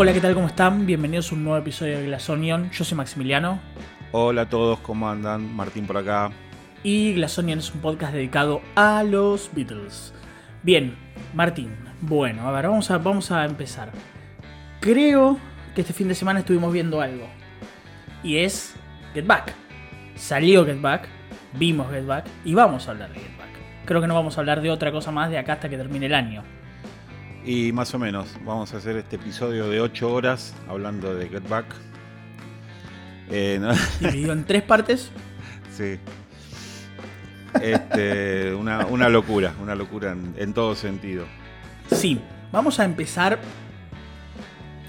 Hola, ¿qué tal? ¿Cómo están? Bienvenidos a un nuevo episodio de Glass Onion. Yo soy Maximiliano. Hola a todos, ¿cómo andan? Martín por acá. Y Glass Onion es un podcast dedicado a los Beatles. Bien, Martín. Bueno, a ver, vamos a, vamos a empezar. Creo que este fin de semana estuvimos viendo algo. Y es Get Back. Salió Get Back, vimos Get Back y vamos a hablar de Get Back. Creo que no vamos a hablar de otra cosa más de acá hasta que termine el año. Y más o menos, vamos a hacer este episodio de 8 horas hablando de Get Back. Eh, Dividido en tres partes. Sí. Este, una, locura, una locura en, todo sentido. Sí, vamos a empezar.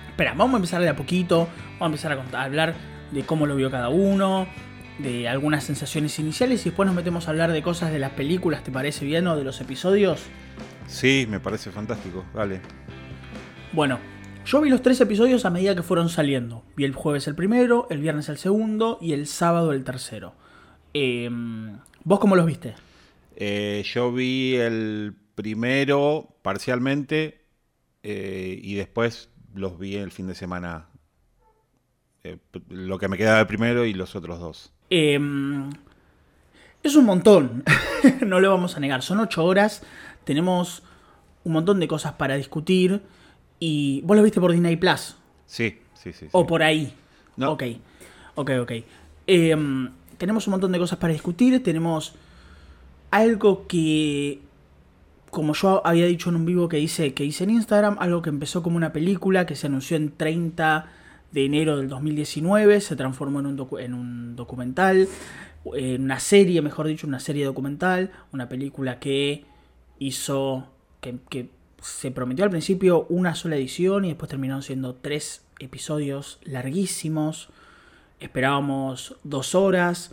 Espera, vamos a empezar de a poquito. Vamos a empezar a, contar, a hablar de cómo lo vio cada uno, de algunas sensaciones iniciales y después nos metemos a hablar de cosas de las películas, ¿te parece bien? O de los episodios. Sí, me parece fantástico, vale. Bueno, yo vi los tres episodios a medida que fueron saliendo. Vi el jueves el primero, el viernes el segundo y el sábado el tercero. Em, ¿Vos cómo los viste? Eh, yo vi el primero parcialmente eh, y después los vi el fin de semana. Eh, lo que me queda del primero y los otros dos. Em, es un montón, no lo vamos a negar. Son ocho horas tenemos un montón de cosas para discutir. Y vos lo viste por Disney Plus. Sí, sí, sí. O por ahí. No. Ok, ok, ok. Em, tenemos un montón de cosas para discutir. Tenemos algo que, como yo había dicho en un vivo que hice, que hice en Instagram, algo que empezó como una película que se anunció en 30 de enero del 2019, se transformó en un, en un documental, en una serie, mejor dicho, una serie documental, una película que hizo que, se prometió al principio una sola edición y después terminaron siendo tres episodios larguísimos. Esperábamos dos horas,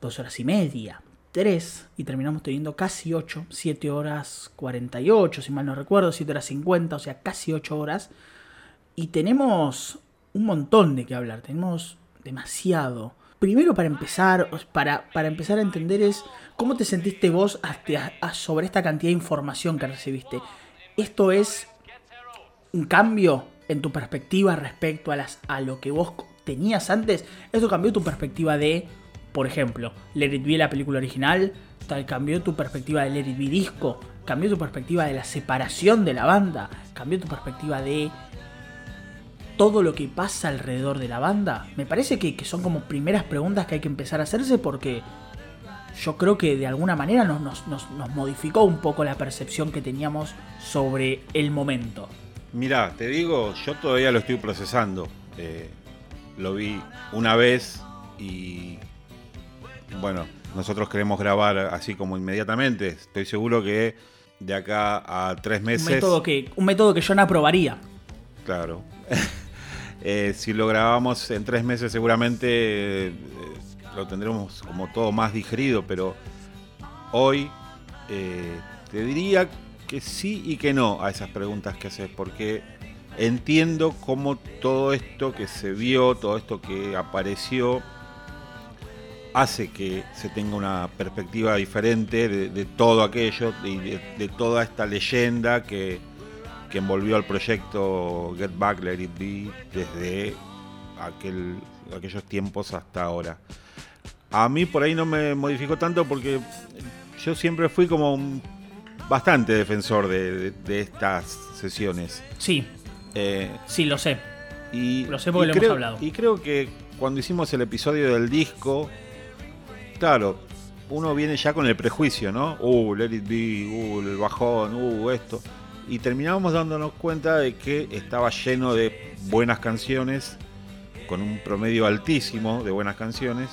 dos horas y media, tres, y terminamos teniendo casi ocho, siete horas cuarenta y ocho, si mal no recuerdo, siete horas cincuenta, o sea, casi ocho horas. Y tenemos un montón de qué hablar, tenemos demasiado primero para empezar, para, para empezar a entender es cómo te sentiste vos sobre esta cantidad de información que recibiste. ¿Esto es un cambio en tu perspectiva respecto a, las, a lo que vos tenías antes? ¿Esto cambió tu perspectiva de, por ejemplo, Let It la película original? ¿Cambió tu perspectiva de Let It disco? ¿Cambió tu perspectiva de la separación de la banda? ¿Cambió tu perspectiva de todo lo que pasa alrededor de la banda? Me parece que, son como primeras preguntas que hay que empezar a hacerse porque yo creo que de alguna manera nos, modificó un poco la percepción que teníamos sobre el momento. Mira, te digo, yo todavía lo estoy procesando. Eh, lo vi una vez y bueno, nosotros queremos grabar así como inmediatamente. Estoy seguro que de acá a tres meses. Un método que, un método que yo no aprobaría. Claro. Eh, si lo grabamos en tres meses seguramente eh, lo tendremos como todo más digerido, pero hoy eh, te diría que sí y que no a esas preguntas que haces, porque entiendo cómo todo esto que se vio, todo esto que apareció, hace que se tenga una perspectiva diferente de, todo aquello y de toda esta leyenda que que envolvió al proyecto Get Back, Let It Be desde aquel, aquellos tiempos hasta ahora. A mí por ahí no me modificó tanto porque yo siempre fui como un bastante defensor de, estas sesiones. Sí. Eh, sí, lo sé. Y, lo sé porque lo hemos hablado. Y creo que cuando hicimos el episodio del disco, claro, uno viene ya con el prejuicio, ¿no? Uh, Let It Be, uh, el bajón, uh, esto y terminamos dándonos cuenta de que estaba lleno de buenas canciones, con un promedio altísimo de buenas canciones.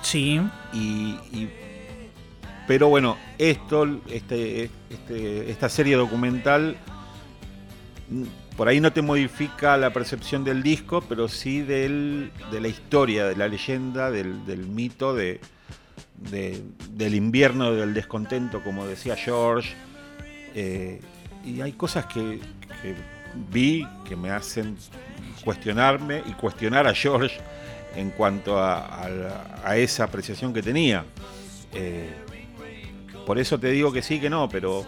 Sí. Y, pero bueno, esto, este, este, esta serie documental, por ahí no te modifica la percepción del disco, pero sí del, de la historia, de la leyenda, del, mito de, del invierno del descontento, como decía George. Eh, y hay cosas que, vi que me hacen cuestionarme y cuestionar a George en cuanto a, esa apreciación que tenía. Eh, por eso te digo que sí, que no, pero,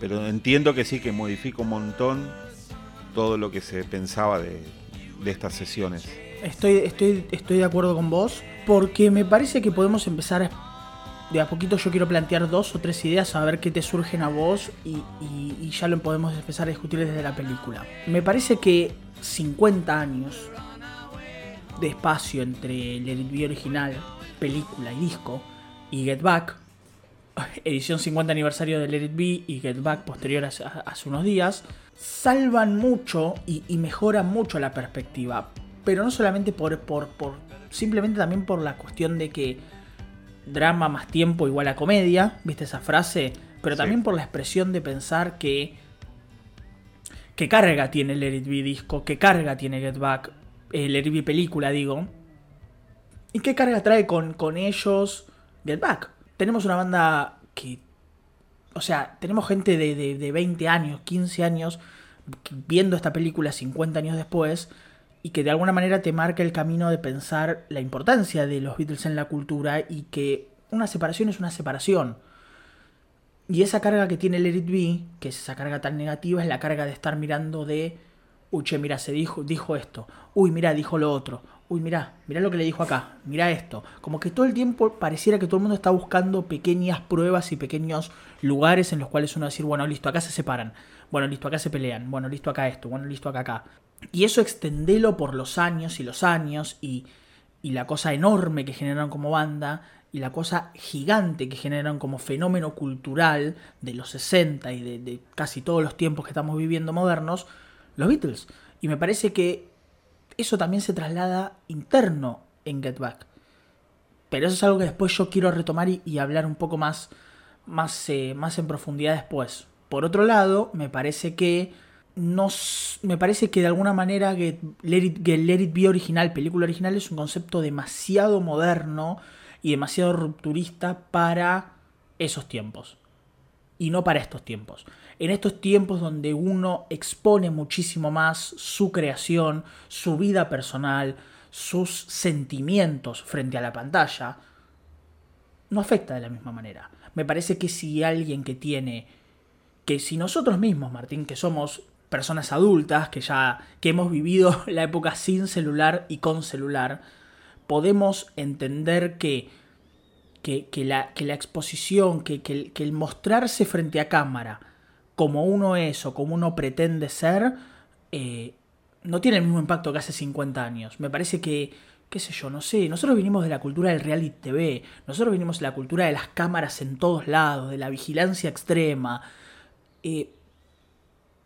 pero entiendo que sí, que modifica un montón todo lo que se pensaba de, estas sesiones. Estoy, estoy, estoy de acuerdo con vos, porque me parece que podemos empezar de a poquito yo quiero plantear dos o tres ideas a ver qué te surgen a vos y, y, ya lo podemos empezar a discutir desde la película. Me parece que 50 años de espacio entre el video original, película y disco, y Get Back, edición 50 aniversario de Let It y Get Back posterior hace, unos días, salvan mucho y, mejoran mucho la perspectiva. Pero no solamente por, por, por, simplemente también por la cuestión de que drama más tiempo igual a comedia, ¿viste esa frase? Pero también por la expresión de pensar que qué carga tiene el Be disco, qué carga tiene Get Back, el Let It Be película digo, y qué carga trae con, con ellos Get Back. Tenemos una banda que, o sea, tenemos gente de, de, de 20 años, 15 años viendo esta película 50 años después y que de alguna manera te marca el camino de pensar la importancia de los Beatles en la cultura y que una separación es una separación. Y esa carga que tiene Let It que es esa carga tan negativa, es la carga de estar mirando de, uy, che, mira, se dijo, dijo esto, uy, mira, dijo lo otro, uy, mira, mira lo que le dijo acá, mira esto. Como que todo el tiempo pareciera que todo el mundo está buscando pequeñas pruebas y pequeños lugares en los cuales uno va decir, bueno, listo, acá se separan, bueno, listo, acá se pelean, bueno, listo, acá esto, bueno, listo, acá acá. Y eso extendelo por los años y los años y, la cosa enorme que generaron como banda y la cosa gigante que generaron como fenómeno cultural de los 60 y de, casi todos los tiempos que estamos viviendo modernos, los Beatles. Y me parece que eso también se traslada interno en Get Back. Pero eso es algo que después yo quiero retomar y, hablar un poco más, más, eh, más en profundidad después. Por otro lado, me parece que nos, me parece que de alguna manera que Let, It, Let Be original, película original, es un concepto demasiado moderno y demasiado rupturista para esos tiempos. Y no para estos tiempos. En estos tiempos donde uno expone muchísimo más su creación, su vida personal, sus sentimientos frente a la pantalla, no afecta de la misma manera. Me parece que si alguien que tiene que si nosotros mismos, Martín, que somos personas adultas que ya que hemos vivido la época sin celular y con celular, podemos entender que, que, la, que la, exposición, que, que, el mostrarse frente a cámara como uno es o como uno pretende ser, eh, no tiene el mismo impacto que hace 50 años. Me parece que, qué sé yo, no sé, nosotros vinimos de la cultura del reality TV, nosotros vinimos de la cultura de las cámaras en todos lados, de la vigilancia extrema. Eh,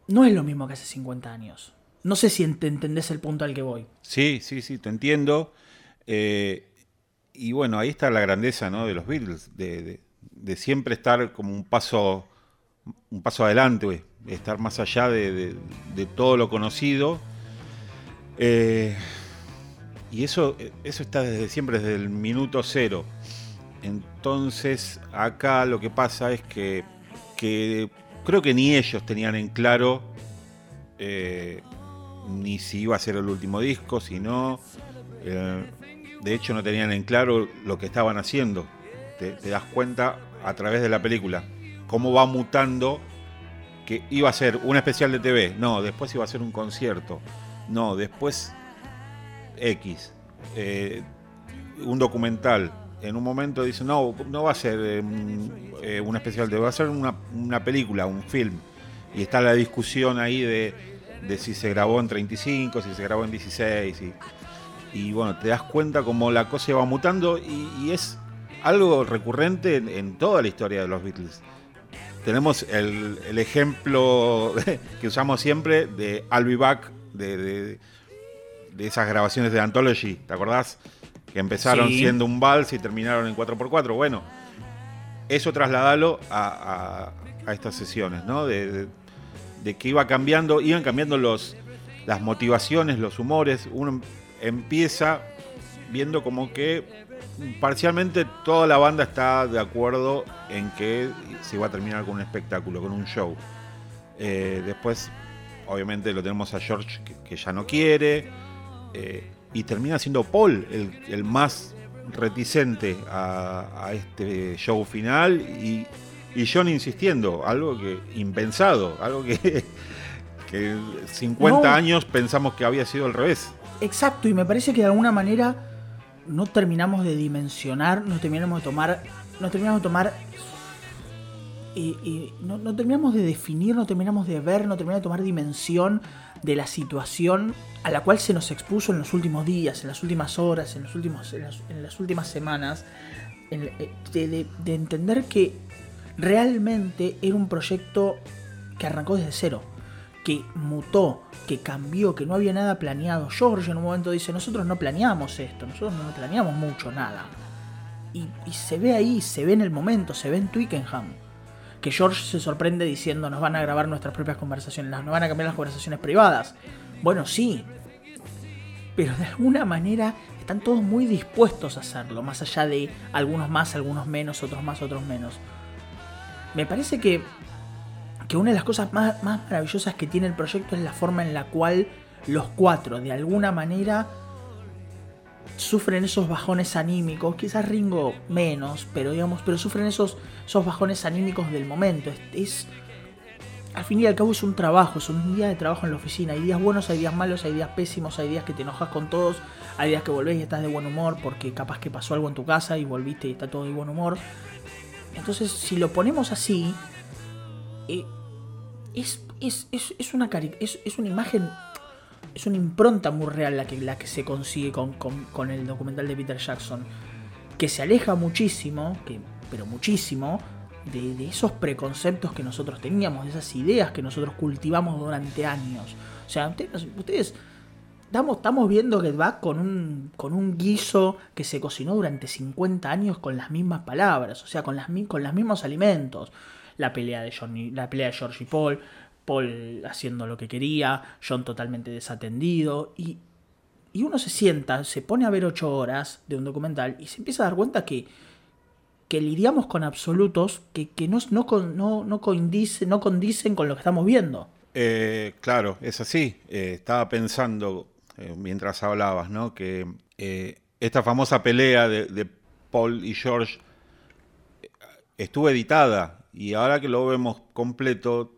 no es lo mismo que hace 50 años. No sé si entendés el punto al que voy. Sí, sí, sí, te entiendo. Eh, y bueno, ahí está la grandeza ¿no? de los Beatles, de, siempre estar como un paso, un paso adelante, estar más allá de, todo lo conocido. Eh, y eso, eso está desde siempre, desde el minuto cero. Entonces, acá lo que pasa es que creo que ni ellos tenían en claro eh, ni si iba a ser el último disco, si no. Eh, de hecho, no tenían en claro lo que estaban haciendo. Te, das cuenta a través de la película cómo va mutando que iba a ser un especial de TV, no, después iba a ser un concierto, no, después X, eh, un documental, en un momento dice, no, no va a ser eh, eh, un especial, va a ser una, película, un film. Y está la discusión ahí de, si se grabó en 35, si se grabó en 16. Y, bueno, te das cuenta cómo la cosa va mutando y, es algo recurrente en, toda la historia de los Beatles. Tenemos el, ejemplo que usamos siempre de I'll Be Back, de, de, de esas grabaciones de Anthology, ¿te acordás? Que empezaron siendo un vals y terminaron en 4x4. Bueno, eso trasladalo a, estas sesiones, ¿no? De, que iba cambiando, iban cambiando los, las motivaciones, los humores. Uno empieza viendo como que parcialmente toda la banda está de acuerdo en que se iba a terminar con un espectáculo, con un show. Eh, después, obviamente, lo tenemos a George que, ya no quiere. Eh, y termina siendo Paul el, más reticente a, este show final y, John insistiendo, algo que impensado, algo que, que 50 años pensamos que había sido al revés. Exacto, y me parece que de alguna manera no terminamos de dimensionar, no terminamos de tomar, no terminamos de tomar y, no, no, terminamos de definir, no terminamos de ver, no terminamos de tomar dimensión de la situación a la cual se nos expuso en los últimos días, en las últimas horas, en, los últimos, en, las, últimas semanas, eh, de, de entender que realmente era un proyecto que arrancó desde cero, que mutó, que cambió, que no había nada planeado. George en un momento dice, nosotros no planeamos esto, nosotros no planeamos mucho nada. Y, y se ve ahí, se ve en el momento, se ve en Twickenham que George se sorprende diciendo nos van a grabar nuestras propias conversaciones, nos van a cambiar las conversaciones privadas. Bueno, sí, pero de alguna manera están todos muy dispuestos a hacerlo, más allá de algunos más, algunos menos, otros más, otros menos. Me parece que, que una de las cosas más, más maravillosas que tiene el proyecto es la forma en la cual los cuatro, de alguna manera, sufren esos bajones anímicos, quizás Ringo menos, pero digamos, pero sufren esos, esos bajones anímicos del momento. Es, al fin y al cabo es un trabajo, es un día de trabajo en la oficina. Hay días buenos, hay días malos, hay días pésimos, hay días que te enojas con todos, hay días que volvés y estás de buen humor porque capaz que pasó algo en tu casa y volviste y está todo de buen humor. Entonces, si lo ponemos así, eh, es, es, es, una es, es una imagen es una impronta muy real la que, la que se consigue con, el documental de Peter Jackson, que se aleja muchísimo, que, pero muchísimo, de, esos preconceptos que nosotros teníamos, de esas ideas que nosotros cultivamos durante años. O sea, ustedes, estamos, estamos, viendo que va con un, con un guiso que se cocinó durante 50 años con las mismas palabras, o sea, con, las, con los mismos alimentos. La pelea de Johnny, la pelea de George Paul, Paul haciendo lo que quería, John totalmente desatendido y, y uno se sienta, se pone a ver ocho horas de un documental y se empieza a dar cuenta que, que lidiamos con absolutos que, no, no, no, condicen, no condicen con lo que estamos viendo. Eh, claro, es así. Eh, estaba pensando eh, mientras hablabas, ¿no? Que esta famosa pelea de, de, Paul y George estuvo editada y ahora que lo vemos completo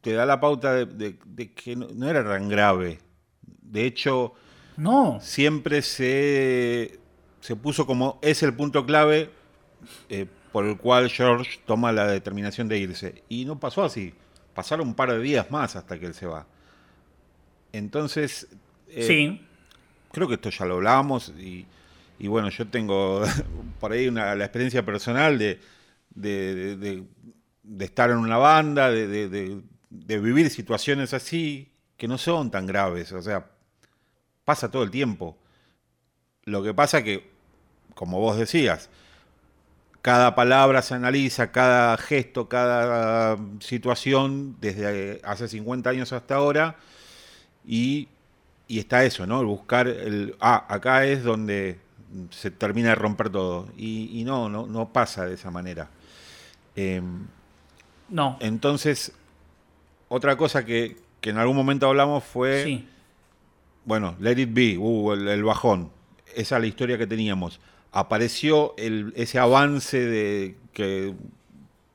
te da la pauta de, que no, era tan grave. De hecho, no. siempre se, se puso como es el punto clave eh, por el cual George toma la determinación de irse. Y no pasó así. Pasaron un par de días más hasta que él se va. Entonces, eh, sí. creo que esto ya lo hablábamos y, bueno, yo tengo por ahí una, la experiencia personal de, de, estar en una banda, de, de vivir situaciones así que no son tan graves, o sea, pasa todo el tiempo. Lo que pasa que, como vos decías, cada palabra se analiza, cada gesto, cada situación, desde hace 50 años hasta ahora, y, y está eso, ¿no? El buscar el, ah, acá es donde se termina de romper todo, y, no, no, no pasa de esa manera. Em, no. Entonces, otra cosa que, en algún momento hablamos fue, bueno, Let It Be, uh, el, bajón. Esa es la historia que teníamos. Apareció ese avance de que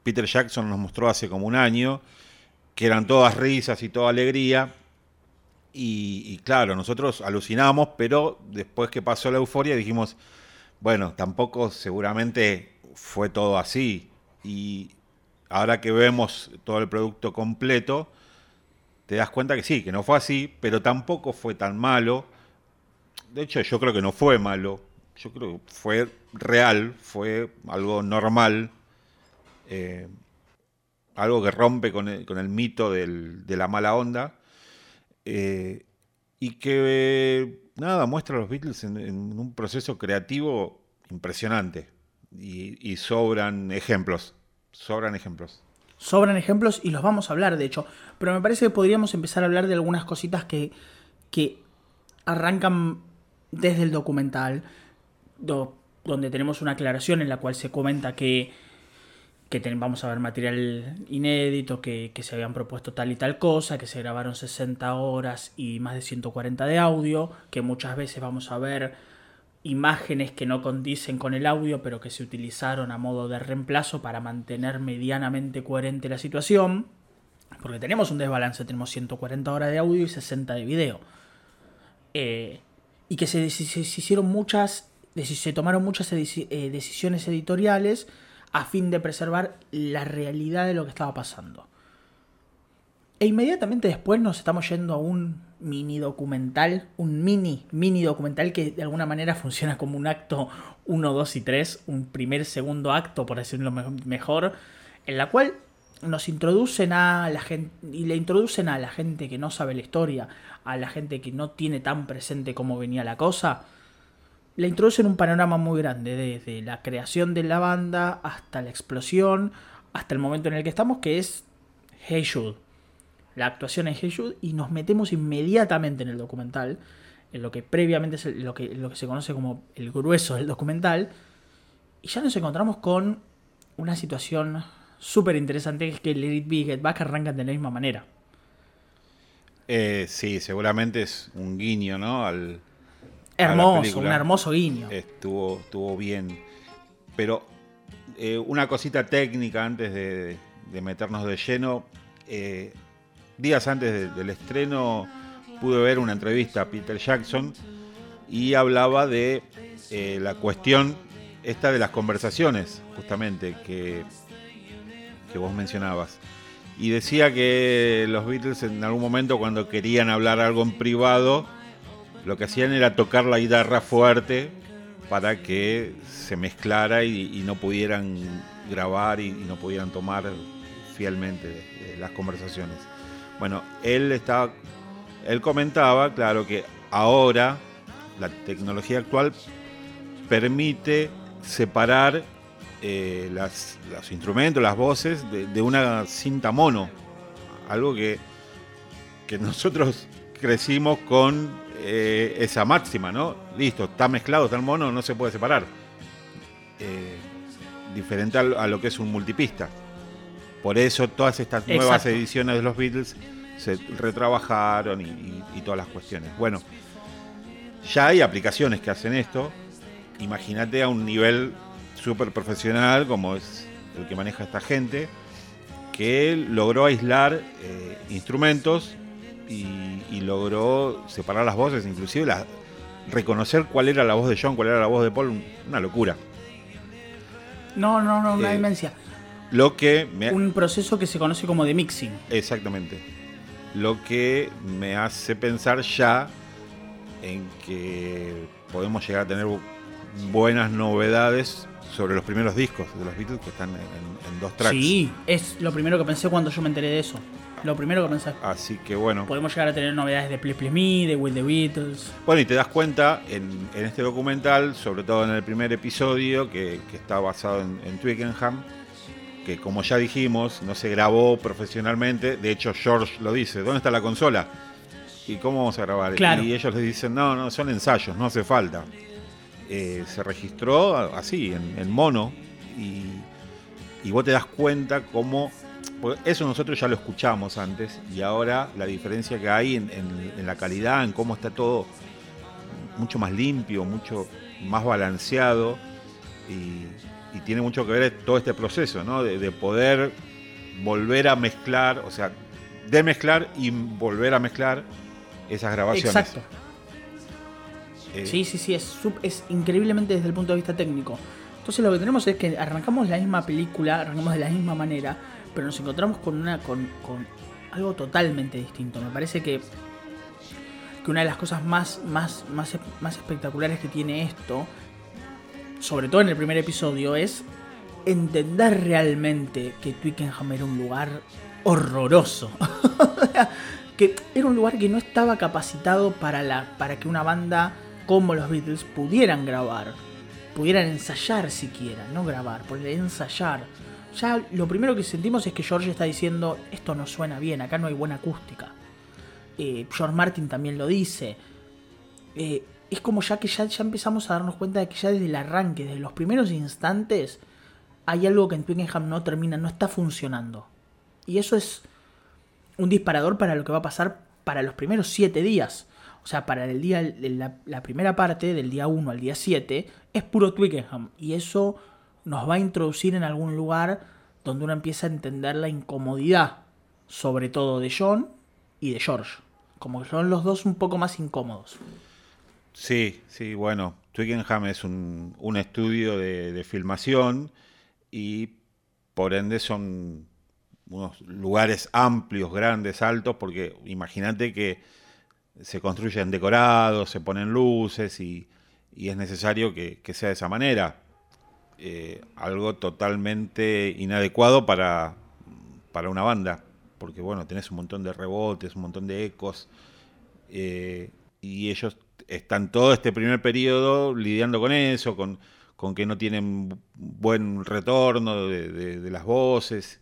Peter Jackson nos mostró hace como un año, que eran todas risas y toda alegría. Y, claro, nosotros alucinamos, pero después que pasó la euforia dijimos, bueno, tampoco seguramente fue todo así. Y ahora que vemos todo el producto completo, te das cuenta que sí, que no fue así, pero tampoco fue tan malo. De hecho, yo creo que no fue malo. Yo creo que fue real, fue algo normal. Eh, algo que rompe con el, mito de la mala onda. Eh, y que, nada, muestra a los Beatles en, un proceso creativo impresionante. y sobran ejemplos Sobran ejemplos. Sobran ejemplos y los vamos a hablar, de hecho. Pero me parece que podríamos empezar a hablar de algunas cositas que, que arrancan desde el documental, donde tenemos una aclaración en la cual se comenta que, que vamos a ver material inédito, que, que, se habían propuesto tal y tal cosa, que se grabaron 60 horas y más de 140 de audio, que muchas veces vamos a ver imágenes que no condicen con el audio, pero que se utilizaron a modo de reemplazo para mantener medianamente coherente la situación. Porque tenemos un desbalance, tenemos 140 horas de audio y 60 de video. Eh, y que se, hicieron muchas, se tomaron muchas eh, decisiones editoriales a fin de preservar la realidad de lo que estaba pasando. E inmediatamente después nos estamos yendo a un mini documental, un mini, mini documental que de alguna manera funciona como un acto 1, 2 y 3, un primer, segundo acto, por decirlo mejor, en la cual nos introducen a la gente, y le introducen a la gente que no sabe la historia, a la gente que no tiene tan presente cómo venía la cosa, le introducen un panorama muy grande, desde la creación de la banda hasta la explosión, hasta el momento en el que estamos, que es Hey Jude. La actuación en Hey Jude, y nos metemos inmediatamente en el documental, en lo que previamente es lo, que, lo que se conoce como el grueso del documental, y ya nos encontramos con una situación súper interesante, que es que Let It Get Back arrancan de la misma manera. Eh, sí, seguramente es un guiño, ¿no? Al, Hermoso, un hermoso guiño. Estuvo, estuvo bien. Pero eh, una cosita técnica antes de, meternos de lleno. Eh, días antes del estreno pude ver una entrevista a Peter Jackson y hablaba de eh, la cuestión esta de las conversaciones, justamente, que, que vos mencionabas. Y decía que los Beatles en algún momento cuando querían hablar algo en privado, lo que hacían era tocar la guitarra fuerte para que se mezclara y, no pudieran grabar y, no pudieran tomar fielmente eh, las conversaciones. Bueno, él estaba, él comentaba, claro, que ahora la tecnología actual permite separar eh, los instrumentos, las voces de, una cinta mono, algo que, que nosotros crecimos con eh, esa máxima, ¿no? Listo, está mezclado, está el mono, no se puede separar. Eh, diferente a, lo que es un multipista. Por eso todas estas nuevas ediciones de los Beatles se retrabajaron y, todas las cuestiones. Bueno, ya hay aplicaciones que hacen esto. Imagínate a un nivel súper profesional como es el que maneja esta gente, que logró aislar eh, instrumentos y, logró separar las voces, inclusive la, reconocer cuál era la voz de John, cuál era la voz de Paul, una locura. No, no, no, una eh, demencia. Lo que Un proceso que se conoce como de mixing. Exactamente. Lo que me hace pensar ya en que podemos llegar a tener buenas novedades sobre los primeros discos de los Beatles que están en, en dos tracks. Sí, es lo primero que pensé cuando yo me enteré de eso. Lo primero que pensé. Así que bueno. Podemos llegar a tener novedades de Please Please Me, de Will the Beatles. Bueno, y te das cuenta en, este documental, sobre todo en el primer episodio, que, está basado en, Twickenham, que como ya dijimos, no se grabó profesionalmente. De hecho, George lo dice: ¿dónde está la consola? ¿Y cómo vamos a grabar? Y ellos les dicen: no, no, son ensayos, no hace falta. Eh, se registró así, en, mono, y, y vos te das cuenta cómo eso nosotros ya lo escuchamos antes y ahora la diferencia que hay en, la calidad, en cómo está todo mucho más limpio, mucho más balanceado y, tiene mucho que ver todo este proceso, ¿no? De, poder volver a mezclar, o sea, de mezclar y volver a mezclar esas grabaciones. Exacto. Eh, sí, sí, sí, es, es increíblemente desde el punto de vista técnico. Entonces lo que tenemos es que arrancamos la misma película, arrancamos de la misma manera, pero nos encontramos con una con, algo totalmente distinto. Me parece que, que una de las cosas más, más, más, más espectaculares que tiene esto, sobre todo en el primer episodio, es entender realmente que Twickenham era un lugar horroroso. que era un lugar que no estaba capacitado para, la, para que una banda como los Beatles pudieran grabar, pudieran ensayar siquiera, no grabar, poder ensayar ya lo primero que sentimos es que George está diciendo, esto no suena bien, acá no hay buena acústica. Eh, George Martin también lo dice. Eh, es como ya que ya, empezamos a darnos cuenta de que ya desde el arranque, desde los primeros instantes, hay algo que en Twickenham no termina, no está funcionando. Y eso es un disparador para lo que va a pasar para los primeros siete días. O sea, para el día, la, la primera parte, del día 1 al día 7, es puro Twickenham. Y eso nos va a introducir en algún lugar donde uno empieza a entender la incomodidad sobre todo de John y de George. Como que son los dos un poco más incómodos. Sí, sí, bueno, Twickenham es un, estudio de, filmación y por ende son unos lugares amplios, grandes, altos, porque imagínate que se construyen decorados, se ponen luces y, es necesario que, sea de esa manera. Eh, algo totalmente inadecuado para, para una banda, porque bueno, tenés un montón de rebotes, un montón de ecos, eh, y ellos están todo este primer periodo lidiando con eso, con, que no tienen buen retorno de, las voces.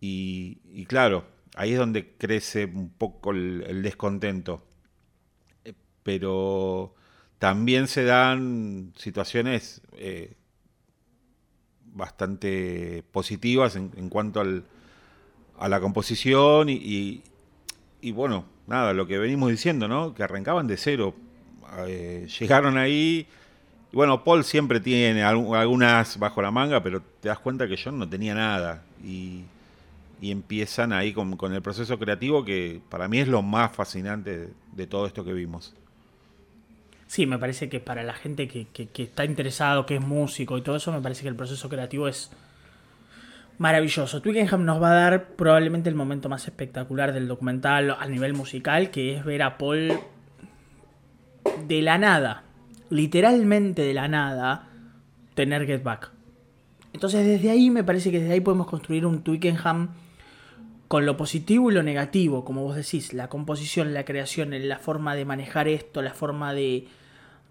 Y, claro, ahí es donde crece un poco el, descontento. Eh, pero también se dan situaciones eh, bastante positivas en, cuanto a la composición y, y, bueno, nada, lo que venimos diciendo, ¿no? Que arrancaban de cero eh, llegaron ahí. bueno, Paul siempre tiene algunas bajo la manga, pero te das cuenta que John no tenía nada. Y, empiezan ahí con, el proceso creativo que para mí es lo más fascinante de, todo esto que vimos. Sí, me parece que para la gente que, está interesado, que es músico y todo eso, me parece que el proceso creativo es maravilloso. Twickenham nos va a dar probablemente el momento más espectacular del documental a nivel musical, que es ver a Paul de la nada, literalmente de la nada, tener Get Back. Entonces desde ahí me parece que desde ahí podemos construir un Twickenham con lo positivo y lo negativo, como vos decís, la composición, la creación, la forma de manejar esto, la forma de,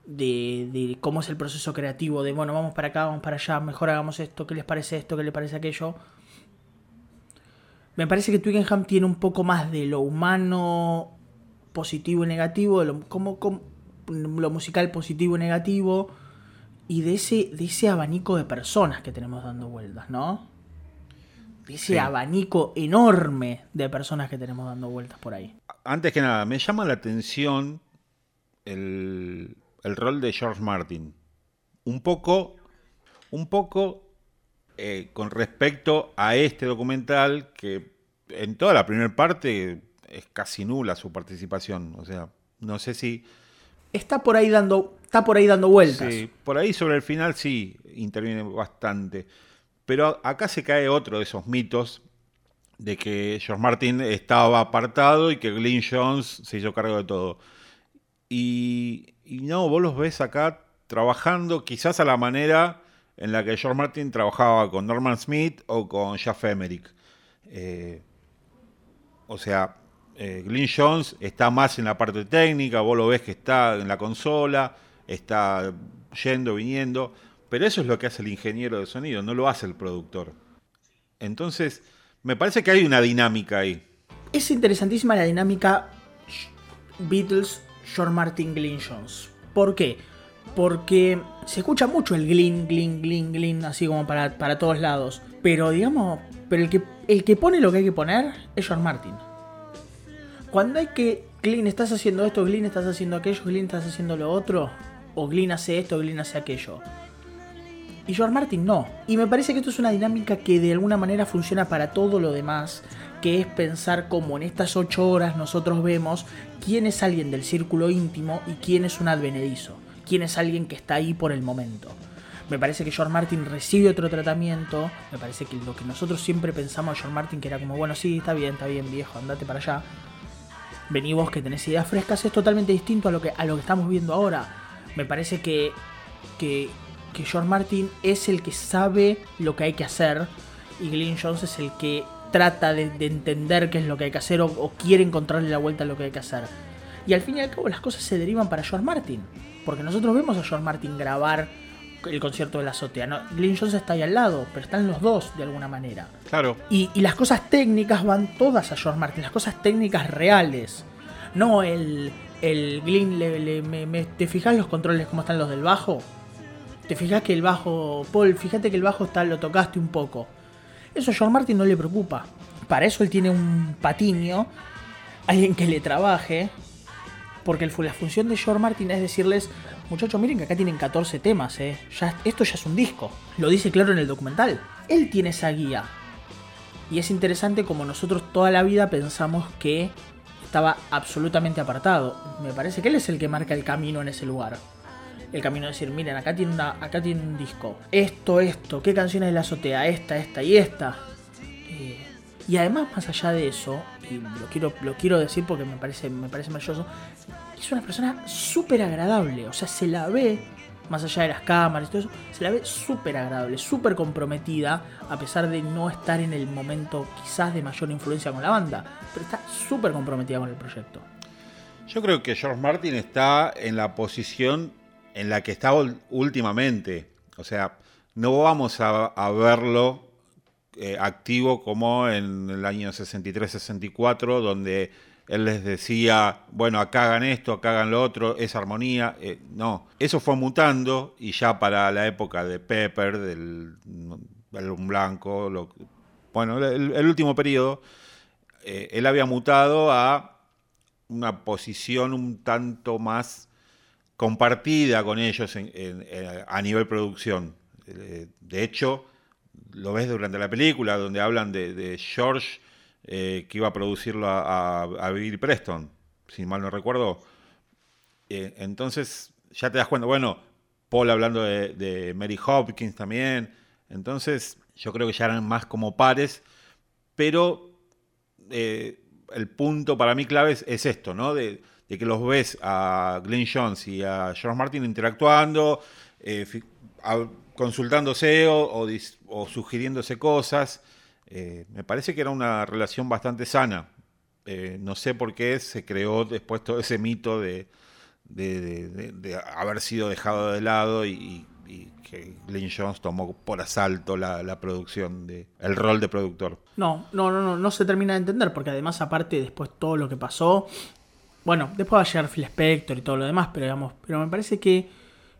de, de, cómo es el proceso creativo, de bueno, vamos para acá, vamos para allá, mejor hagamos esto, qué les parece esto, qué les parece aquello. Me parece que Twickenham tiene un poco más de lo humano, positivo y negativo, de lo, cómo, lo musical positivo y negativo y de ese, de ese abanico de personas que tenemos dando vueltas, ¿no? De ese abanico enorme de personas que tenemos dando vueltas por ahí. Antes que nada, me llama la atención el, el rol de George Martin. Un poco, un poco eh, con respecto a este documental que en toda la primera parte es casi nula su participación. O sea, no sé si está por ahí dando, está por ahí dando vueltas. Sí, por ahí sobre el final sí interviene bastante. Pero acá se cae otro de esos mitos de que George Martin estaba apartado y que Glyn Jones se hizo cargo de todo. Y, no, vos los ves acá trabajando quizás a la manera en la que George Martin trabajaba con Norman Smith o con Jeff Emerick. Eh, o sea, eh, Glyn Jones está más en la parte técnica, vos lo ves que está en la consola, está yendo, viniendo, pero eso es lo que hace el ingeniero de sonido, no lo hace el productor. Entonces, me parece que hay una dinámica ahí. Es interesantísima la dinámica Beatles, George Martin, Glyn Jones. ¿Por qué? Porque se escucha mucho el glin, glin, glin, glin, así como para, para todos lados. Pero digamos, pero el que, el que pone lo que hay que poner es George Martin cuando hay que, Glyn, estás haciendo esto, Glyn, estás haciendo aquello, Glyn, estás haciendo lo otro, o Glyn hace esto, Glyn hace aquello. Y George Martin no. Y me parece que esto es una dinámica que de alguna manera funciona para todo lo demás, que es pensar cómo en estas ocho horas nosotros vemos quién es alguien del círculo íntimo y quién es un advenedizo, quién es alguien que está ahí por el momento. Me parece que George Martin recibe otro tratamiento. Me parece que lo que nosotros siempre pensamos a George Martin, que era como, bueno, sí, está bien, está bien, viejo, andate para allá vení vos que tenés ideas frescas, es totalmente distinto a lo que, a lo que estamos viendo ahora. Me parece que, que, que George Martin es el que sabe lo que hay que hacer y Glenn Jones es el que trata de, entender qué es lo que hay que hacer o, quiere encontrarle la vuelta a lo que hay que hacer. Y al fin y al cabo las cosas se derivan para George Martin. Porque nosotros vemos a George Martin grabar el concierto de la azotea. ¿no? Glenn Jones está ahí al lado, pero están los dos de alguna manera. Claro. Y, las cosas técnicas van todas a George Martin, las cosas técnicas reales. No el, el Glyn, le, ¿te fijas los controles cómo están los del bajo? ¿Te fijas que el bajo, Paul, fíjate que el bajo está, lo tocaste un poco? Eso a George Martin no le preocupa. Para eso él tiene un patiño, alguien que le trabaje, porque la función de George Martin es decirles, muchachos, miren que acá tienen 14 temas, ¿eh? Esto ya es un disco. Lo dice claro en el documental. Él tiene esa guía. Y es interesante como nosotros toda la vida pensamos que estaba absolutamente apartado. Me parece que él es el que marca el camino en ese lugar. El camino de decir, miren, acá tiene, acá tiene un disco. Esto, esto, qué canciones de la azotea, esta, esta y esta. Y además, más allá de eso, y lo quiero, lo quiero decir porque me parece, me parece maravilloso, es una persona súper agradable. O sea, se la ve más allá de las cámaras y todo eso, se la ve súper agradable, súper comprometida, a pesar de no estar en el momento quizás de mayor influencia con la banda, pero está súper comprometida con el proyecto. Yo creo que George Martin está en la posición en la que estaba últimamente, o sea, no vamos a, verlo eh, activo como en el año 63-64, donde él les decía, bueno, acá hagan esto, acá hagan lo otro, esa armonía. Eh, no, eso fue mutando y ya para la época de Pepper, del álbum blanco, bueno, el, último periodo, eh, él había mutado a una posición un tanto más compartida con ellos a nivel producción. De hecho, lo ves durante la película, donde hablan de George eh, que iba a producirlo a, Bill Preston, si mal no recuerdo. Eh, entonces ya te das cuenta, bueno, Paul hablando de, Mary Hopkins también. Entonces yo creo que ya eran más como pares, pero eh, el punto para mí clave es, esto, ¿no? De, que los ves a Glenn Jones y a George Martin interactuando, consultándose o sugiriéndose cosas. Eh, me parece que era una relación bastante sana. Eh, no sé por qué se creó después todo ese mito de, haber sido dejado de lado y, que Glenn Jones tomó por asalto la, producción, de, el rol de productor. No, no, no, no, no se termina de entender, porque además, aparte, después todo lo que pasó. Bueno, después va a llegar Phil Spector y todo lo demás, pero digamos, pero me parece que,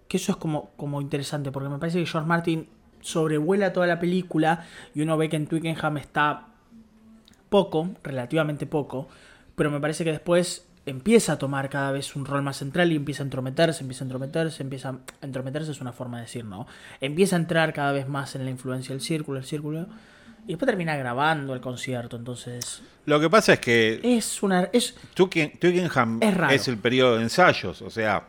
que eso es como, como interesante, porque me parece que George Martin sobrevuela toda la película y uno ve que en Twickenham está poco, relativamente poco, pero me parece que después empieza a tomar cada vez un rol más central y empieza a entrometerse, empieza a entrometerse, empieza a entrometerse es una forma de decir, ¿no? Empieza a entrar cada vez más en la influencia del círculo, el círculo y después termina grabando el concierto, entonces lo que pasa es que es una es Twickenham es el periodo de ensayos, o sea,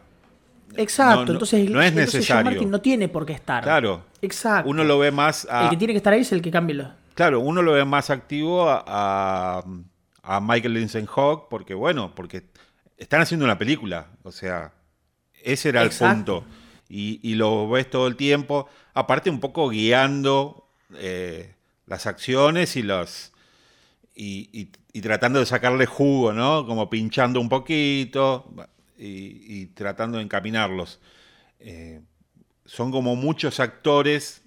Exacto, entonces no es necesario. no tiene por qué estar. Claro. Exacto. Uno lo ve más El que tiene que estar ahí es el que cambia. Claro, uno lo ve más activo a, a, Michael Lindsay Hawk porque, bueno, porque están haciendo una película. O sea, ese era el punto. Y, lo ves todo el tiempo. Aparte, un poco guiando eh, las acciones y los. Y, y, tratando de sacarle jugo, ¿no? Como pinchando un poquito y, tratando de encaminarlos. Eh, son como muchos actores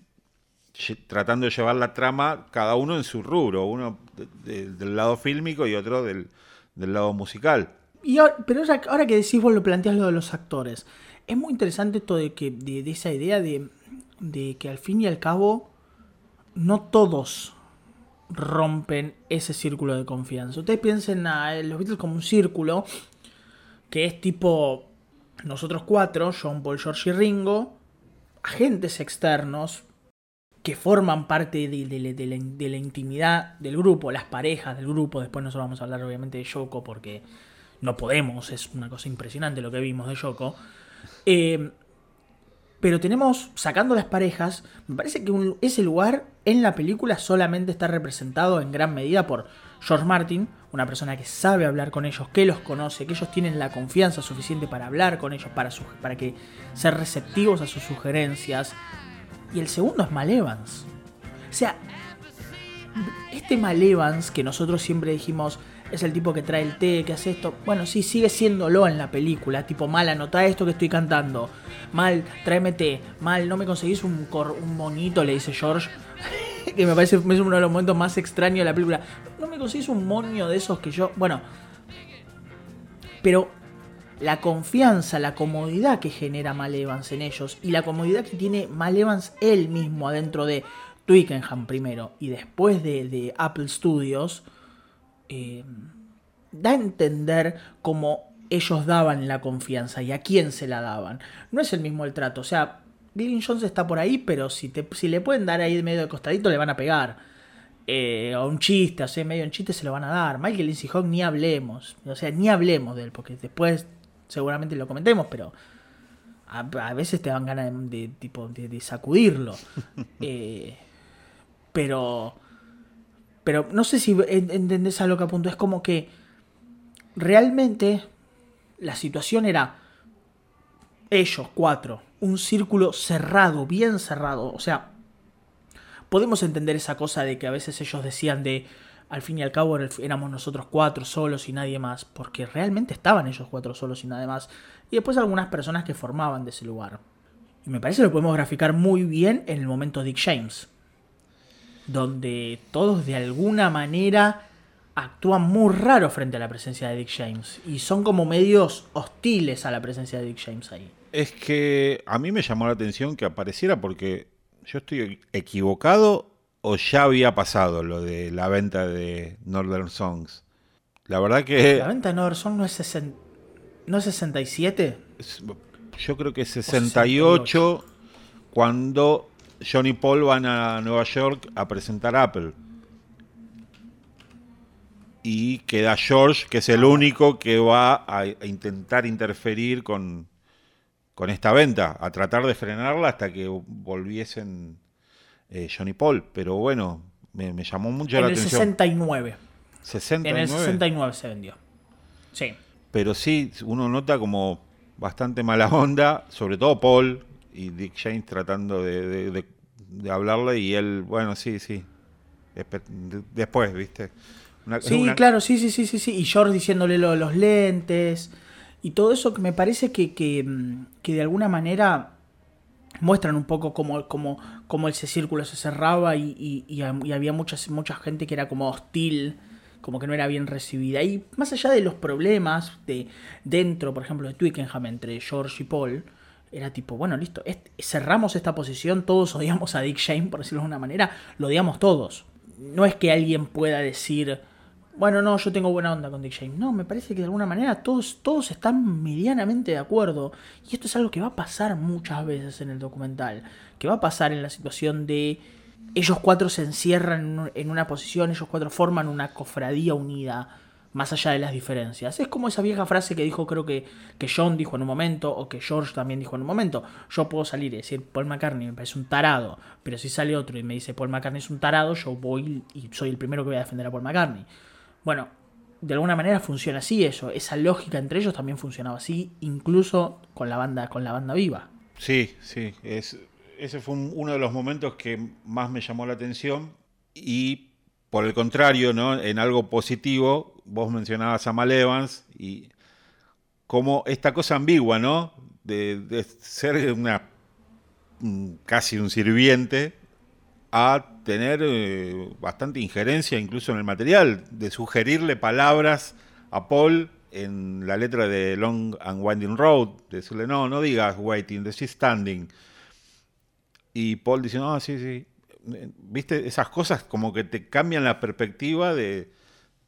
tratando de llevar la trama, cada uno en su rubro, uno del lado fílmico y otro del, lado musical. Y pero ahora que decís vos lo planteas lo de los actores, es muy interesante esto de, que, de, esa idea de, de, que al fin y al cabo no todos rompen ese círculo de confianza. Ustedes piensen a los Beatles como un círculo que es tipo nosotros cuatro, John Paul, George y Ringo, agentes externos que forman parte de, la, intimidad del grupo, las parejas del grupo. Después nosotros vamos a hablar obviamente de Yoko porque no podemos, es una cosa impresionante lo que vimos de Yoko. Eh, pero tenemos, sacando las parejas, me parece que ese lugar en la película solamente está representado en gran medida por George Martin, una persona que sabe hablar con ellos, que los conoce, que ellos tienen la confianza suficiente para hablar con ellos, para, para que ser receptivos a sus sugerencias. Y el segundo es Mal Evans. O sea, este Mal Evans que nosotros siempre dijimos es el tipo que trae el té, que hace esto. Bueno, sí, sigue siéndolo en la película. Tipo, mal, anota esto que estoy cantando. Mal, tráeme té. Mal, no me conseguís un, un monito, le dice George. que me parece uno de los momentos más extraños de la película. Me conseguís un monio de esos que yo. Bueno. Pero la confianza, la comodidad que genera Mal Evans en ellos y la comodidad que tiene Mal Evans él mismo adentro de Twickenham primero y después de, Apple Studios, eh, da a entender cómo ellos daban la confianza y a quién se la daban. No es el mismo el trato, o sea, Glenn Jones está por ahí, pero si, te, si le pueden dar ahí de medio de costadito, le van a pegar. Eh, o un chiste, o sea, medio un chiste se lo van a dar. Michael Lindsay Hawk ni hablemos, o sea, ni hablemos de él, porque después seguramente lo comentemos, pero a, veces te dan ganas de, tipo, de, sacudirlo. Eh, pero, pero no sé si entendés a lo que apunto, es como que realmente la situación era ellos cuatro, un círculo cerrado, bien cerrado, o sea, podemos entender esa cosa de que a veces ellos decían de al fin y al cabo éramos nosotros cuatro solos y nadie más, porque realmente estaban ellos cuatro solos y nadie más, y después algunas personas que formaban de ese lugar. Y me parece que lo podemos graficar muy bien en el momento Dick James, donde todos de alguna manera actúan muy raro frente a la presencia de Dick James, y son como medios hostiles a la presencia de Dick James ahí. Es que a mí me llamó la atención que apareciera porque yo estoy equivocado o ya había pasado lo de la venta de Northern Songs. La verdad que... La venta de Northern Songs no es, ¿no es 67. Yo creo que es 68, cuando Johnny Paul van a Nueva York a presentar Apple. Y queda George, que es el único que va a intentar interferir con, con esta venta, a tratar de frenarla hasta que volviesen eh, Johnny Paul. Pero bueno, me, llamó mucho la atención. En el 69. 69. En el 69 se vendió. Sí. Pero sí, uno nota como bastante mala onda, sobre todo Paul y Dick James tratando de, hablarle y él, bueno, sí, sí. Después, ¿viste? sí, claro, sí, sí, sí, sí, sí. Y George diciéndole lo de los lentes y todo eso que me parece que, que, mm, de alguna manera muestran un poco cómo, cómo, ese círculo se cerraba y, y, había mucha, mucha gente que era como hostil, como que no era bien recibida. Y más allá de los problemas de dentro, por ejemplo, de Twickenham entre George y Paul, era tipo, bueno, listo, cerramos esta posición, todos odiamos a Dick Shane, por decirlo de una manera, lo odiamos todos. No es que alguien pueda decir, bueno, no, yo tengo buena onda con Dick James. No, me parece que de alguna manera todos, todos están medianamente de acuerdo. Y esto es algo que va a pasar muchas veces en el documental. Que va a pasar en la situación de ellos cuatro se encierran en una posición, ellos cuatro forman una cofradía unida, más allá de las diferencias. Es como esa vieja frase que dijo, creo que, que John dijo en un momento, o que George también dijo en un momento. Yo puedo salir y decir Paul McCartney me parece un tarado, pero si sale otro y me dice Paul McCartney es un tarado, yo voy y soy el primero que voy a defender a Paul McCartney. Bueno, de alguna manera funciona así eso. Esa lógica entre ellos también funcionaba así, incluso con la banda, con la banda viva. Sí, sí. ese fue uno de los momentos que más me llamó la atención. Y por el contrario, ¿no? En algo positivo, vos mencionabas a Mal Evans y como esta cosa ambigua, ¿no? De, de ser una casi un sirviente a tener eh, bastante injerencia incluso en el material, de sugerirle palabras a Paul en la letra de Long and Winding Road, decirle, no, no digas waiting, decís standing. Y Paul dice, no, sí, sí. Viste, esas cosas como que te cambian la perspectiva de,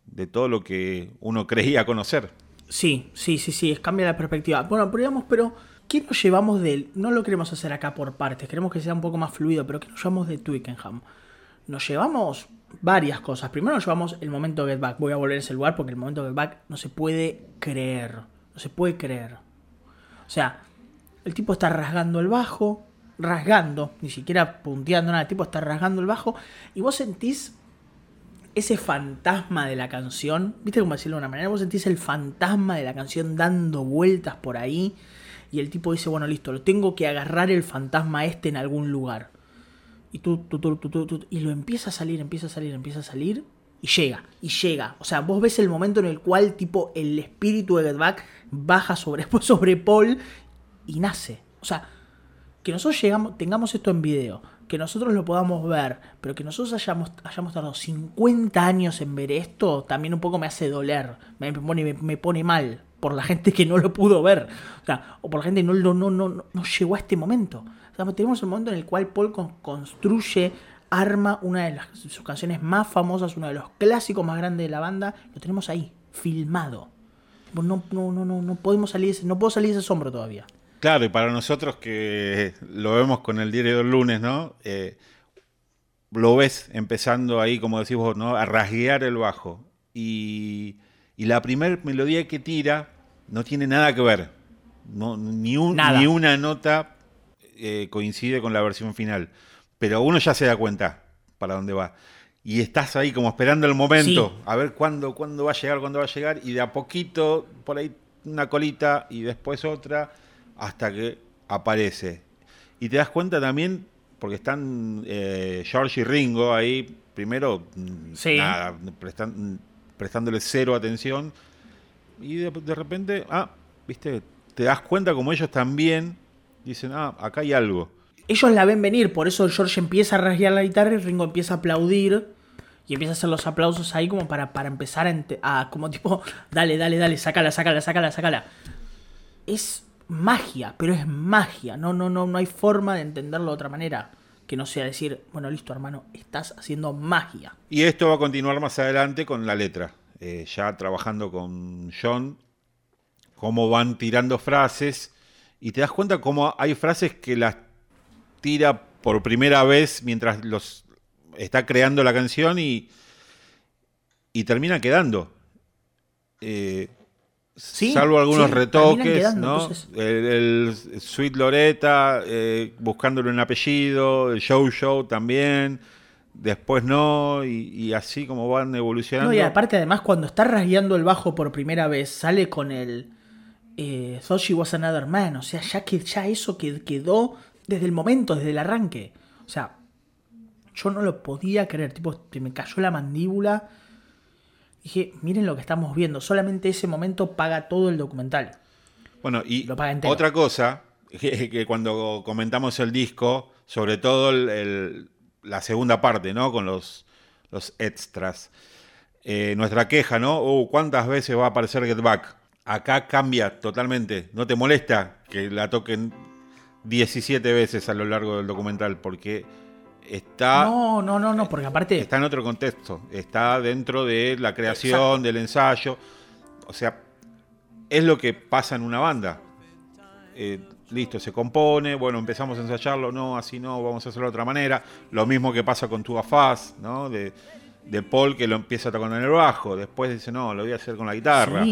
de todo lo que uno creía conocer. Sí, sí, sí, sí, cambia la perspectiva. Bueno, pero digamos, pero ¿Qué nos llevamos del.? No lo queremos hacer acá por partes, queremos que sea un poco más fluido, pero ¿qué nos llevamos de Twickenham? Nos llevamos varias cosas. Primero nos llevamos el momento Get Back. Voy a volver a ese lugar porque el momento Get Back no se puede creer. No se puede creer. O sea, el tipo está rasgando el bajo, rasgando, ni siquiera punteando nada, el tipo está rasgando el bajo y vos sentís ese fantasma de la canción, ¿viste cómo decirlo de una manera? Vos sentís el fantasma de la canción dando vueltas por ahí y el tipo dice, bueno, listo, lo tengo que agarrar el fantasma este en algún lugar. Y tú, tú, tú, tú, y lo empieza a salir, empieza a salir, empieza a salir, y llega, y llega. O sea, vos ves el momento en el cual, tipo, el espíritu de Get Back baja sobre, sobre Paul y nace. O sea, que nosotros llegamos, tengamos esto en video, que nosotros lo podamos ver, pero que nosotros hayamos, hayamos tardado 50 años en ver esto, también un poco me hace doler, me pone, me pone mal por la gente que no lo pudo ver, o, sea, o por la gente que no, no, no, no, no llegó a este momento. Tenemos el momento en el cual Paul construye, arma una de las, sus canciones más famosas, uno de los clásicos más grandes de la banda, lo tenemos ahí, filmado. No, no, no, no, no podemos salir, no puedo salir de ese asombro todavía. Claro, y para nosotros que lo vemos con el diario del lunes, ¿no? Eh, lo ves empezando ahí, como decís vos, ¿no? a rasguear el bajo. Y, la primera melodía que tira no tiene nada que ver. No, ni, ni una nota eh, coincide con la versión final. Pero uno ya se da cuenta para dónde va. Y estás ahí como esperando el momento, a ver cuándo, cuándo va a llegar, cuándo va a llegar, y de a poquito, por ahí una colita y después otra, hasta que aparece. Y te das cuenta también, porque están eh, George y Ringo ahí, primero, mm, nada, prestándole cero atención, y de, repente, ah, viste, te das cuenta como ellos también dicen, ah, acá hay algo. Ellos la ven venir, por eso George empieza a rasguear la guitarra y Ringo empieza a aplaudir y empieza a hacer los aplausos ahí como para, para empezar a, a, como tipo, dale, dale, dale, sácala, sácala, sácala, sácala. Es magia, pero es magia. No, no, no, no hay forma de entenderlo de otra manera que no sea decir, bueno, listo, hermano, estás haciendo magia. Y esto va a continuar más adelante con la letra. Eh, ya trabajando con John, cómo van tirando frases y te das cuenta cómo hay frases que las tira por primera vez mientras los está creando la canción y, y termina quedando. Eh, salvo algunos retoques, ¿no? El, Sweet Loretta, eh, buscándole un apellido, el Show Show también, después no, y, así como van evolucionando. No, y aparte además cuando está rasgueando el bajo por primera vez, sale con el eh, Thought Was Another Man, o sea, ya que ya eso quedó desde el momento, desde el arranque. O sea, yo no lo podía creer, tipo, me cayó la mandíbula Dije, miren lo que estamos viendo, solamente ese momento paga todo el documental. Bueno, y otra cosa, que, cuando comentamos el disco, sobre todo la segunda parte, ¿no? Con los, los extras. Eh, nuestra queja, ¿no? Uh, ¿Cuántas veces va a aparecer Get Back? Acá cambia totalmente. ¿No te molesta que la toquen 17 veces a lo largo del documental? Porque está. No, no, no, no, porque aparte. Está en otro contexto. Está dentro de la creación, del ensayo. O sea, es lo que pasa en una banda. Eh, listo, se compone, bueno, empezamos a ensayarlo, no, así no, vamos a hacerlo de otra manera. Lo mismo que pasa con Tu Faz, ¿no? De, Paul que lo empieza a tocar en el bajo, después dice, no, lo voy a hacer con la guitarra.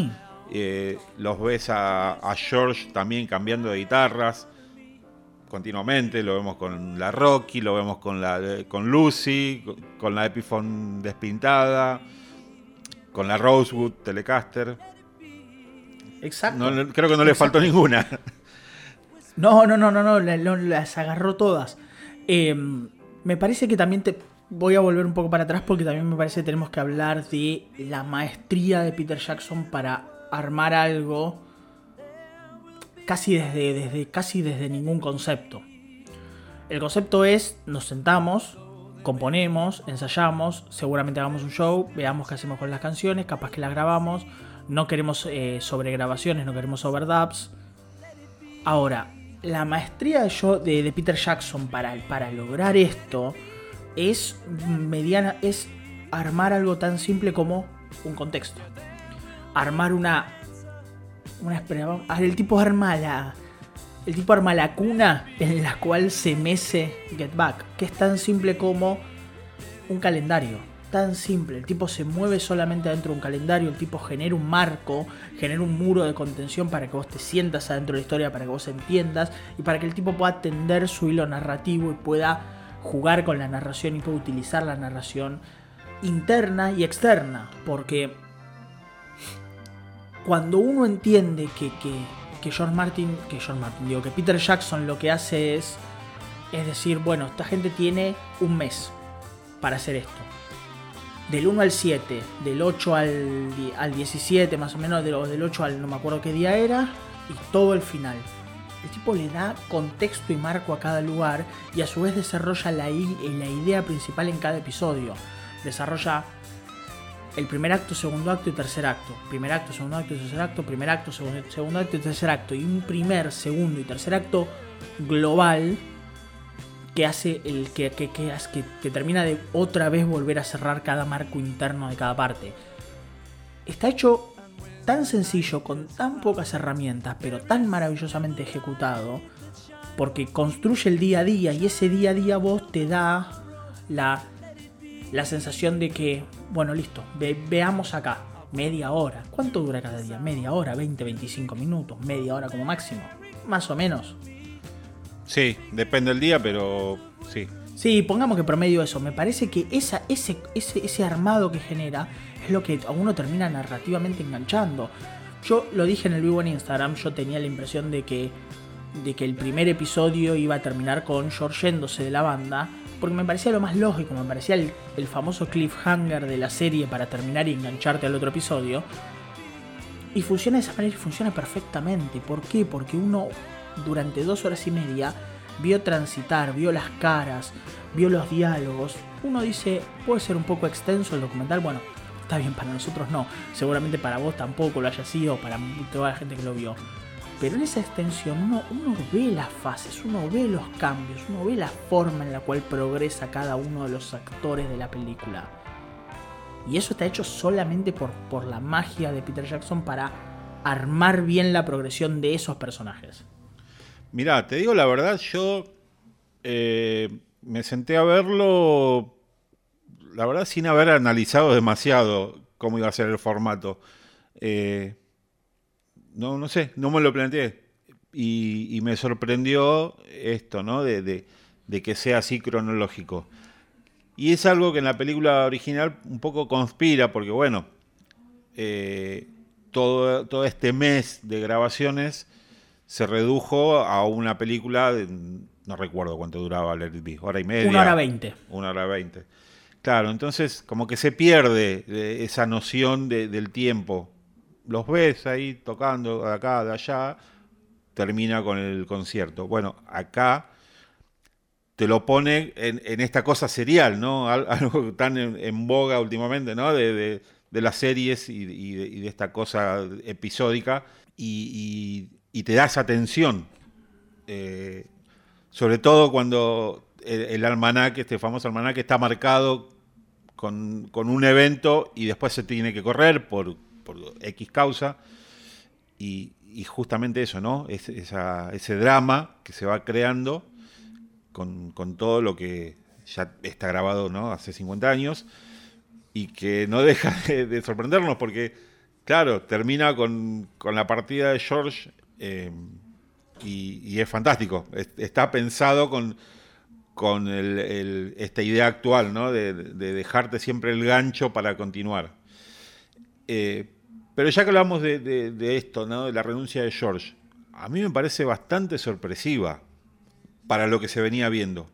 Eh, los ves a, a George también cambiando de guitarras continuamente, lo vemos con la Rocky, lo vemos con la con Lucy, con la Epiphone despintada, con la Rosewood Telecaster. Exacto. creo que no le faltó ninguna. No, no, no, no, no, las agarró todas. Eh, me parece que también te voy a volver un poco para atrás porque también me parece que tenemos que hablar de la maestría de Peter Jackson para armar algo casi desde, desde, casi desde ningún concepto. El concepto es, nos sentamos, componemos, ensayamos, seguramente hagamos un show, veamos qué hacemos con las canciones, capaz que las grabamos, no queremos eh, sobregrabaciones, no queremos overdubs. Ahora, la maestría de, de, de Peter Jackson para, para lograr esto es mediana, es armar algo tan simple como un contexto. Armar una una El tipo arma la. El tipo arma la cuna en la cual se mece Get Back. Que es tan simple como un calendario. Tan simple. El tipo se mueve solamente dentro de un calendario. El tipo genera un marco. Genera un muro de contención para que vos te sientas adentro de la historia. Para que vos entiendas. Y para que el tipo pueda atender su hilo narrativo. Y pueda jugar con la narración. Y pueda utilizar la narración interna y externa. Porque cuando uno entiende que, que, que John Martin, que John Martin, digo, que Peter Jackson lo que hace es, es decir, bueno, esta gente tiene un mes para hacer esto. Del 1 al 7, del 8 al, al 17 más o menos, del 8 al no me acuerdo qué día era, y todo el final. El tipo le da contexto y marco a cada lugar y a su vez desarrolla la, la idea principal en cada episodio. Desarrolla el primer acto, segundo acto y tercer acto. Primer acto, segundo acto y tercer acto, primer acto, segundo, acto y tercer acto. Y un primer, segundo y tercer acto global que hace el que, que, que, que, termina de otra vez volver a cerrar cada marco interno de cada parte. Está hecho tan sencillo, con tan pocas herramientas, pero tan maravillosamente ejecutado, porque construye el día a día y ese día a día vos te da la, la sensación de que, bueno, listo, veamos acá, media hora. ¿Cuánto dura cada día? Media hora, 20, 25 minutos, media hora como máximo. Más o menos. Sí, depende del día, pero sí. Sí, pongamos que promedio eso. Me parece que esa, ese, ese, ese armado que genera es lo que a uno termina narrativamente enganchando. Yo lo dije en el vivo en Instagram, yo tenía la impresión de que, de que el primer episodio iba a terminar con George yéndose de la banda, porque me parecía lo más lógico, me parecía el, famoso cliffhanger de la serie para terminar y engancharte al otro episodio. Y funciona de esa manera y funciona perfectamente. ¿Por qué? Porque uno durante dos horas y media vio transitar, vio las caras, vio los diálogos. Uno dice, puede ser un poco extenso el documental, bueno, está bien, para nosotros no, seguramente para vos tampoco lo haya sido, para toda la gente que lo vio. Pero en esa extensión uno, ve las fases, uno ve los cambios, uno ve la forma en la cual progresa cada uno de los actores de la película. Y eso está hecho solamente por, por la magia de Peter Jackson para armar bien la progresión de esos personajes. Mirá, te digo la verdad, yo eh, me senté a verlo, la verdad, sin haber analizado demasiado cómo iba a ser el formato. Eh, no, no sé, no me lo planteé. Y, me sorprendió esto, ¿no? De, que sea así cronológico. Y es algo que en la película original un poco conspira, porque bueno, eh, todo, todo este mes de grabaciones se redujo a una película, no recuerdo cuánto duraba Let It hora y media. Una hora veinte. Una hora veinte. Claro, entonces como que se pierde esa noción del tiempo. Los ves ahí tocando de acá, de allá, termina con el concierto. Bueno, acá te lo pone en, esta cosa serial, ¿no? Algo tan en, boga últimamente, ¿no? De, las series y, de, esta cosa episódica. y, te das atención. Eh, sobre todo cuando el, almanaque, este famoso almanaque, está marcado con, un evento y después se tiene que correr por, X causa. Y, justamente eso, ¿no? Es, ese drama que se va creando con, todo lo que ya está grabado ¿no? hace 50 años y que no deja de, sorprendernos porque, claro, termina con, con, la partida de George eh, y, es fantástico. está pensado con, con esta idea actual, ¿no? De, dejarte siempre el gancho para continuar. Eh, pero ya que hablamos de, esto, ¿no? De la renuncia de George, a mí me parece bastante sorpresiva para lo que se venía viendo.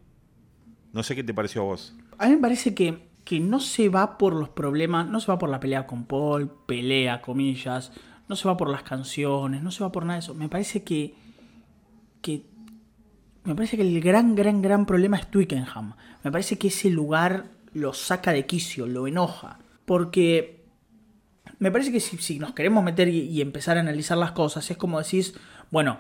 No sé qué te pareció a vos. A mí me parece que, que no se va por los problemas, no se va por la pelea con Paul, pelea, comillas, no se va por las canciones, no se va por nada de eso. Me parece que, que me parece que el gran, gran, gran problema es Twickenham. Me parece que ese lugar lo saca de quicio, lo enoja. Porque me parece que si, nos queremos meter y, empezar a analizar las cosas, es como decís, bueno,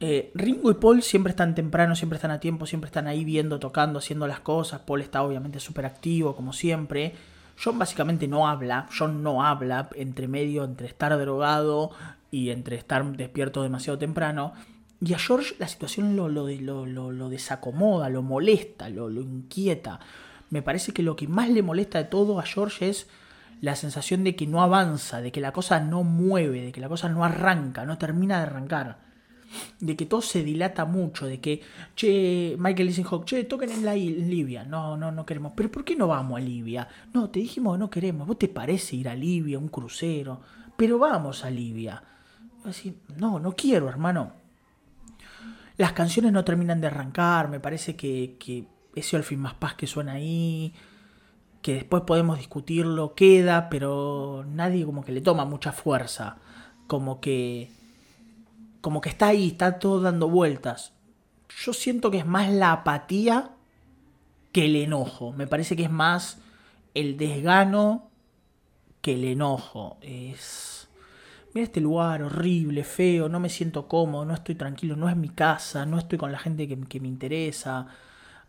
eh, Ringo y Paul siempre están temprano, siempre están a tiempo, siempre están ahí viendo, tocando, haciendo las cosas. Paul está obviamente súper activo, como siempre. John básicamente no habla, John no habla entre medio, entre estar drogado y entre estar despierto demasiado temprano. Y a George la situación lo, lo, lo, desacomoda, lo molesta, lo, inquieta. Me parece que lo que más le molesta de todo a George es la sensación de que no avanza, de que la cosa no mueve, de que la cosa no arranca, no termina de arrancar de que todo se dilata mucho, de que, che, Michael Lisenhock, che, toquen en, la, Libia. No, no, no queremos. Pero ¿por qué no vamos a Libia? No, te dijimos no queremos. ¿Vos te parece ir a Libia, un crucero? Pero vamos a Libia. Así, no, no quiero, hermano. Las canciones no terminan de arrancar, me parece que, que ese al fin más paz que suena ahí, que después podemos discutirlo, queda, pero nadie como que le toma mucha fuerza, como que como que está ahí, está todo dando vueltas. Yo siento que es más la apatía que el enojo. Me parece que es más el desgano que el enojo. Es. Mira este lugar horrible, feo, no me siento cómodo, no estoy tranquilo, no es mi casa, no estoy con la gente que, que me interesa.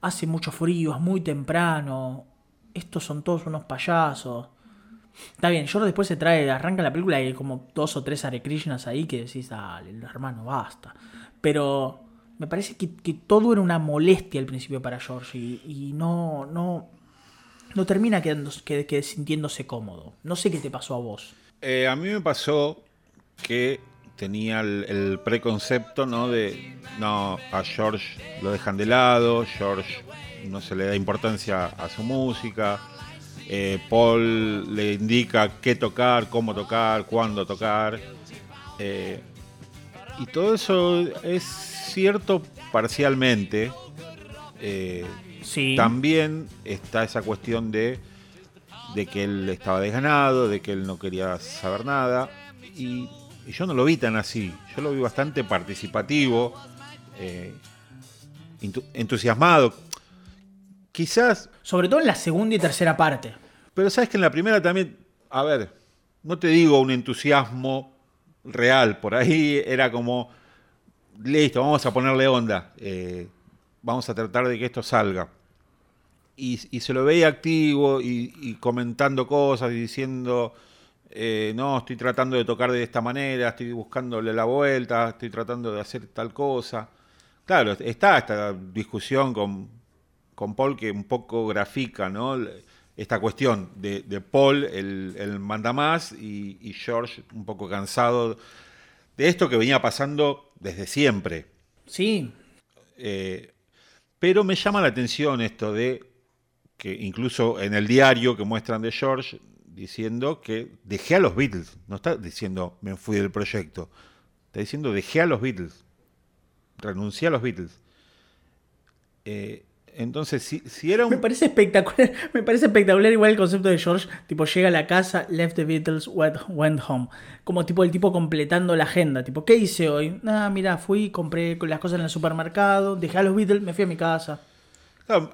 Hace mucho frío, es muy temprano. Estos son todos unos payasos. Está bien, yo después se trae, arranca la película y hay como dos o tres Hare Krishnas ahí que decís, dale, hermano, basta. Pero me parece que, todo era una molestia al principio para George y, no, no, no termina quedando, que, sintiéndose cómodo. No sé qué te pasó a vos. Eh, a mí me pasó que tenía el, preconcepto, ¿no? De, no, a George lo dejan de lado, George no se le da importancia a su música, eh, Paul le indica qué tocar, cómo tocar, cuándo tocar. Eh, y todo eso es cierto parcialmente. Eh, sí. También está esa cuestión de, de que él estaba desganado, de que él no quería saber nada. Y y yo no lo vi tan así. Yo lo vi bastante participativo, entusiasmado. Quizás. Sobre todo en la segunda y tercera parte. Pero sabes que en la primera también. A ver, no te digo un entusiasmo real. Por ahí era como. Listo, vamos a ponerle onda. Eh, vamos a tratar de que esto salga. Y, se lo veía activo y comentando cosas y diciendo eh, no, estoy tratando de tocar de esta manera, estoy buscándole la vuelta, estoy tratando de hacer tal cosa. Claro, está esta discusión con, con Paul que un poco grafica, ¿no? Esta cuestión de, Paul, el, el mandamás, y, y George un poco cansado de esto que venía pasando desde siempre. Sí. Eh, pero me llama la atención esto de que incluso en el diario que muestran de George diciendo que dejé a los Beatles. No está diciendo me fui del proyecto. Está diciendo dejé a los Beatles. Renuncié a los Beatles. Eh, entonces, si, si, era un... Me parece espectacular, me parece espectacular igual el concepto de George, tipo llega a la casa, left the Beatles, went, home. Como tipo el tipo completando la agenda, tipo, ¿qué hice hoy? Ah, mira, fui, compré las cosas en el supermercado, dejé a los Beatles, me fui a mi casa.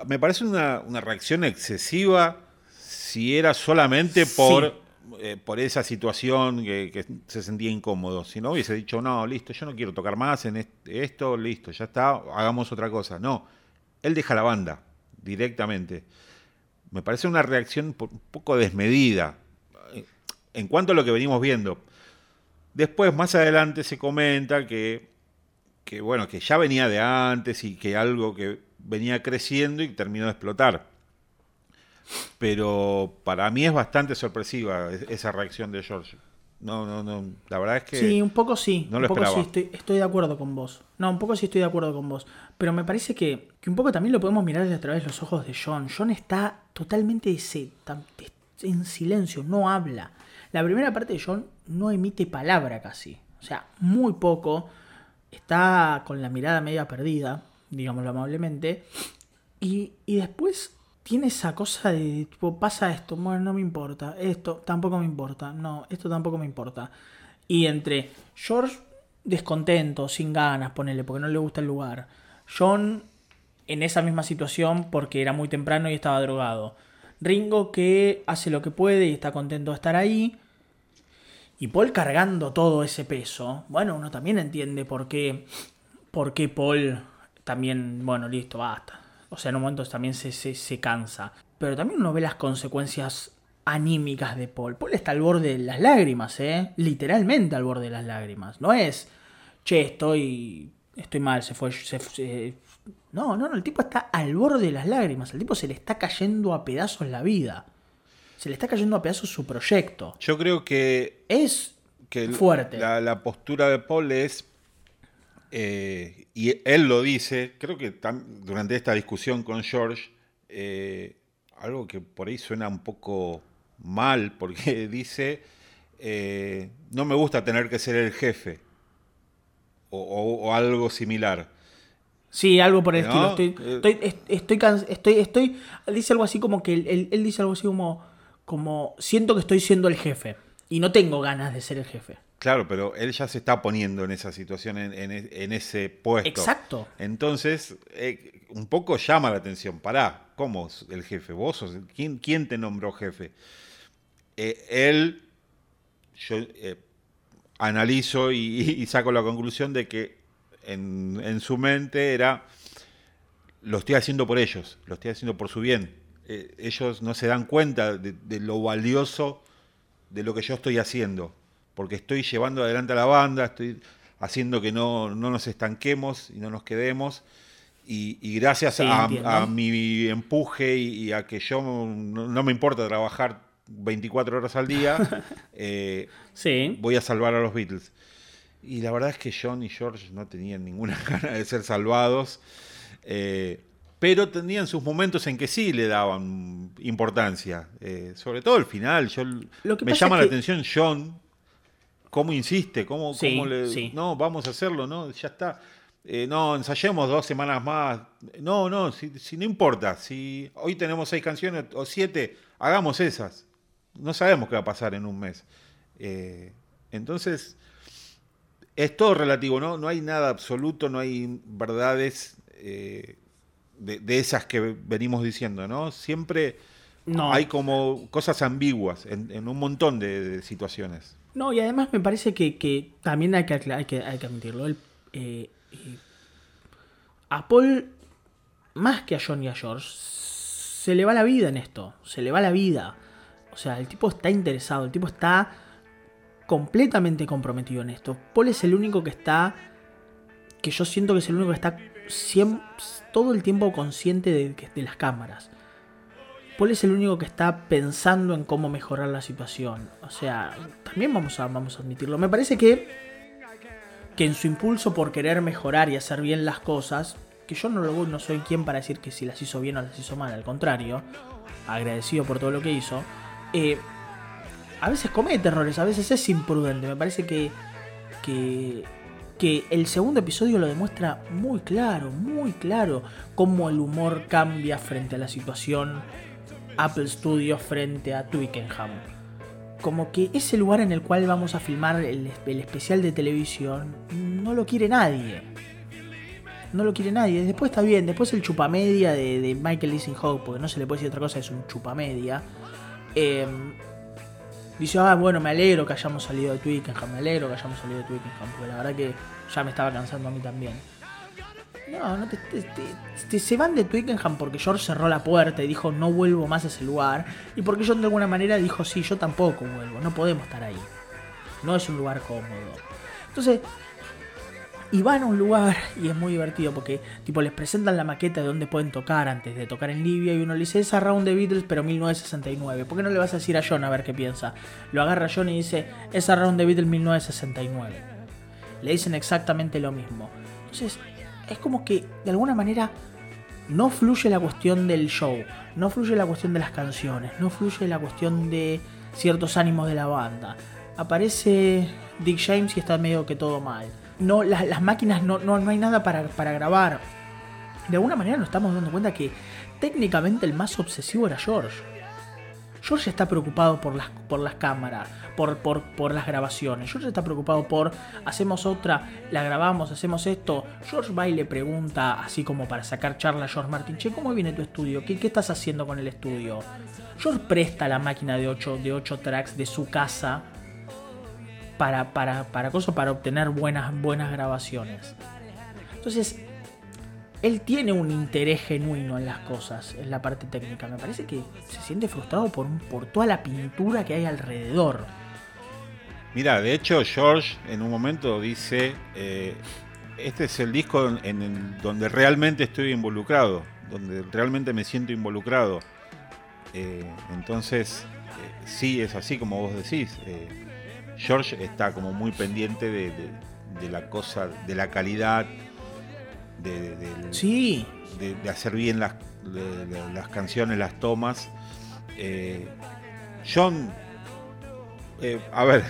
me parece una, una reacción excesiva si era solamente por, eh, por esa situación que, se sentía incómodo. Si no hubiese dicho, no, listo, yo no quiero tocar más en esto, listo, ya está, hagamos otra cosa. No, él deja la banda directamente. Me parece una reacción un poco desmedida en cuanto a lo que venimos viendo. Después, más adelante, se comenta que, que, bueno, que ya venía de antes y que algo que venía creciendo y terminó de explotar pero para mí es bastante sorpresiva esa reacción de George. No, no, no. La verdad es que. Sí, un poco sí. No un poco sí, estoy, estoy, de acuerdo con vos. No, un poco sí estoy de acuerdo con vos. Pero me parece que, que un poco también lo podemos mirar desde a través de los ojos de John. John está totalmente en silencio, no habla. La primera parte de John no emite palabra casi. O sea, muy poco. Está con la mirada media perdida, digámoslo amablemente. Y, y después tiene esa cosa de pasa esto, bueno, no me importa, esto tampoco me importa, no, esto tampoco me importa. Y entre George descontento, sin ganas, ponele, porque no le gusta el lugar. John en esa misma situación porque era muy temprano y estaba drogado. Ringo que hace lo que puede y está contento de estar ahí. Y Paul cargando todo ese peso. Bueno, uno también entiende por qué, por qué Paul también, bueno, listo, basta o sea, en un momento también se, se, cansa. Pero también uno ve las consecuencias anímicas de Paul. Paul está al borde de las lágrimas, ¿eh? Literalmente al borde de las lágrimas. No es, che, estoy, estoy mal, se fue... No, no, no, el tipo está al borde de las lágrimas. El tipo se le está cayendo a pedazos la vida. Se le está cayendo a pedazos su proyecto. Yo creo que... Es que fuerte. La, la postura de Paul es eh, y él lo dice, creo que durante esta discusión con George, eh, algo que por ahí suena un poco mal, porque dice, eh, no me gusta tener que ser el jefe, o, algo similar. Sí, algo por el estilo. Estoy, estoy, estoy, estoy, dice algo así como que él, él, dice algo así como, como, siento que estoy siendo el jefe y no tengo ganas de ser el jefe. Claro, pero él ya se está poniendo en esa situación, en, ese puesto. Exacto. Entonces, eh, un poco llama la atención. Pará, ¿cómo el jefe? ¿Vos sos? ¿Quién, quién te nombró jefe? Eh, él, yo eh, analizo y, saco la conclusión de que en, su mente era, lo estoy haciendo por ellos, lo estoy haciendo por su bien. ellos no se dan cuenta de lo valioso de lo que yo estoy haciendo porque estoy llevando adelante a la banda, estoy haciendo que no, nos estanquemos y no nos quedemos. Y, gracias a, mi empuje y, a que yo no, me importa trabajar 24 horas al día, eh, voy a salvar a los Beatles. Y la verdad es que John y George no tenían ninguna gana de ser salvados, eh, pero tenían sus momentos en que sí le daban importancia. Eh, sobre todo el final. Yo, me llama la atención John, cómo insiste, cómo, le... No, vamos a hacerlo, ¿no? Ya está. Eh, no, ensayemos dos semanas más. No, no, si, no importa. Si hoy tenemos seis canciones o siete, hagamos esas. No sabemos qué va a pasar en un mes. Eh, entonces, es todo relativo, ¿no? No hay nada absoluto, no hay verdades eh, de, esas que venimos diciendo, ¿no? Siempre hay como cosas ambiguas en, un montón de, situaciones. No, y además me parece que, también hay que, hay que, hay que admitirlo. El, a Paul, más que a John y a George, se le va la vida en esto. Se le va la vida. O sea, el tipo está interesado, el tipo está completamente comprometido en esto. Paul es el único que está. Que yo siento que es el único que está todo el tiempo consciente de, de las cámaras. Paul es el único que está pensando en cómo mejorar la situación. O sea, también vamos a, vamos a admitirlo. Me parece que que en su impulso por querer mejorar y hacer bien las cosas, que yo no, lo, no soy quien para decir que si las hizo bien o las hizo mal, al contrario, agradecido por todo lo que hizo, eh, a veces comete errores, a veces es imprudente. Me parece que, que, que el segundo episodio lo demuestra muy claro, muy claro, cómo el humor cambia frente a la situación Apple Studios frente a Twickenham como que ese lugar en el cual vamos a filmar el, especial de televisión no lo quiere nadie. No lo quiere nadie. Después está bien. Después el chupamedia de, de Michael Hawk, porque no se le puede decir otra cosa, es un chupamedia. Eh, dice, ah, bueno, me alegro que hayamos salido de Twickenham, me alegro que hayamos salido de Twickenham, porque la verdad que ya me estaba cansando a mí también. No, no te, se van de Twickenham porque George cerró la puerta y dijo no vuelvo más a ese lugar. Y porque John de alguna manera dijo sí, yo tampoco vuelvo, no podemos estar ahí. No es un lugar cómodo. Entonces, y van a un lugar y es muy divertido porque tipo les presentan la maqueta de dónde pueden tocar antes de tocar en Libia y uno le dice esa round de Beatles pero 1969. ¿Por qué no le vas a decir a John a ver qué piensa? Lo agarra John y dice esa round de Beatles 1969. Le dicen exactamente lo mismo. Entonces, es como que de alguna manera no fluye la cuestión del show, no fluye la cuestión de las canciones, no fluye la cuestión de ciertos ánimos de la banda. Aparece Dick James y está medio que todo mal. No, las, máquinas no, no, hay nada para, para grabar. De alguna manera nos estamos dando cuenta que técnicamente el más obsesivo era George. George está preocupado por las, por las cámaras, por, por, las grabaciones. George está preocupado por hacemos otra, la grabamos, hacemos esto. George va y le pregunta, así como para sacar charla a George Martin, che, ¿cómo viene tu estudio? ¿Qué, estás haciendo con el estudio? George presta la máquina de 8, de 8 tracks de su casa para, obtener buenas, buenas grabaciones. Entonces, él tiene un interés genuino en las cosas, en la parte técnica. Me parece que se siente frustrado por, por toda la pintura que hay alrededor. Mira, de hecho George en un momento dice, eh, este es el disco en, donde realmente estoy involucrado, donde realmente me siento involucrado. Eh, entonces, eh, sí, es así como vos decís. George está como muy pendiente de, de la cosa, de la calidad de, sí. de, hacer bien las, las canciones, las tomas. John, eh, a ver,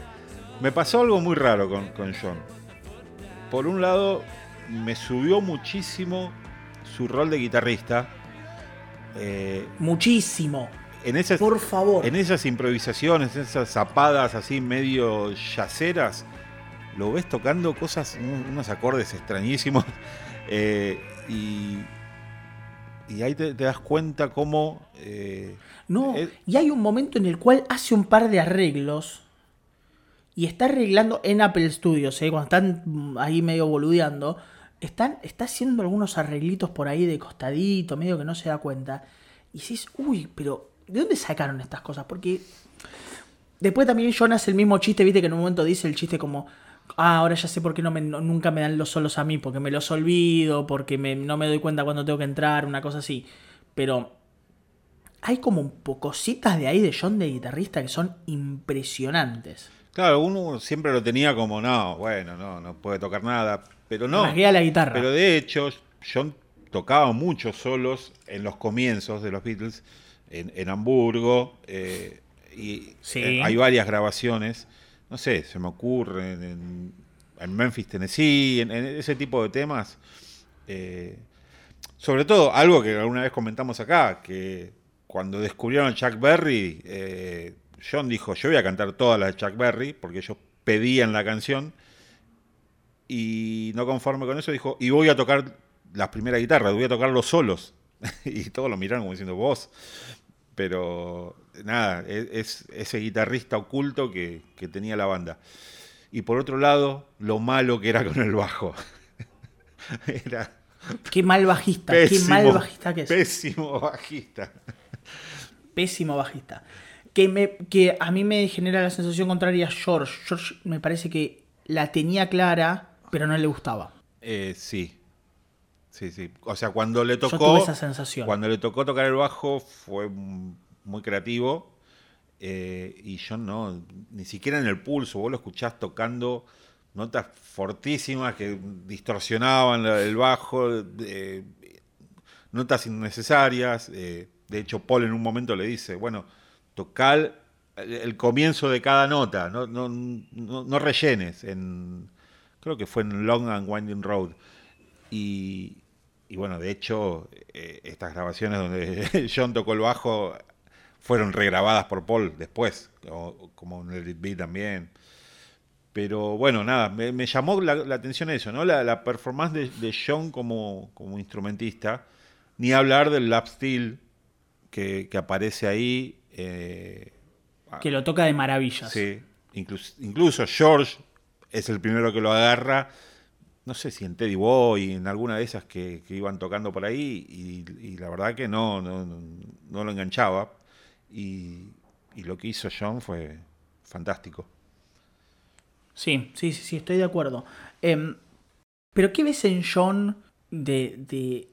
me pasó algo muy raro con, John. Por un lado, me subió muchísimo su rol de guitarrista. Eh, muchísimo. En esas, Por favor. En esas improvisaciones, en esas zapadas así medio yaceras, lo ves tocando cosas, unos acordes extrañísimos. Eh, y, y ahí te, das cuenta cómo... Eh, no, y hay un momento en el cual hace un par de arreglos y está arreglando en Apple Studios, ¿eh? cuando están ahí medio boludeando, están, está haciendo algunos arreglitos por ahí de costadito, medio que no se da cuenta. Y dices, uy, pero ¿de dónde sacaron estas cosas? Porque después también Jonas el mismo chiste, viste que en un momento dice el chiste como, ah, ahora ya sé por qué no me, nunca me dan los solos a mí, porque me los olvido, porque no me doy cuenta cuando tengo que entrar, una cosa así. Pero hay como un cositas de ahí de John de guitarrista que son impresionantes. Claro, uno siempre lo tenía como, no, bueno, no, no puede tocar nada, pero no. la guitarra. Pero de hecho, John tocaba muchos solos en los comienzos de los Beatles, en, Hamburgo, eh, y eh, hay varias grabaciones, no sé, se me ocurre, en, Memphis, Tennessee, en, ese tipo de temas. Eh, sobre todo, algo que alguna vez comentamos acá, que cuando descubrieron Chuck Berry, John dijo, yo voy a cantar todas las de Chuck Berry, porque ellos pedían la canción, y no conforme con eso dijo, y voy a tocar las primeras guitarras, voy a tocar los solos. y todos lo miraron como diciendo, vos. Pero nada, e-, es, ese guitarrista oculto que, tenía la banda. Y por otro lado, lo malo que era con el bajo. era Qué mal bajista, qué mal bajista que es. Pésimo bajista. Pésimo bajista. Que, me, que a mí me genera la sensación contraria a George. George me parece que la tenía clara, pero no le gustaba. Eh, sí, Sí, sí. O sea, cuando le tocó. esa sensación. Cuando le tocó tocar el bajo fue muy creativo. Eh, y yo no, ni siquiera en el pulso. Vos lo escuchás tocando notas fortísimas que distorsionaban el bajo, notas innecesarias. Eh, de hecho, Paul en un momento le dice: Bueno, tocar el comienzo de cada nota, no, rellenes. En, creo que fue en Long and Winding Road. Y, bueno, de hecho, eh, estas grabaciones donde John tocó el bajo fueron regrabadas por Paul después, como, en el Beat también. Pero bueno, nada, me, llamó la, atención eso, ¿no? La, performance de, John como, como, instrumentista, ni hablar del lap steel que, aparece ahí. Eh, que lo toca de maravillas. Sí, incluso, incluso George es el primero que lo agarra no sé si en Teddy Boy, en alguna de esas que, iban tocando por ahí, y, la verdad que no, no, lo enganchaba. Y, lo que hizo John fue fantástico. Sí, sí, sí, sí estoy de acuerdo. Em, pero ¿qué ves en John de, de,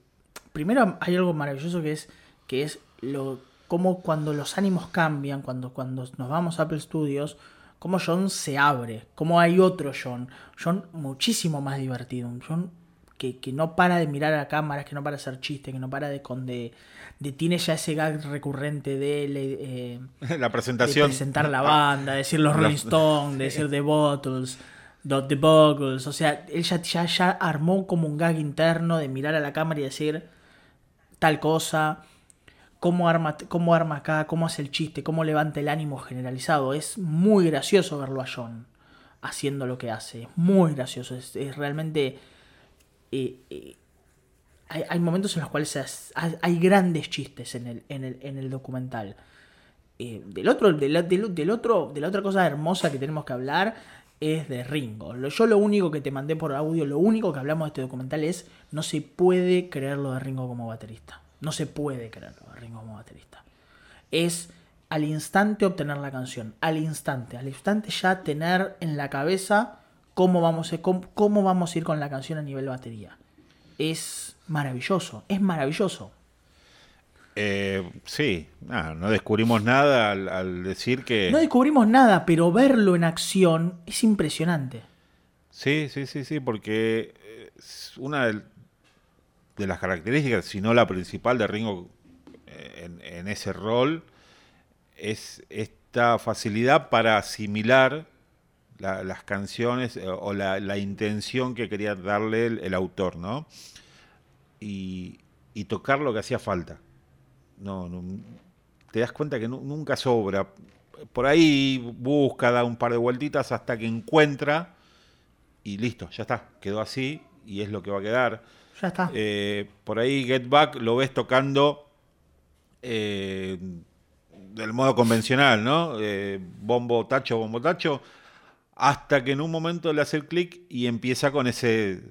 Primero hay algo maravilloso que es, que es lo, como cuando los ánimos cambian, cuando, cuando nos vamos a Apple Studios, cómo John se abre, cómo hay otro John. John muchísimo más divertido, un John que, no para de mirar a cámaras, que no para de hacer chistes, que no para de, de, de tiene ya ese gag recurrente de eh, la presentación, de presentar la banda, decir los Rolling Stones, decir The Bottles. The Buggles, o sea, él ya, ya, ya armó como un gag interno de mirar a la cámara y decir tal cosa cómo arma, cómo arma acá, cómo hace el chiste, cómo levanta el ánimo generalizado. Es muy gracioso verlo a John haciendo lo que hace. Es muy gracioso. Es, realmente. Eh, eh, hay, momentos en los cuales hay, grandes chistes en el, en el, en el documental. Eh, del otro, del, del, otro, de la otra cosa hermosa que tenemos que hablar es de Ringo. Yo lo único que te mandé por audio, lo único que hablamos de este documental es no se puede creer lo de Ringo como baterista. No se puede creerlo Ringo como baterista. Es al instante obtener la canción, al instante, al instante ya tener en la cabeza cómo vamos a, cómo, vamos a ir con la canción a nivel batería. Es maravilloso, es maravilloso. Eh, sí, no descubrimos nada al, decir que... No descubrimos nada, pero verlo en acción es impresionante. Sí, sí, sí, sí, porque es una de, de las características, si no la principal de Ringo en, ese rol es esta facilidad para asimilar las canciones eh, o la, intención que quería darle el, autor, ¿no? Y, tocar lo que hacía falta. No, te das cuenta que nunca sobra. Por ahí busca, da un par de vueltitas hasta que encuentra y listo, ya está, quedó así y es lo que va a quedar. Eh, por ahí Get Back lo ves tocando eh, del modo convencional, ¿no? Eh, bombo, tacho, bombo, tacho, hasta que en un momento le hace el clic y empieza con ese,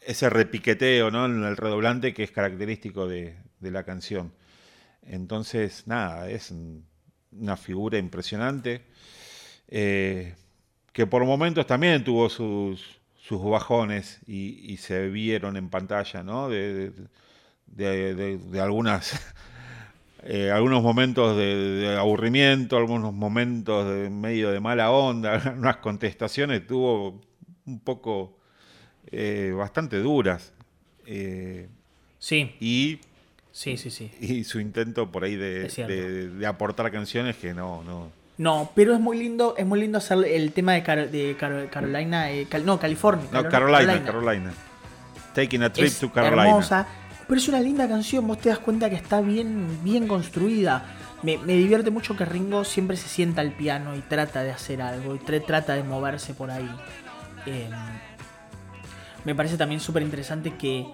ese repiqueteo, ¿no? En el redoblante que es característico de, la canción. Entonces, nada, es una figura impresionante. Que por momentos también tuvo sus, sus bajones y, se vieron en pantalla, ¿no? De, de, algunas, eh, algunos momentos de, aburrimiento, algunos momentos de medio de mala onda, unas contestaciones tuvo un poco eh, bastante duras. Eh, sí. Y Sí, sí, sí. Y su intento por ahí de, de, aportar canciones que no, no. No, pero es muy lindo, es muy lindo hacer el tema de, de Carolina, eh, no, California. No, Carolina, Carolina, Taking a trip to Carolina. Hermosa, pero es una linda canción, vos te das cuenta que está bien, bien construida. Me, divierte mucho que Ringo siempre se sienta al piano y trata de hacer algo, y trata de moverse por ahí. Em, me parece también súper interesante que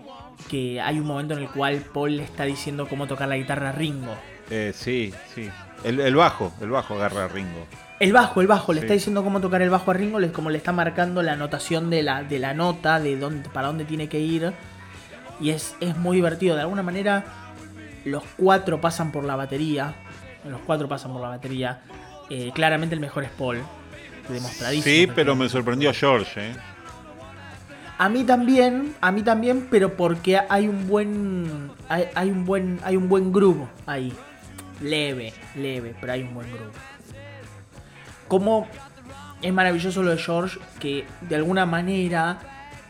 que hay un momento en el cual Paul le está diciendo cómo tocar la guitarra a Ringo. Eh, sí, sí. El, bajo, el bajo agarra a Ringo. El bajo, el bajo, le está diciendo cómo tocar el bajo a Ringo, como le está marcando la anotación de la, de la nota, de dónde, para dónde tiene que ir. Y es, es muy divertido. De alguna manera, los cuatro pasan por la batería. Los cuatro pasan por la batería. Eh, claramente el mejor es Paul. Demostradísimo. Sí, pero me sorprendió George, ¿eh? A mí también, a mí también, pero porque hay un buen hay, un buen hay un buen grupo ahí. Leve, leve, pero hay un buen grupo. Como es maravilloso lo de George que de alguna manera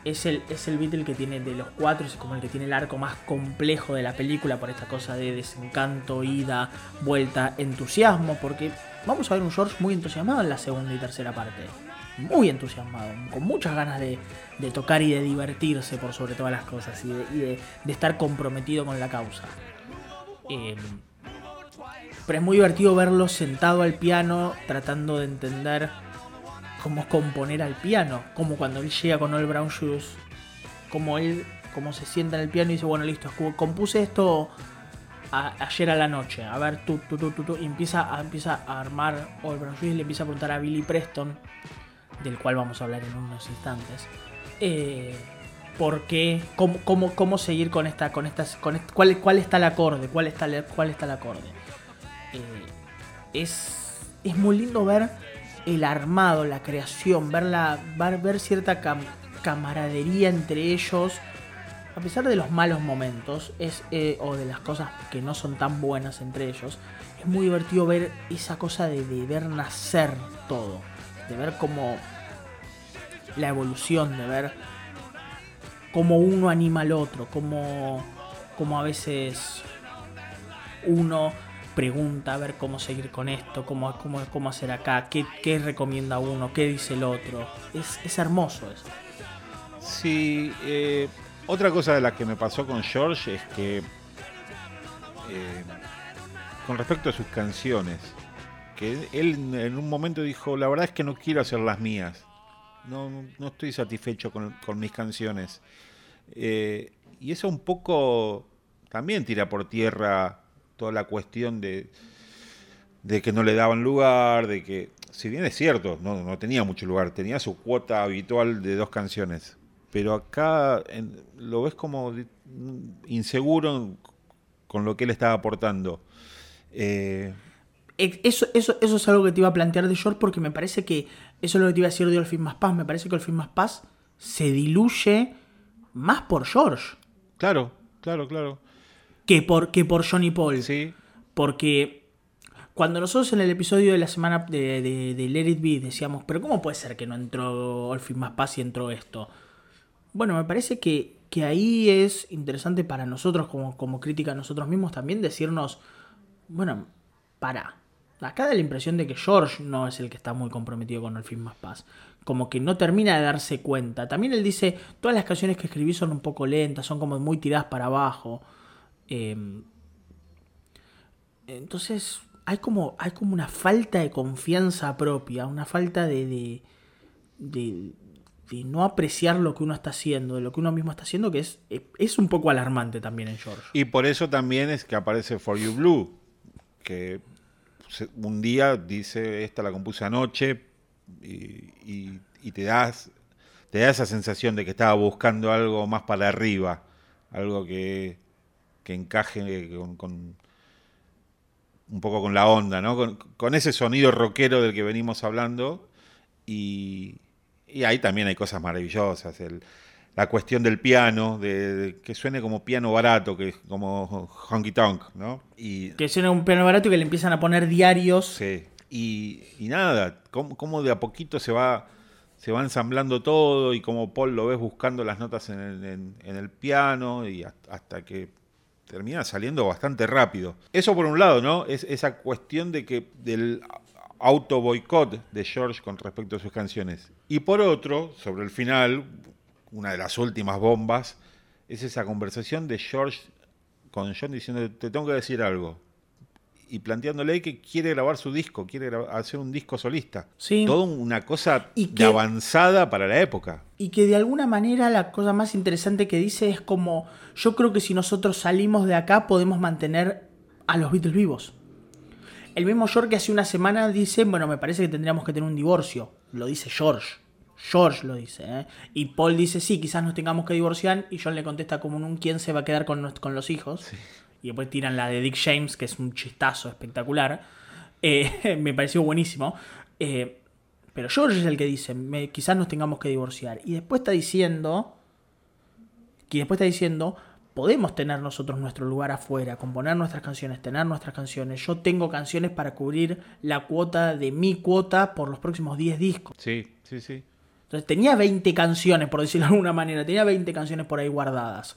es el, es el Beatle que tiene de los cuatro, es como el que tiene el arco más complejo de la película por esta cosa de desencanto, ida, vuelta, entusiasmo, porque vamos a ver un George muy entusiasmado en la segunda y tercera parte muy entusiasmado, con muchas ganas de, tocar y de divertirse por sobre todas las cosas y de, estar comprometido con la causa. Em, pero es muy divertido verlo sentado al piano tratando de entender cómo componer al piano, como cuando él llega con All Brown Shoes, como él como se sienta en el piano y dice, bueno, listo, compuse esto ayer a la noche, a ver, tú, tú, tú, tú, y empieza a, empieza a armar All Brown Shoes y le empieza a preguntar a Billy Preston, del cual vamos a hablar en unos instantes. Eh, ¿Por qué? Cómo, cómo, seguir con esta, con estas, con cuál, cuál está el acorde? ¿Cuál está, cuál está el acorde? Es, es muy lindo ver el armado, la creación, ver, ver, cierta camaradería entre ellos, a pesar de los malos momentos, es, eh, o de las cosas que no son tan buenas entre ellos, es muy divertido ver esa cosa de, de ver nacer todo de ver cómo la evolución, de ver cómo uno anima al otro, cómo, cómo a veces uno pregunta a ver cómo seguir con esto, cómo, cómo, cómo hacer acá, qué, qué, recomienda uno, qué dice el otro. Es, es hermoso eso. Sí, eh, otra cosa de la que me pasó con George es que, eh, con respecto a sus canciones, que él en un momento dijo, la verdad es que no quiero hacer las mías, no, no estoy satisfecho con, mis canciones. Eh, y eso un poco también tira por tierra toda la cuestión de, de que no le daban lugar, de que, si bien es cierto, no, no tenía mucho lugar, tenía su cuota habitual de dos canciones, pero acá lo ves como inseguro con lo que él estaba aportando. Eh, eso, eso, eso es algo que te iba a plantear de George porque me parece que eso es lo que te iba a decir de Olfin más paz. Me parece que Olfin más paz se diluye más por George. Claro, claro, claro. Que por, que por Johnny Paul. Sí. Porque cuando nosotros en el episodio de la semana de, de, Let It Be decíamos, pero ¿cómo puede ser que no entró Olfin más paz y entró esto? Bueno, me parece que, que ahí es interesante para nosotros como, como crítica a nosotros mismos también decirnos, bueno, para, Acá da la impresión de que George no es el que está muy comprometido con el fin más paz. Como que no termina de darse cuenta. También él dice, todas las canciones que escribí son un poco lentas, son como muy tiradas para abajo. Em, entonces hay como, hay como una falta de confianza propia, una falta de, de, de, no apreciar lo que uno está haciendo, de lo que uno mismo está haciendo, que es, es un poco alarmante también en George. Y por eso también es que aparece For You Blue, que un día dice, esta la compuse anoche, y, te das te da esa sensación de que estaba buscando algo más para arriba, algo que, que encaje con, un poco con la onda, ¿no? Con, ese sonido rockero del que venimos hablando. Y, y ahí también hay cosas maravillosas. El, la cuestión del piano, de, que suene como piano barato, que como honky tonk, ¿no? Y, que suene un piano barato y que le empiezan a poner diarios. Sí. Y, nada, cómo, de a poquito se va, se va ensamblando todo y como Paul lo ves buscando las notas en el, en el piano y hasta que termina saliendo bastante rápido. Eso por un lado, ¿no? Es esa cuestión de que del auto boicot de George con respecto a sus canciones. Y por otro, sobre el final, una de las últimas bombas, es esa conversación de George con John diciendo, te tengo que decir algo. Y planteándole que quiere grabar su disco, quiere hacer un disco solista. Sí. Todo una cosa de avanzada para la época. Y que de alguna manera la cosa más interesante que dice es como, yo creo que si nosotros salimos de acá podemos mantener a los Beatles vivos. El mismo George que hace una semana dice, bueno, me parece que tendríamos que tener un divorcio. Lo dice George. George lo dice. ¿eh? Y Paul dice, sí, quizás nos tengamos que divorciar. Y John le contesta como un quién se va a quedar con, con los hijos. Y después tiran la de Dick James, que es un chistazo espectacular. Eh, me pareció buenísimo. Eh, pero George es el que dice, quizás nos tengamos que divorciar. Y después está diciendo, y después está diciendo, podemos tener nosotros nuestro lugar afuera, componer nuestras canciones, tener nuestras canciones. Yo tengo canciones para cubrir la cuota de mi cuota por los próximos 10 discos. Sí, sí, sí. Entonces tenía 20 canciones, por decirlo de alguna manera, tenía 20 canciones por ahí guardadas.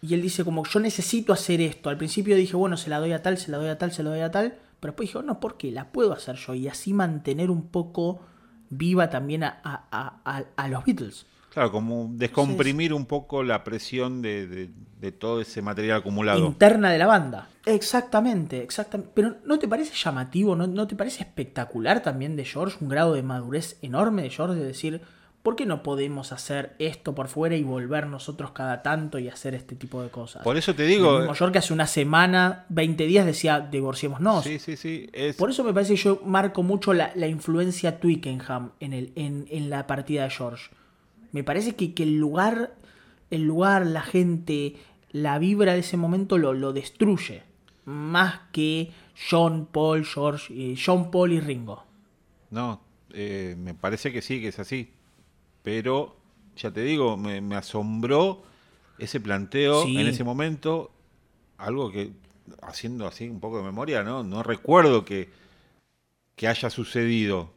Y él dice como, yo necesito hacer esto. Al principio dije, bueno, se la doy a tal, se la doy a tal, se la doy a tal. Pero después dije, no, ¿por qué? La puedo hacer yo. Y así mantener un poco viva también a, a los Beatles. Claro, como descomprimir un poco la presión de, todo ese material acumulado. Interna de la banda. Exactamente, exactamente. Pero ¿no te parece llamativo, no, no te parece espectacular también de George, un grado de madurez enorme de George de decir, ¿por qué no podemos hacer esto por fuera y volver nosotros cada tanto y hacer este tipo de cosas? Por eso te digo... George que hace una semana, 20 días decía, divorciémonos. Sí, sí, sí. Por eso me parece que yo marco mucho la, influencia Twickenham en, el, en, en la partida de George me parece que, el lugar, el lugar, la gente, la vibra de ese momento lo, lo destruye. Más que John, Paul, George, eh, John, Paul y Ringo. No, eh, me parece que sí, que es así. Pero, ya te digo, me, asombró ese planteo en ese momento. Algo que, haciendo así un poco de memoria, no, no recuerdo que, que haya sucedido.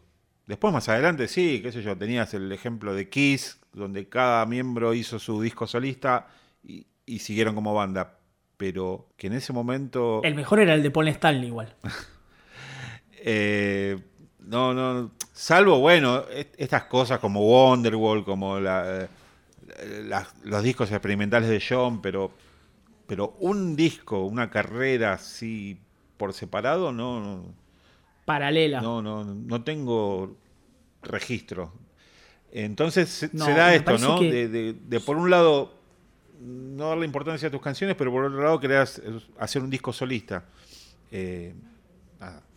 Después, más adelante, sí, qué sé yo, tenías el ejemplo de Kiss, donde cada miembro hizo su disco solista y, siguieron como banda. Pero que en ese momento. El mejor era el de Paul Stanley, igual. Eh, no, no. Salvo, bueno, estas cosas como Wonderwall, como la, los discos experimentales de John, pero, pero un disco, una carrera así por separado, no. Paralela. No, no, no tengo registro entonces se da esto, ¿no? De, por un lado no darle importancia a tus canciones, pero por otro lado querías hacer un disco solista. Eh,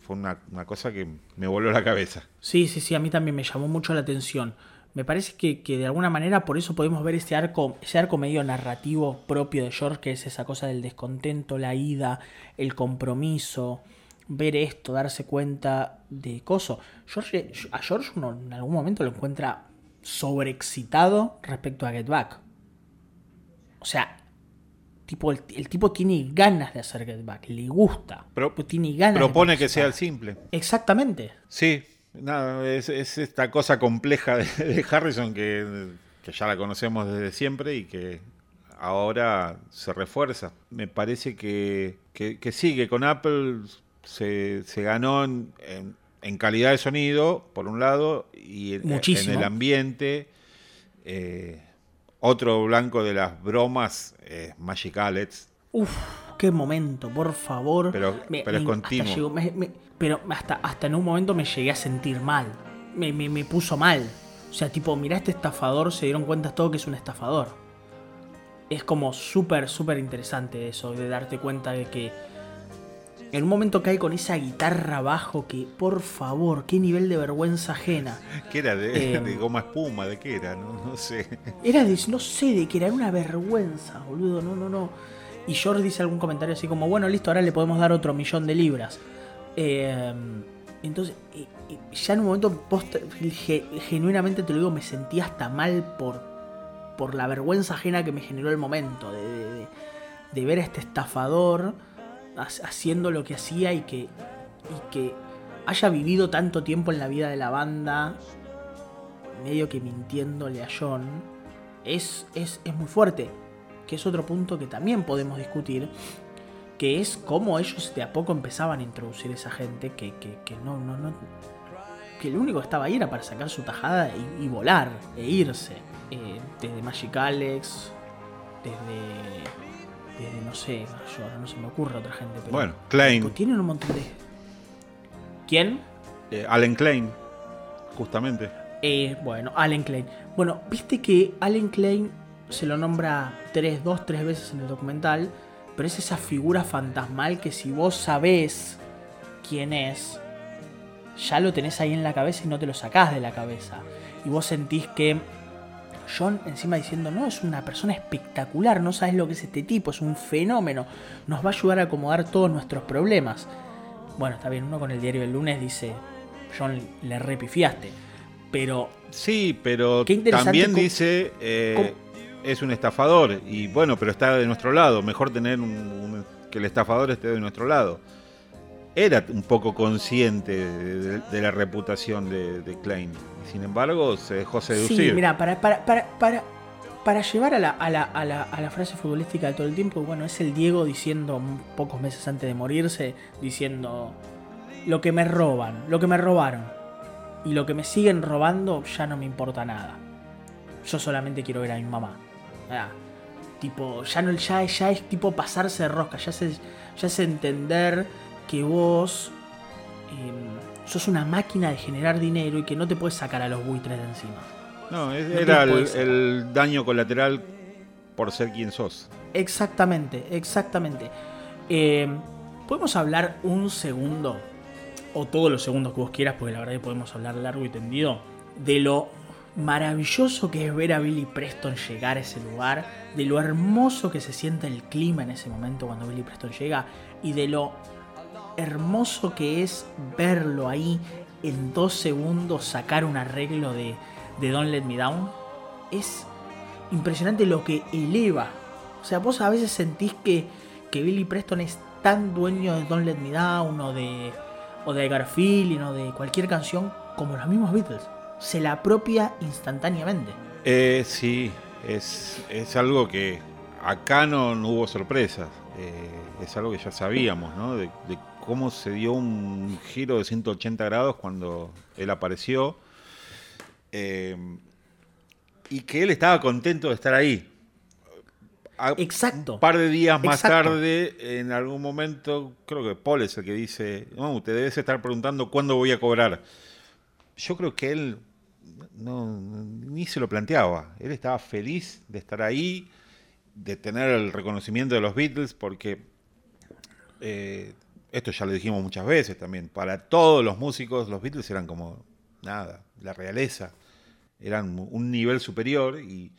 fue una, cosa que me voló la cabeza. Sí, sí, sí, a mí también me llamó mucho la atención. Me parece que, de alguna manera por eso podemos ver este arco, ese arco medio narrativo propio de George, que es esa cosa del descontento, la ida, el compromiso, ver esto, darse cuenta de coso. George, a George uno en algún momento lo encuentra sobreexcitado respecto a Get Back. O sea, tipo, el, tipo tiene ganas de hacer Get Back, le gusta. Pero, tiene ganas propone que sea el simple. Exactamente. Sí, nada, es, esta cosa compleja de, Harrison que, ya la conocemos desde siempre y que ahora se refuerza. Me parece que, que, sí, que con Apple se, ganó en en calidad de sonido, por un lado, y en, el ambiente. Eh, otro blanco de las bromas es Magic Alex. Uf, qué momento, por favor. Pero, pero es continuo. pero hasta, hasta en un momento me llegué a sentir mal. Me, me, puso mal. O sea, tipo, mirá este estafador, se dieron cuenta todo que es un estafador. Es como súper, súper interesante eso, de darte cuenta de que en un momento cae con esa guitarra abajo que, por favor, qué nivel de vergüenza ajena. ¿Qué era? De, em, goma espuma? ¿De qué era? No, sé. Era de, no sé de qué era, una vergüenza, boludo, no, no, no. Y George dice algún comentario así como, bueno, listo, ahora le podemos dar otro millón de libras. Em, entonces, ya en un momento, genuinamente te lo digo, me sentí hasta mal por, por la vergüenza ajena que me generó el momento de, de, ver a este estafador haciendo lo que hacía y que, que haya vivido tanto tiempo en la vida de la banda, medio que mintiéndole a John, es, es, es muy fuerte. Que es otro punto que también podemos discutir que es cómo ellos de a poco empezaban a introducir esa gente que, que, no, no, no, que lo único que estaba ahí era para sacar su tajada y, volar e irse. Eh, desde Magic Alex, desde, no sé, yo, no se me ocurre otra gente. Pero, bueno, Klein. tienen un montón de... ¿Quién? Eh, Allen Klein, justamente. Eh, bueno, Allen Klein. Bueno, viste que Allen Klein se lo nombra tres, dos, tres veces en el documental pero es esa figura fantasmal que si vos sabés quién es, ya lo tenés ahí en la cabeza y no te lo sacás de la cabeza. Y vos sentís que John encima diciendo, no, es una persona espectacular, no sabes lo que es este tipo, es un fenómeno, nos va a ayudar a acomodar todos nuestros problemas. Bueno, está bien, uno con el diario del lunes dice, John, le repifiaste. Pero... Sí, pero también dice... Eh, es un estafador y bueno, pero está de nuestro lado. Mejor tener un, que el estafador esté de nuestro lado. Era un poco consciente de, la reputación de, Klein. Sin embargo, se dejó seducir. Sí, mira, para, para, para, para, para llevar a la, a, la, a, la, a la frase futbolística de todo el tiempo, bueno, es el Diego diciendo pocos meses antes de morirse, diciendo, lo que me roban, lo que me robaron y lo que me siguen robando ya no me importa nada. Yo solamente quiero ver a mi mamá. Ah, tipo, ya no ya, ya es tipo pasarse de rosca, ya es, ya es entender que vos em, sos una máquina de generar dinero y que no te puedes sacar a los buitres de encima. No, era el, daño colateral por ser quien sos. Exactamente, exactamente. Em, podemos hablar un segundo, o todos los segundos que vos quieras, porque la verdad que podemos hablar largo y tendido, de lo maravilloso que es ver a Billy Preston llegar a ese lugar, de lo hermoso que se siente el clima en ese momento cuando Billy Preston llega y de lo hermoso que es verlo ahí en dos segundos sacar un arreglo de, de Don't Let Me Down. Es impresionante lo que eleva. O sea, vos a veces sentís que, que Billy Preston es tan dueño de Don't Let Me Down o de, o de Garfield o de cualquier canción como los mismos Beatles se la apropia instantáneamente. Eh, sí, es, es, algo que acá no, hubo sorpresas. Eh, es algo que ya sabíamos, ¿no? De, cómo se dio un giro de 180 grados cuando él apareció. Eh, y que él estaba contento de estar ahí. Exacto. Un par de días más tarde, en algún momento, creo que Paul es el que dice, no, usted debe estar preguntando cuándo voy a cobrar yo creo que él no, ni se lo planteaba. Él estaba feliz de estar ahí, de tener el reconocimiento de los Beatles, porque eh, esto ya lo dijimos muchas veces también. Para todos los músicos, los Beatles eran como nada, la realeza. Eran un nivel superior y,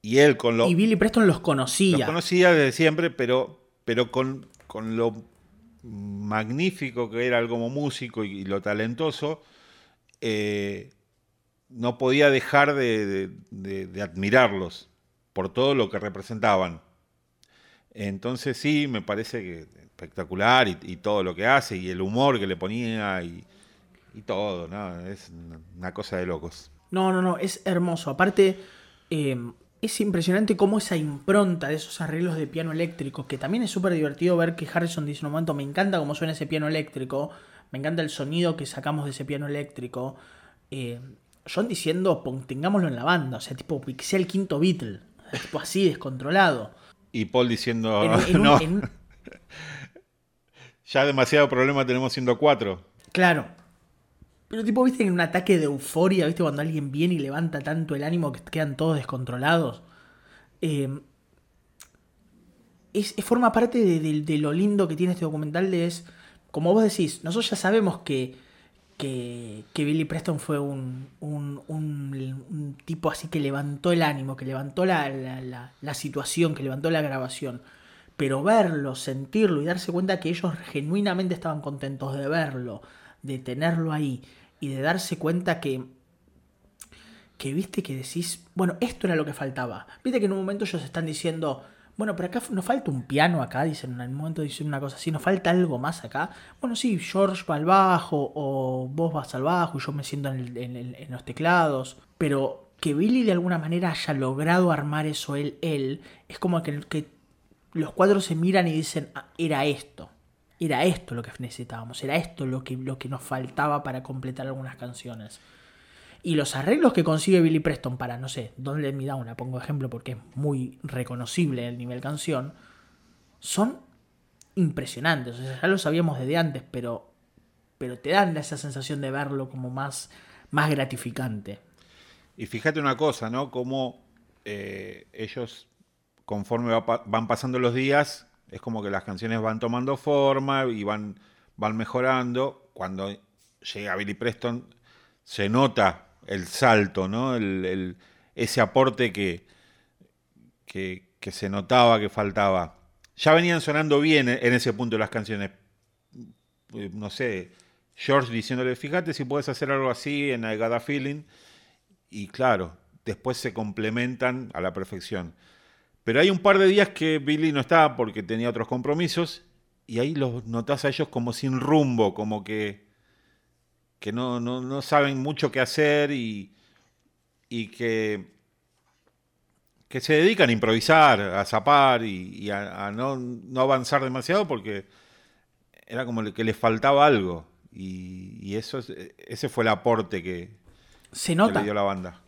y él con lo. Y Billy Preston los conocía. Los conocía desde siempre, pero, pero con, con lo magnífico que era él como músico y lo talentoso eh, no podía dejar de, admirarlos por todo lo que representaban. Entonces sí, me parece que espectacular y, todo lo que hace y el humor que le ponía y, todo, ¿no? Es una cosa de locos. No, no, no, es hermoso. Aparte, eh, es impresionante cómo esa impronta de esos arreglos de piano eléctrico, que también es súper divertido ver que Harrison dice en un momento, me encanta cómo suena ese piano eléctrico, me encanta el sonido que sacamos de ese piano eléctrico. Eh, John diciendo, tengámoslo en la banda, o sea, tipo, que sea el quinto Beatle, tipo así, descontrolado. Y Paul diciendo, no, ya demasiado problema tenemos siendo cuatro. Claro. Pero tipo, viste en un ataque de euforia, viste cuando alguien viene y levanta tanto el ánimo que quedan todos descontrolados. Eh, es, forma parte de, lo lindo que tiene este documental de es como vos decís, nosotros ya sabemos que, que, Billy Preston fue un, un, tipo así que levantó el ánimo, que levantó la, la, situación, que levantó la grabación. Pero verlo, sentirlo y darse cuenta que ellos genuinamente estaban contentos de verlo, de tenerlo ahí y de darse cuenta que que viste que decís, bueno, esto era lo que faltaba. Viste que en un momento ellos están diciendo, bueno, pero acá nos falta un piano acá, dicen en un momento dicen una cosa así, nos falta algo más acá. Bueno, sí, George va al bajo o vos vas al bajo y yo me siento en, los teclados, pero que Billy de alguna manera haya logrado armar eso él, él, es como que los cuadros se miran y dicen, ah, era esto. Era esto lo que necesitábamos, era esto lo que, lo que nos faltaba para completar algunas canciones. Y los arreglos que consigue Billy Preston para, no sé, Don't Let Me Down, pongo ejemplo porque es muy reconocible el nivel canción, son impresionantes. O sea, ya lo sabíamos desde antes, pero, pero te dan esa sensación de verlo como más, más gratificante. Y fíjate una cosa, ¿no? Como eh, ellos, conforme van pasando los días, es como que las canciones van tomando forma y van, van mejorando. Cuando llega Billy Preston, se nota el salto, ¿no? El, ese aporte que, que, se notaba que faltaba. Ya venían sonando bien en ese punto las canciones. No sé, George diciéndole, fíjate si puedes hacer algo así en I Got a Feeling. Y claro, después se complementan a la perfección. Pero hay un par de días que Billy no estaba porque tenía otros compromisos y ahí los notas a ellos como sin rumbo, como que que no, no, saben mucho qué hacer y, y que, que se dedican a improvisar, a zapar y, a, no, avanzar demasiado porque era como que les faltaba algo. Y, eso ese fue el aporte que, se nota. le dio la banda.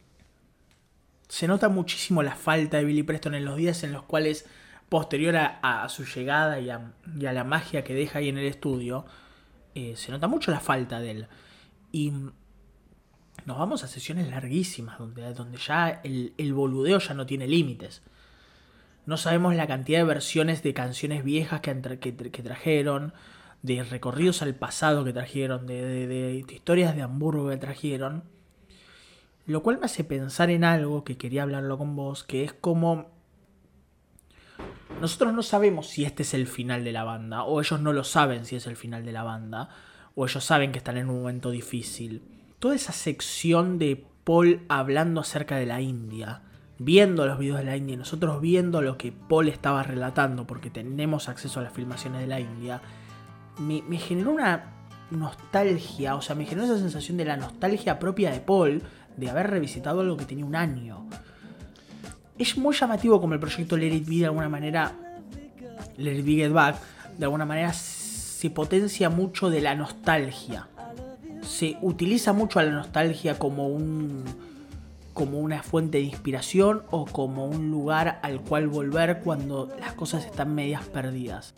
Se nota muchísimo la falta de Billy Preston en los días en los cuales, posterior a, su llegada y a, la magia que deja ahí en el estudio, eh, se nota mucho la falta de él. Y nos vamos a sesiones larguísimas, donde, donde ya el, boludeo ya no tiene límites. No sabemos la cantidad de versiones de canciones viejas que, que, trajeron, de recorridos al pasado que trajeron, de, de, historias de Hamburgo que trajeron. Lo cual me hace pensar en algo que quería hablarlo con vos, que es como... Nosotros no sabemos si este es el final de la banda, o ellos no lo saben si es el final de la banda o ellos saben que están en un momento difícil. Toda esa sección de Paul hablando acerca de la India, viendo los videos de la India nosotros viendo lo que Paul estaba relatando, porque tenemos acceso a las filmaciones de la India, me, generó una nostalgia, o sea, me generó esa sensación de la nostalgia propia de Paul de haber revisitado algo que tenía un año. Es muy llamativo como el proyecto Let It Be de alguna manera, Let It Be Get Back, de alguna manera se potencia mucho de la nostalgia. Se utiliza mucho a la nostalgia como un como una fuente de inspiración o como un lugar al cual volver cuando las cosas están medias perdidas.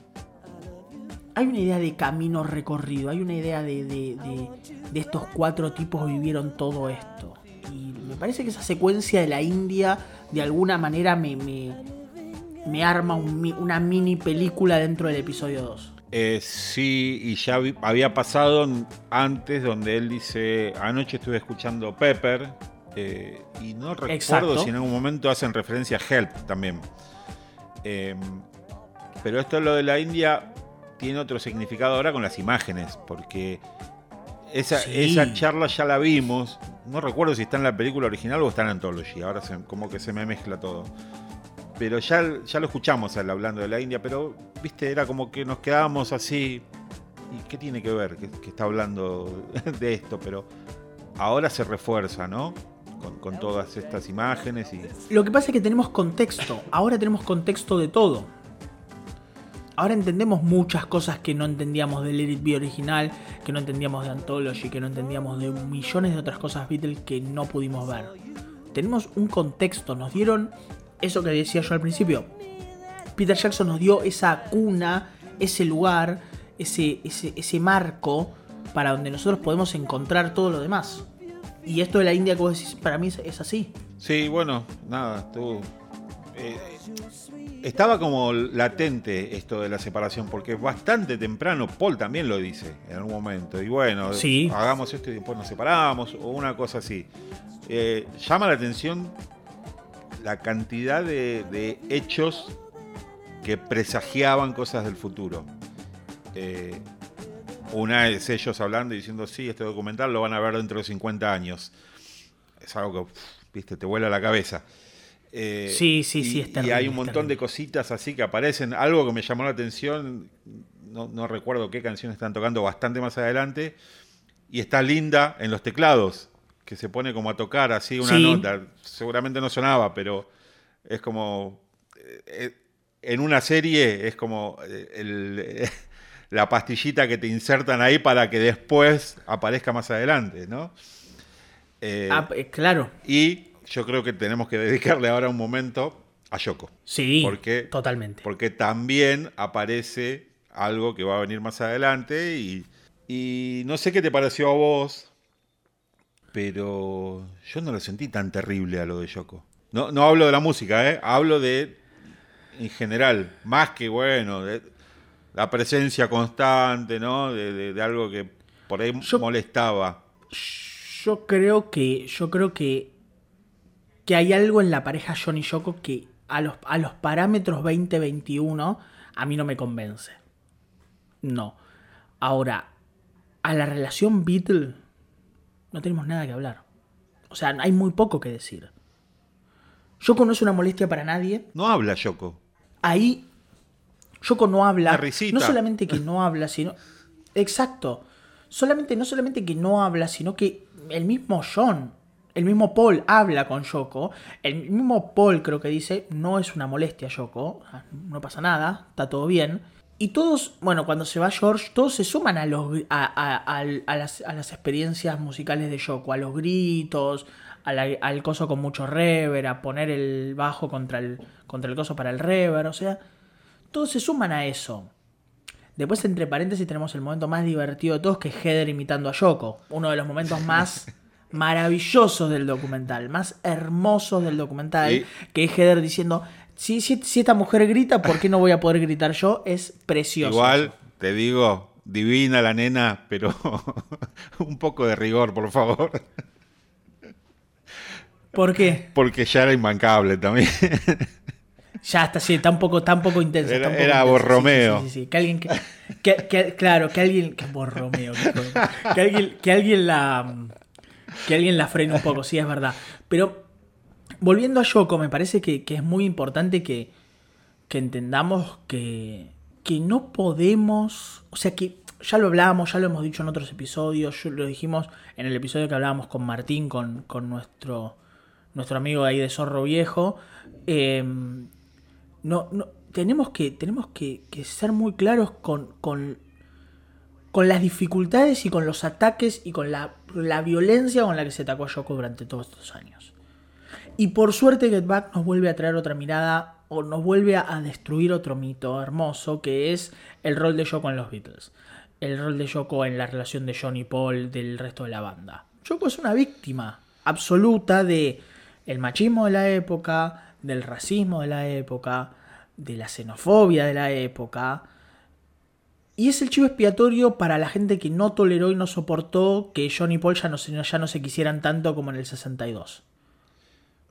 Hay una idea de camino recorrido, hay una idea de, de, estos cuatro tipos vivieron todo esto. Y me parece que esa secuencia de la India de alguna manera me, me, arma una mini película dentro del episodio 2. Eh, sí, y ya había pasado antes donde él dice, anoche estuve escuchando Pepper, eh, y no recuerdo si en algún momento hacen referencia a Help también. Em, pero esto lo de la India tiene otro significado ahora con las imágenes, porque esa, esa charla ya la vimos. No recuerdo si está en la película original o está en Anthology. Ahora como que se me mezcla todo pero ya, ya lo escuchamos él hablando de la India, pero, viste, era como que nos quedábamos así. ¿Y qué tiene que ver que, está hablando de esto? Pero ahora se refuerza, ¿no? Con, todas estas imágenes y... Lo que pasa es que tenemos contexto, ahora tenemos contexto de todo. Ahora entendemos muchas cosas que no entendíamos del Edit B original, que no entendíamos de Anthology, que no entendíamos de millones de otras cosas Beatles que no pudimos ver. Tenemos un contexto, nos dieron eso que decía yo al principio. Peter Jackson nos dio esa cuna, ese lugar, ese, ese, marco para donde nosotros podemos encontrar todo lo demás. Y esto de la India, como decís, para mí es así. Sí, bueno, nada, tú. Eh, estaba como latente esto de la separación, porque bastante temprano, Paul también lo dice en algún momento. Y bueno, hagamos esto y después nos separamos, o una cosa así. Eh, llama la atención la cantidad de, hechos que presagiaban cosas del futuro. Eh, Una es ellos hablando y diciendo, sí, este documental lo van a ver dentro de 50 años. Es algo que, viste, te vuela la cabeza. Eh, sí, sí, sí, está Y hay un montón de cositas así que aparecen. Algo que me llamó la atención, no, no recuerdo qué canción están tocando bastante más adelante. Y está Linda en los teclados, que se pone como a tocar así una nota. Seguramente no sonaba, pero es como. Eh, en una serie es como eh, la pastillita que te insertan ahí para que después aparezca más adelante, ¿no? Eh, ah, claro. Y yo creo que tenemos que dedicarle ahora un momento a Yoko. Sí, porque, totalmente. Porque también aparece algo que va a venir más adelante y, y no sé qué te pareció a vos, pero yo no lo sentí tan terrible a lo de Yoko. No, no hablo de la música, ¿eh? hablo de en general, más que bueno, la presencia constante, ¿no? De, algo que por ahí molestaba. Yo creo que, yo creo que, que hay algo en la pareja Johnny Yoko que a los, a los parámetros 2021 a mí no me convence. No. Ahora, a la relación Beatle no tenemos nada que hablar. O sea, hay muy poco que decir. Yoko no es una molestia para nadie. No habla Yoko ahí Yoko no habla. No solamente que no habla, sino. Exacto. Solamente, no solamente que no habla, sino que el mismo John, el mismo Paul habla con Yoko. El mismo Paul creo que dice, no es una molestia Yoko, no pasa nada, está todo bien. Y todos, bueno, cuando se va George, todos se suman a, las, experiencias musicales de Yoko, a los gritos, al coso con mucho rever, a poner el bajo contra el, contra el coso para el rever, o sea, todos se suman a eso. Después, entre paréntesis, tenemos el momento más divertido de todos, que es Heather imitando a Yoko. Uno de los momentos más maravillosos del documental, más hermosos del documental, que es Heather diciendo, si, si, esta mujer grita, ¿por qué no voy a poder gritar yo? Es precioso. Igual, te digo, divina la nena, pero un poco de rigor, por favor. ¿Por qué? Porque ya era imbancable también. Ya está, sí, está un poco, está intenso. Era, Borromeo. Sí, sí, sí, Que alguien que, claro, que alguien. Que Borromeo. Que, alguien, que alguien la. Que alguien la frene un poco, sí, es verdad. Pero volviendo a Yoko, me parece que, es muy importante que, que entendamos que, que no podemos. O sea que ya lo hablábamos, ya lo hemos dicho en otros episodios, lo dijimos en el episodio que hablábamos con Martín, con, con nuestro nuestro amigo ahí de Zorro Viejo, em, no, no, tenemos que, tenemos que, ser muy claros con, con, con, las dificultades y con los ataques y con la, violencia con la que se atacó a Yoko durante todos estos años. Y por suerte Get Back nos vuelve a traer otra mirada o nos vuelve a, destruir otro mito hermoso que es el rol de Yoko en los Beatles. El rol de Yoko en la relación de John y Paul del resto de la banda. Yoko es una víctima absoluta de, el machismo de la época, del racismo de la época, de la xenofobia de la época. Y es el chivo expiatorio para la gente que no toleró y no soportó que John y Paul ya no, ya no se quisieran tanto como en el 62.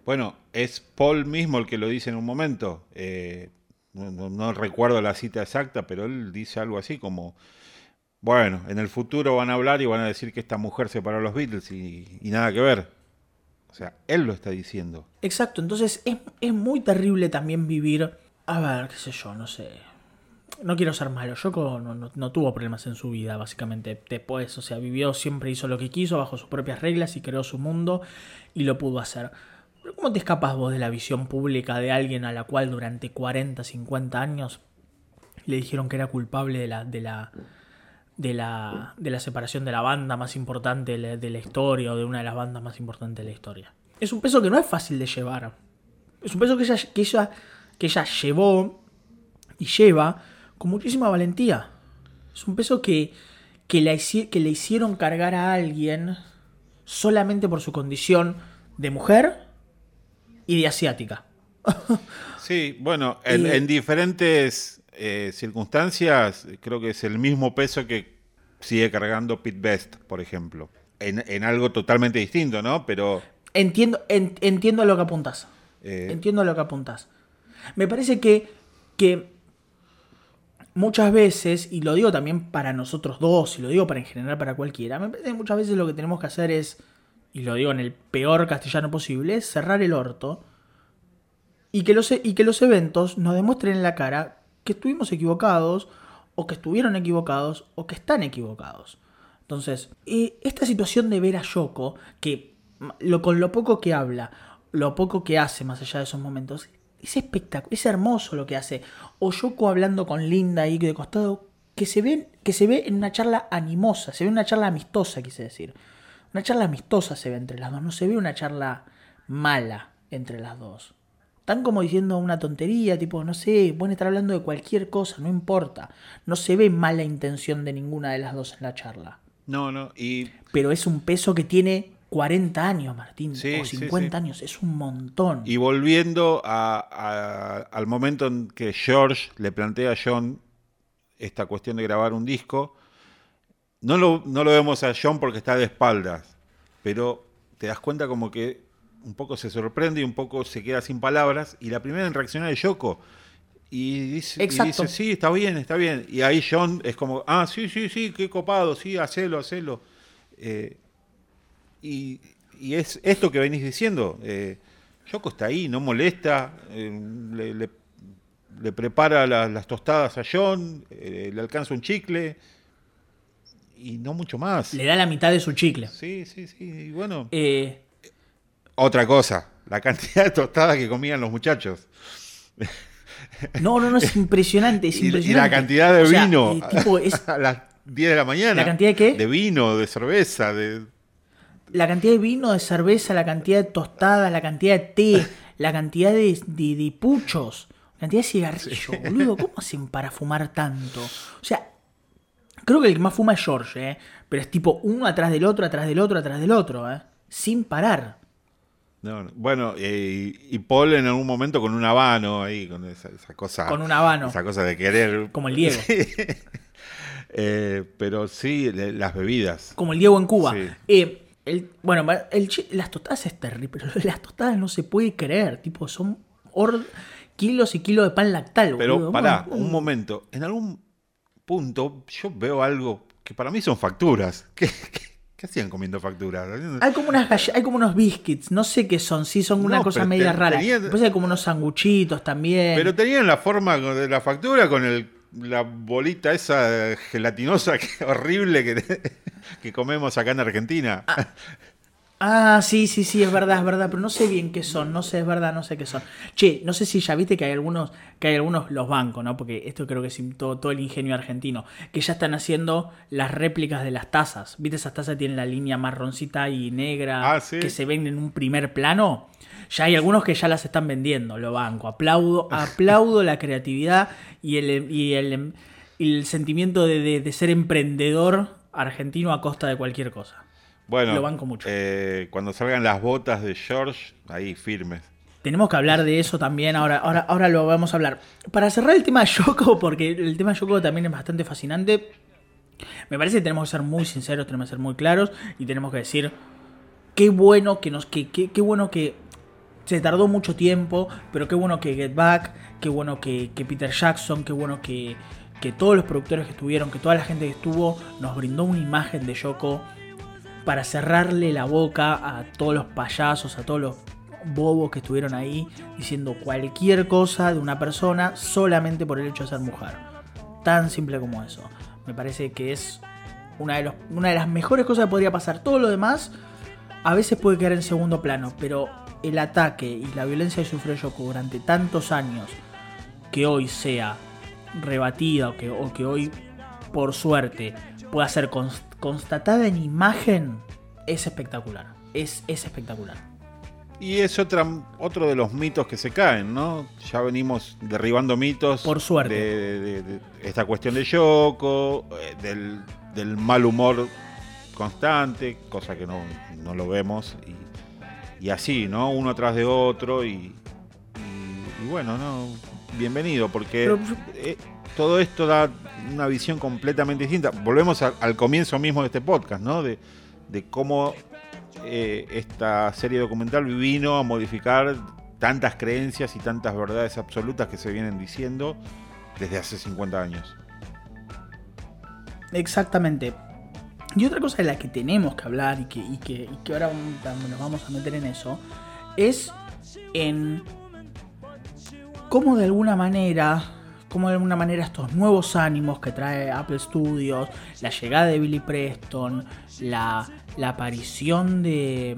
Bueno, es Paul mismo el que lo dice en un momento. Eh, no, recuerdo la cita exacta, pero él dice algo así como, bueno, en el futuro van a hablar y van a decir que esta mujer separó a los Beatles y nada que ver. O sea, él lo está diciendo. Exacto, entonces es, muy terrible también vivir. A ver, qué sé yo, no sé. No quiero ser malo. Yoko no, tuvo problemas en su vida, básicamente. Después, o sea, vivió, siempre hizo lo que quiso bajo sus propias reglas y creó su mundo y lo pudo hacer. Pero ¿cómo te escapas vos de la visión pública de alguien a la cual durante 40, 50 años le dijeron que era culpable de la, de la, de la, de la separación de la banda más importante de la historia o de una de las bandas más importantes de la historia. Es un peso que no es fácil de llevar. Es un peso que que que ella llevó y lleva con muchísima valentía. Es un peso que, que, la, que le hicieron cargar a alguien solamente por su condición de mujer y de asiática. Sí, bueno, en diferentes eh, circunstancias, creo que es el mismo peso que sigue cargando Pete Best, por ejemplo. En, algo totalmente distinto, ¿no? Pero. Entiendo, entiendo a lo que apuntas. Eh, entiendo a lo que apuntas. Me parece que, que muchas veces, y lo digo también para nosotros dos, y lo digo para en general para cualquiera, me parece que muchas veces lo que tenemos que hacer es, y lo digo en el peor castellano posible, cerrar el orto y que los, e, y que los eventos nos demuestren en la cara que estuvimos equivocados, o que estuvieron equivocados, o que están equivocados. Entonces, esta situación de ver a Yoko, que lo, con lo poco que habla, lo poco que hace más allá de esos momentos, es espectacular, es hermoso lo que hace. O Yoko hablando con Linda ahí de costado, que se, ve, que se ve en una charla animosa, se ve una charla amistosa, quise decir. Una charla amistosa se ve entre las dos, no se ve una charla mala entre las dos. Están como diciendo una tontería, tipo, no sé, pueden estar hablando de cualquier cosa, no importa. No se ve mala intención de ninguna de las dos en la charla. No, no, y... Pero es un peso que tiene 40 años, Martín, o 50 años, es un montón. Y volviendo al momento en que George le plantea a John esta cuestión de grabar un disco, no lo, no lo vemos a John porque está de espaldas, pero te das cuenta como que un poco se sorprende y un poco se queda sin palabras, y la primera en reaccionar es Yoko. Y dice, sí, está bien, está bien. Y ahí John es como, ah, sí, sí, sí, qué copado, sí, hacelo, hacelo. Eh, y, es esto que venís diciendo. Eh, Yoko está ahí, no molesta, eh, le, prepara las tostadas a John, eh, le alcanza un chicle y no mucho más. Le da la mitad de su chicle. Sí, sí, sí. Y bueno. Otra cosa, la cantidad de tostadas que comían los muchachos. No, no, no, es impresionante, es impresionante. Y, la cantidad de vino a las 10 de la mañana. ¿La cantidad de qué? De vino, de cerveza, de... La cantidad de vino, de cerveza, la cantidad de tostadas, la cantidad de té, la cantidad de, de, puchos, la cantidad de cigarrillos, boludo. ¿Cómo hacen para fumar tanto? O sea, creo que el que más fuma es George, ¿eh? Pero es tipo uno atrás del otro, atrás del otro, atrás del otro, ¿eh? Sin parar bueno, eh, y Paul en algún momento con un habano ahí, con esa, cosa. Con un habano. Esa cosa de querer. Como el Diego. Eh, pero sí, las bebidas. Como el Diego en Cuba. Eh, el, bueno, las tostadas es terrible, pero las tostadas no se puede creer. Tipo, son kilos y kilos de pan lactal. Pero pará, un momento. En algún punto yo veo algo que para mí son facturas. ¿Qué, ¿Qué hacían comiendo facturas? Hay como, unas hay como unos biscuits, no sé qué son, sí son una cosa media rara. Después hay como unos sanguchitos también. Pero tenían la forma de la factura con el, la bolita esa gelatinosa que, horrible que, que comemos acá en Argentina. Ah, Ah, sí, sí, sí, es verdad, es verdad, pero no sé bien qué son, no sé, es verdad, no sé qué son. Che, no sé si ya viste que hay algunos, que hay algunos, los bancos, ¿no? Porque esto creo que es todo, todo el ingenio argentino, que ya están haciendo las réplicas de las tazas. ¿Viste esas tazas tienen la línea marroncita y negra ah, que se ven en un primer plano? Ya hay algunos que ya las están vendiendo, lo banco. Aplaudo, aplaudo la creatividad y el, y el, el sentimiento de, de ser emprendedor argentino a costa de cualquier cosa. Bueno, eh, cuando salgan las botas de George, ahí firmes. Tenemos que hablar de eso también, ahora, ahora, ahora lo vamos a hablar. Para cerrar el tema de Yoko, porque el tema de Yoko también es bastante fascinante, me parece que tenemos que ser muy sinceros, tenemos que ser muy claros y tenemos que decir qué bueno que nos, qué, qué, bueno que se tardó mucho tiempo, pero qué bueno que Get Back, qué bueno que, que Peter Jackson, qué bueno que, que todos los productores que estuvieron, que toda la gente que estuvo nos brindó una imagen de Yoko para cerrarle la boca a todos los payasos, a todos los bobos que estuvieron ahí diciendo cualquier cosa de una persona solamente por el hecho de ser mujer. Tan simple como eso. Me parece que es una de, una de las mejores cosas que podría pasar. Todo lo demás a veces puede quedar en segundo plano, pero el ataque y la violencia que sufrió Yoko durante tantos años, que hoy sea rebatida o que, o que hoy, por suerte, pueda ser constatada en imagen es espectacular. Es, es espectacular. Y es otra, otro de los mitos que se caen, ¿no? Ya venimos derribando mitos. Por suerte. De, esta cuestión de Yoko, eh, del, mal humor constante, cosa que no, lo vemos. Y, así, ¿no? Uno atrás de otro. Y, bueno, ¿no? Bienvenido, porque eh, todo esto da una visión completamente distinta. Volvemos al comienzo mismo de este podcast, ¿no? De, cómo eh, esta serie documental vino a modificar tantas creencias y tantas verdades absolutas que se vienen diciendo desde hace 50 años. Exactamente. Y otra cosa de la que tenemos que hablar y que, y que, y que ahora nos vamos a meter en eso es en cómo de alguna manera, cómo de alguna manera estos nuevos ánimos que trae Apple Studios, la llegada de Billy Preston, la, la aparición de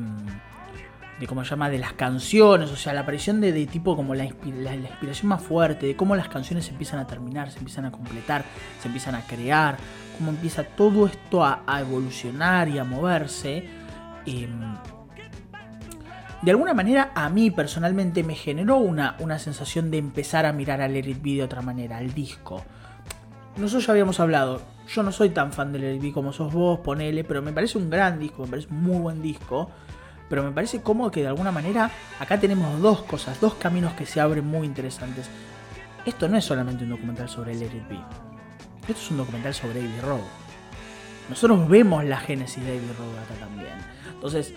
de cómo se llama, de las canciones, o sea, la aparición de, de tipo como la, la, inspiración más fuerte, de cómo las canciones se empiezan a terminar, se empiezan a completar, se empiezan a crear, cómo empieza todo esto a, evolucionar y a moverse. Em, de alguna manera a mí personalmente me generó una, una sensación de empezar a mirar al Let It de otra manera, al disco. Nosotros ya habíamos hablado, yo no soy tan fan del Let It como sos vos, ponele, pero me parece un gran disco, me parece un muy buen disco. Pero me parece como que de alguna manera acá tenemos dos cosas, dos caminos que se abren muy interesantes. Esto no es solamente un documental sobre el Let esto es un documental sobre David Rowe. Nosotros vemos la génesis de David Rowe acá también. Entonces,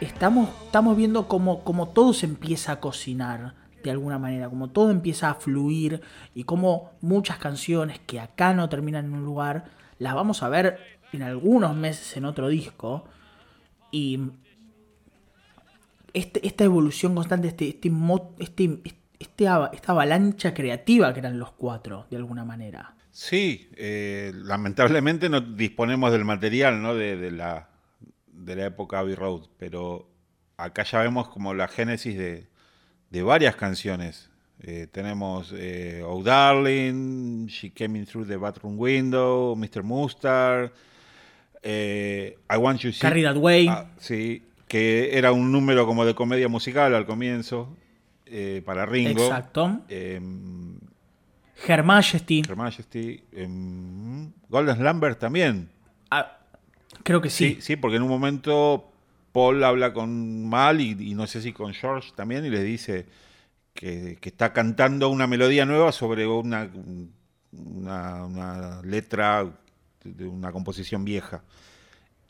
estamos, estamos viendo cómo, cómo todo se empieza a cocinar de alguna manera, como todo empieza a fluir y como muchas canciones que acá no terminan en un lugar, las vamos a ver en algunos meses en otro disco. Y este, esta evolución constante, este, este, este, este, esta avalancha creativa que eran los cuatro, de alguna manera. Sí, eh, lamentablemente no disponemos del material ¿no? de, la, de la época Abbey Road, pero acá ya vemos como la génesis de, de varias canciones. Eh, tenemos eh, Oh Darling, She Came In Through the Bathroom Window, Mr. Mustard, I Want You to Carry That Way. Ah, sí, que era un número como de comedia musical al comienzo, para Ringo. Exacto. Her Majesty. Her Majesty. Em, Golden Lambert también. Ah, creo que sí. sí. Sí, porque en un momento Paul habla con Mal y, no sé si con George también y le dice que, está cantando una melodía nueva sobre una, una, letra de una composición vieja.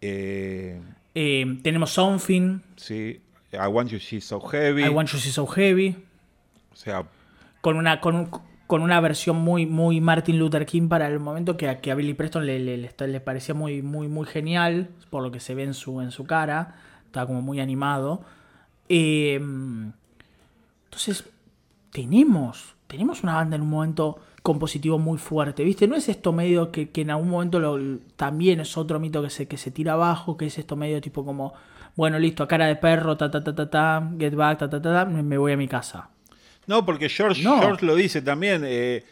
Eh, eh, tenemos Something. Sí. I Want You She's So Heavy. I Want You She's So Heavy. O sea. Con una, con, con una versión muy, muy Martin Luther King para el momento que, que a Billy Preston le, le, parecía muy, muy, muy genial, por lo que se ve en su, en su cara, estaba como muy animado. Em, entonces, tenemos, tenemos una banda en un momento compositivo muy fuerte, ¿viste? No es esto medio que, en algún momento lo, también es otro mito que se, que se tira abajo, que es esto medio tipo como, bueno, listo, a cara de perro, ta ta ta ta ta, get back, ta ta ta, ta me voy a mi casa. No, porque George, George lo dice también. Eh,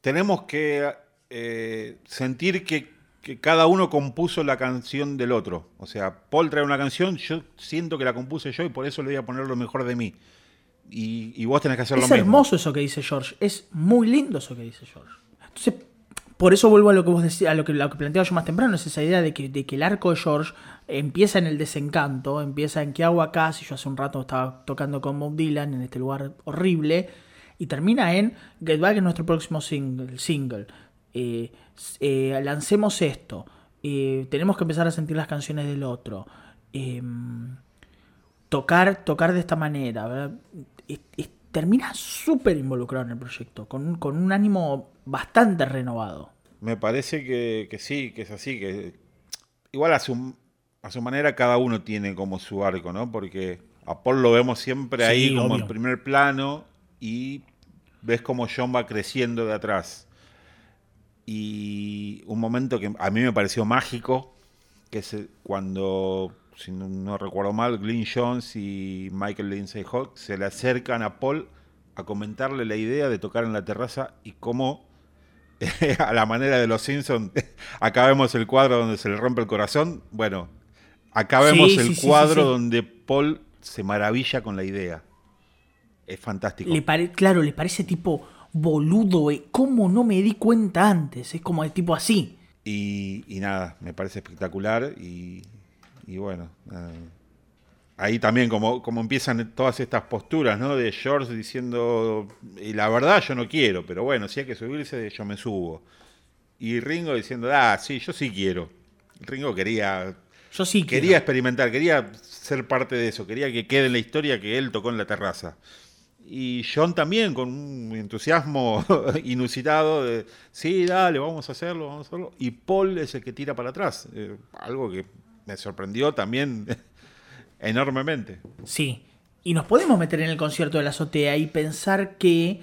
tenemos que eh, sentir que, cada uno compuso la canción del otro. O sea, Paul trae una canción, yo siento que la compuse yo y por eso le voy a poner lo mejor de mí. Y, vos tenés que hacer lo mismo. Es hermoso eso que dice George. Es muy lindo eso que dice George. Entonces, por eso vuelvo a lo que vos decías, a lo que, lo que planteaba yo más temprano, es esa idea de que, de que el arco de George empieza en el desencanto, empieza en qué hago acá, si yo hace un rato estaba tocando con Bob Dylan en este lugar horrible, y termina en Get Back, en nuestro próximo single. Eh, eh, lancemos esto, eh, tenemos que empezar a sentir las canciones del otro, tocar, tocar de esta manera, termina súper involucrado en el proyecto, con, con, un ánimo bastante renovado. Me parece que, que sí, que es así, que igual hace un, a su manera cada uno tiene como su arco, ¿no? Porque a Paul lo vemos siempre ahí como en primer plano y ves como John va creciendo de atrás. Y un momento que a mí me pareció mágico, que es cuando, si no, recuerdo mal, Glyn Jones y Michael Lindsay Hawk se le acercan a Paul a comentarle la idea de tocar en la terraza y cómo a la manera de los Simpsons, acá vemos el cuadro donde se le rompe el corazón. Bueno, Acá vemos el cuadro donde Paul se maravilla con la idea. Es fantástico. claro, le parece tipo boludo, eh. ¿cómo no me di cuenta antes? Es como el tipo así. Y, nada, me parece espectacular y, bueno, ahí también como, como empiezan todas estas posturas, ¿no? De George diciendo, y la verdad yo no quiero, pero bueno, si hay que subirse, yo me subo. Y Ringo diciendo, ah, sí, yo sí quiero. Ringo quería yo sí Quería experimentar, quería ser parte de eso, quería que quede en la historia que él tocó en la terraza. Y John también, con un entusiasmo inusitado de, sí, dale, vamos a hacerlo, vamos a hacerlo. Y Paul es el que tira para atrás. Eh, algo que me sorprendió también enormemente. Sí, y nos podemos meter en el concierto de la azotea y pensar que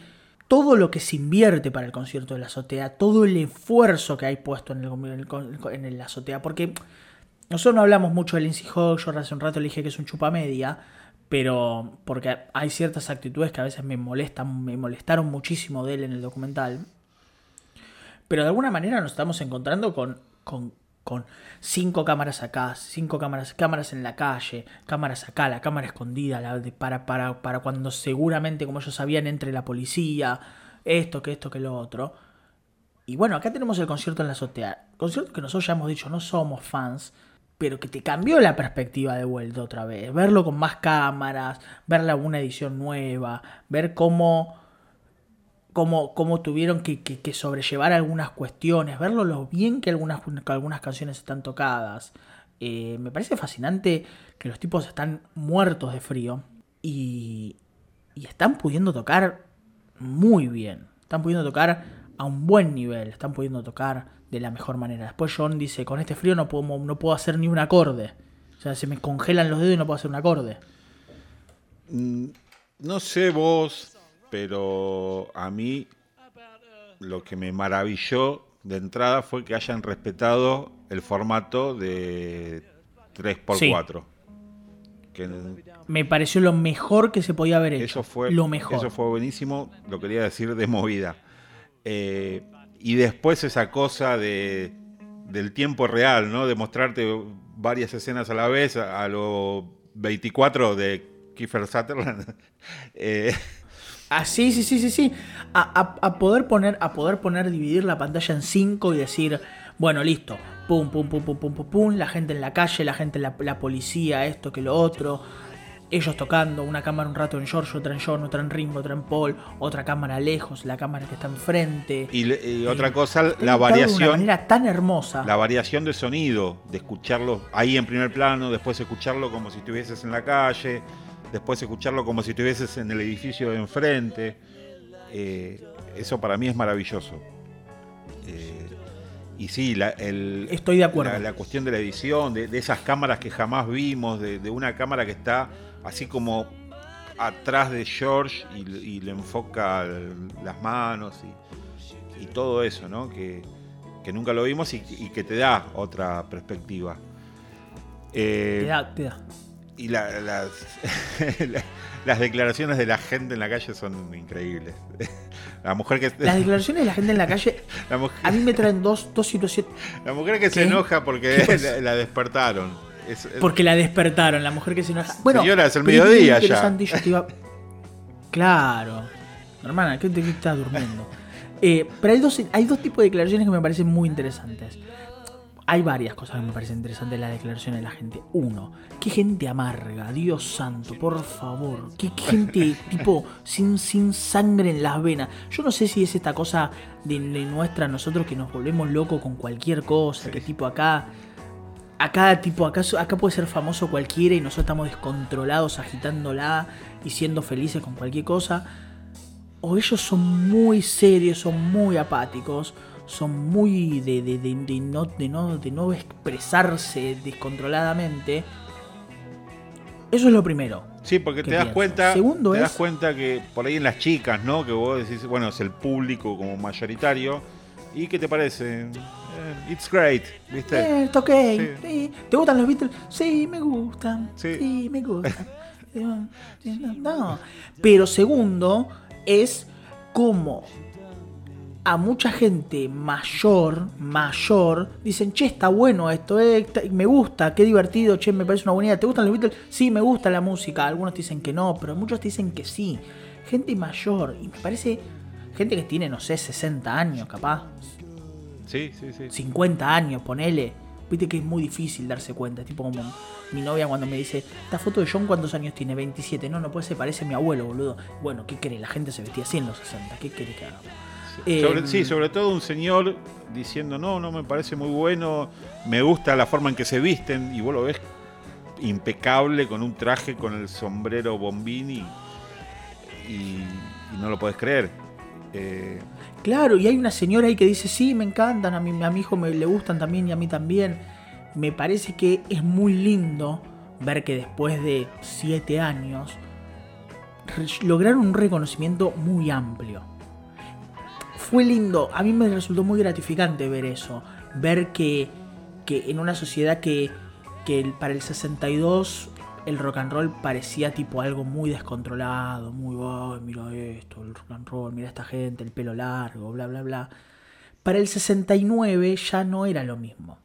todo lo que se invierte para el concierto de la azotea, todo el esfuerzo que hay puesto en, el, en, la azotea, porque nosotros no hablamos mucho de Lindsay Hogg, yo hace un rato le dije que es un chupa media, pero porque hay ciertas actitudes que a veces me molestan, me molestaron muchísimo de él en el documental. Pero de alguna manera nos estamos encontrando con, con, con cinco cámaras acá, cinco cámaras, cámaras en la calle, cámaras acá, la cámara escondida, la para, para, para cuando seguramente, como ellos sabían, entre la policía, esto, que esto, que lo otro. Y bueno, acá tenemos el concierto en la azotea. Concierto que nosotros ya hemos dicho, no somos fans, pero que te cambió la perspectiva de vuelta otra vez. Verlo con más cámaras, ver una edición nueva, ver cómo, cómo, cómo tuvieron que, que, sobrellevar algunas cuestiones, verlo lo bien que algunas, algunas canciones están tocadas. Eh, me parece fascinante que los tipos están muertos de frío y, y están pudiendo tocar muy bien. Están pudiendo tocar a un buen nivel, están pudiendo tocar de la mejor manera. Después John dice, con este frío no puedo, no puedo hacer ni un acorde. O sea, se me congelan los dedos y no puedo hacer un acorde. Mm, no sé vos, pero a mí lo que me maravilló de entrada fue que hayan respetado el formato de 3x4. Me pareció lo mejor que se podía haber hecho. Eso fue, lo mejor. Eso fue buenísimo, lo quería decir de movida. Eh, y después esa cosa de, del tiempo real, ¿no? De mostrarte varias escenas a la vez, a, los 24 de Kiefer Sutherland. eh. Ah, sí, sí, sí, sí, sí. A, poder poner, a poder poner, dividir la pantalla en cinco y decir, bueno, listo. Pum, pum, pum, pum, pum, pum, pum. La gente en la calle, la gente en la policía, esto que lo otro ellos tocando, una cámara un rato en George, otra en John, otra en Ringo, otra en Paul, otra cámara lejos, la cámara que está enfrente. Y, otra cosa, la variación. De una manera tan hermosa. La variación de sonido, de escucharlo ahí en primer plano, después escucharlo como si estuvieses en la calle, después escucharlo como si estuvieses en el edificio de enfrente. Eh, eso para mí es maravilloso. Eh, y sí, la, Estoy de acuerdo. La, cuestión de la edición, de, esas cámaras que jamás vimos, de, de una cámara que está así como atrás de George y, le enfoca las manos y, todo eso, ¿no? Que, nunca lo vimos y, que te da otra perspectiva. Eh, te da, te da. Y las, las declaraciones de la gente en la calle son increíbles. La mujer que... Las declaraciones de la gente en la calle a mí me traen dos, dos situaciones. La mujer que se enoja porque la despertaron. Porque la despertaron, la mujer que se enoja. Bueno, señora, es el mediodía ya. Claro. Hermana, ¿qué te estás durmiendo? Eh, pero hay dos, hay dos tipos de declaraciones que me parecen muy interesantes. Hay varias cosas que me parecen interesantes en las declaraciones de la gente. Uno, qué gente amarga, Dios santo, por favor. Qué gente tipo sin, sin sangre en las venas. Yo no sé si es esta cosa de, nuestra nosotros que nos volvemos locos con cualquier cosa, que tipo acá acá tipo acá, acá puede ser famoso cualquiera y nosotros estamos descontrolados agitándola y siendo felices con cualquier cosa. O ellos son muy serios son muy apáticos son muy de, de, de, no, de, no, de no expresarse descontroladamente. Eso es lo primero sí porque te das cuenta Segundo te das cuenta que por ahí en las chicas no que vos decís bueno es el público como mayoritario. Y qué te parece it's great, ¿viste? Eh, ok. ¿Te gustan los Beatles? Sí, me gustan. Sí, me gustan. no. Pero segundo, es como a mucha gente mayor, mayor, dicen, che, está bueno esto, eh, me gusta, qué divertido, che, me parece una buena idea. ¿Te gustan los Beatles? Sí, me gusta la música. Algunos dicen que no, pero muchos dicen que sí. Gente mayor, y me parece gente que tiene, no sé, 60 años capaz, Sí, sí, sí. 50 años, ponele. Viste que es muy difícil darse cuenta. Es tipo como mi novia cuando me dice, esta foto de John, ¿cuántos años tiene? 27. No, no puede ser, parece mi abuelo, boludo. Bueno, ¿qué querés? La gente se vestía así en los 60. ¿Qué querés que haga? Sí, em, sobre, todo un señor diciendo, no, no me parece muy bueno, me gusta la forma en que se visten, y vos lo ves impecable con un traje con el sombrero bombín y, y no lo podés creer. Eh, claro, y hay una señora ahí que dice, sí, me encantan, a mi, a mi hijo me, le gustan también y a mí también. Me parece que es muy lindo ver que después de siete años lograron un reconocimiento muy amplio. Fue lindo, a mí me resultó muy gratificante ver eso, ver que, que en una sociedad que, que para el 62 el rock and roll parecía tipo algo muy descontrolado, muy, ay, mira esto, el rock and roll, mira esta gente, el pelo largo, bla, bla, bla. Para el 69 ya no era lo mismo.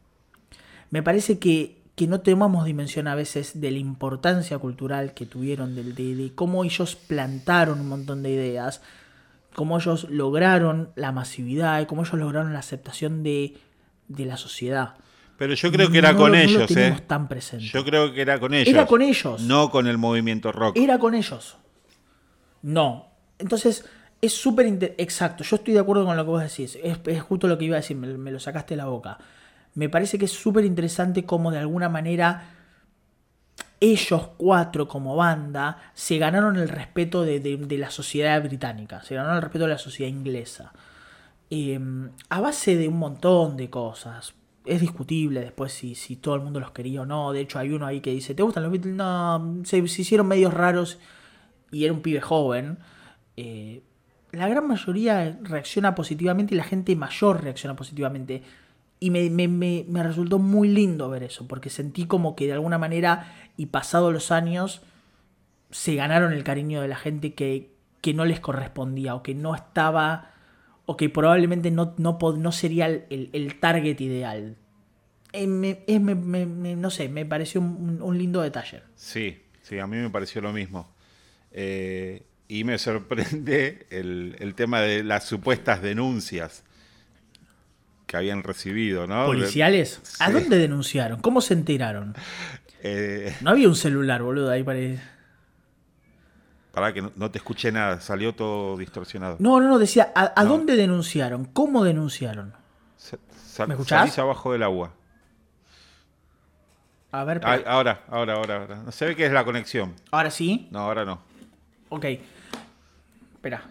Me parece que, que no tomamos dimensión a veces de la importancia cultural que tuvieron, de, de, cómo ellos plantaron un montón de ideas, cómo ellos lograron la masividad y cómo ellos lograron la aceptación de, de la sociedad. Pero yo creo que era con ellos, ¿eh? tan presente. Yo creo que era con ellos. Era con ellos. No con el movimiento rock. Era con ellos. No. Entonces, es súper exacto. Yo estoy de acuerdo con lo que vos decís. Es, justo lo que iba a decir, me, lo sacaste de la boca. Me parece que es súper interesante cómo de alguna manera ellos cuatro como banda se ganaron el respeto de, la sociedad británica, se ganaron el respeto de la sociedad inglesa. Em, a base de un montón de cosas es discutible después si, si todo el mundo los quería o no. De hecho, hay uno ahí que dice, ¿te gustan los Beatles? No, se, hicieron medios raros y era un pibe joven. Eh, la gran mayoría reacciona positivamente y la gente mayor reacciona positivamente. Y me, me, me, resultó muy lindo ver eso, porque sentí como que de alguna manera, y pasados los años, se ganaron el cariño de la gente que, que no les correspondía o que no estaba o que probablemente no, no, no sería el, target ideal. Eh, no sé, me pareció un, lindo detalle. Sí, sí, a mí me pareció lo mismo. Eh, y me sorprende el, tema de las supuestas denuncias que habían recibido, ¿no? ¿Policiales? ¿A dónde denunciaron? ¿Cómo se enteraron? Eh, no había un celular, boludo, ahí para... Para que no, te escuché nada, salió todo distorsionado. No, no, no, decía, ¿a, dónde denunciaron? ¿Cómo denunciaron? ¿Me escuchás? Salís abajo del agua. A ver, ahora, ahora, ahora, ahora. No se ve qué es la conexión. ¿Ahora sí? No, ahora no. Ok. Espera.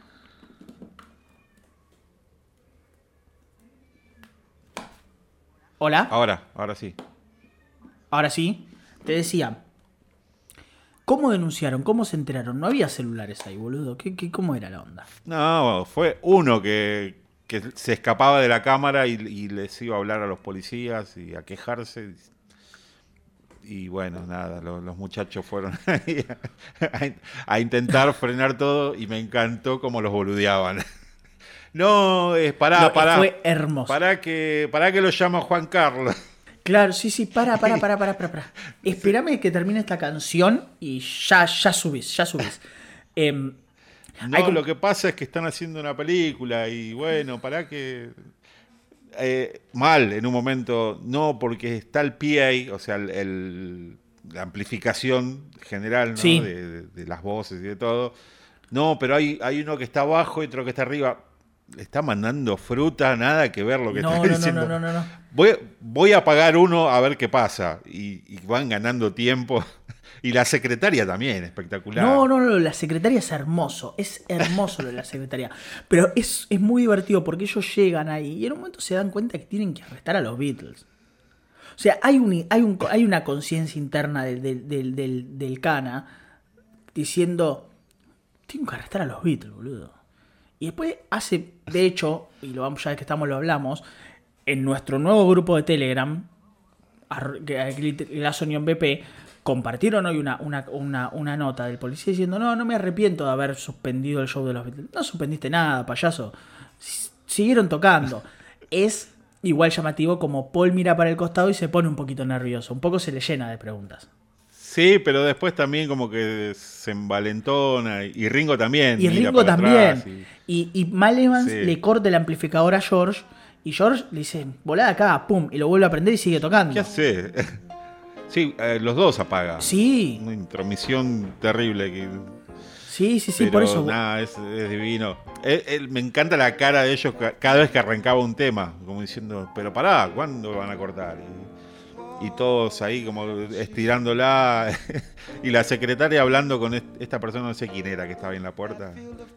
¿Hola? Ahora, ahora sí. Ahora sí. Te decía, ¿Cómo denunciaron? ¿Cómo se enteraron? No había celulares ahí, boludo. ¿Qué, qué, cómo era la onda? No, fue uno que, se escapaba de la cámara y, les iba a hablar a los policías y a quejarse. Y bueno, nada, los, muchachos fueron ahí a, intentar frenar todo y me encantó cómo los boludeaban. No, es pará, pará. Fue hermoso. Para que, para que lo llama Juan Carlos. Claro, sí, sí, para, para, para, para, para. para. Espérame que termine esta canción y ya, ya subís, ya subís. Em, no, lo que pasa es que están haciendo una película y bueno, para que. Eh, mal en un momento, no porque está el PA, o sea, el, la amplificación general ¿no? de, de, las voces y de todo. No, pero hay, hay uno que está abajo y otro que está arriba está mandando fruta, nada que ver lo que está diciendo. No, no, no, no. Voy, voy a pagar uno a ver qué pasa. Y, van ganando tiempo. Y la secretaria también, espectacular. No, no, no, la secretaria es hermoso. Es hermoso lo de la secretaria. Pero es, es muy divertido porque ellos llegan ahí y en un momento se dan cuenta que tienen que arrestar a los Beatles. O sea, hay, un, hay, un, hay una conciencia interna del, del, del, del, Cana diciendo: Tengo que arrestar a los Beatles, boludo. Y después hace, de hecho, y lo vamos ya que estamos lo hablamos, en nuestro nuevo grupo de Telegram, la Unión BP, compartieron hoy una, una, nota del policía diciendo, no, no me arrepiento de haber suspendido el show de los Beatles. No suspendiste nada, payaso. Siguieron tocando. Es igual llamativo como Paul mira para el costado y se pone un poquito nervioso. Un poco se le llena de preguntas. Sí, pero después también como que se envalentona. Y Ringo también. Y Ringo también. y... Y, Mal Evans le corta el amplificador a George. Y George le dice, volá acá, pum. Y lo vuelve a prender y sigue tocando. ¿Qué hace? Sí, eh, los dos apagan. Sí. Una intromisión terrible. Que... Sí, sí, sí, por eso. Nada, es, divino. me encanta la cara de ellos cada vez que arrancaba un tema. Como diciendo, pero pará, ¿cuándo van a cortar? y todos ahí como estirándola y la secretaria hablando con esta persona, no sé quién era que estaba ahí en la puerta.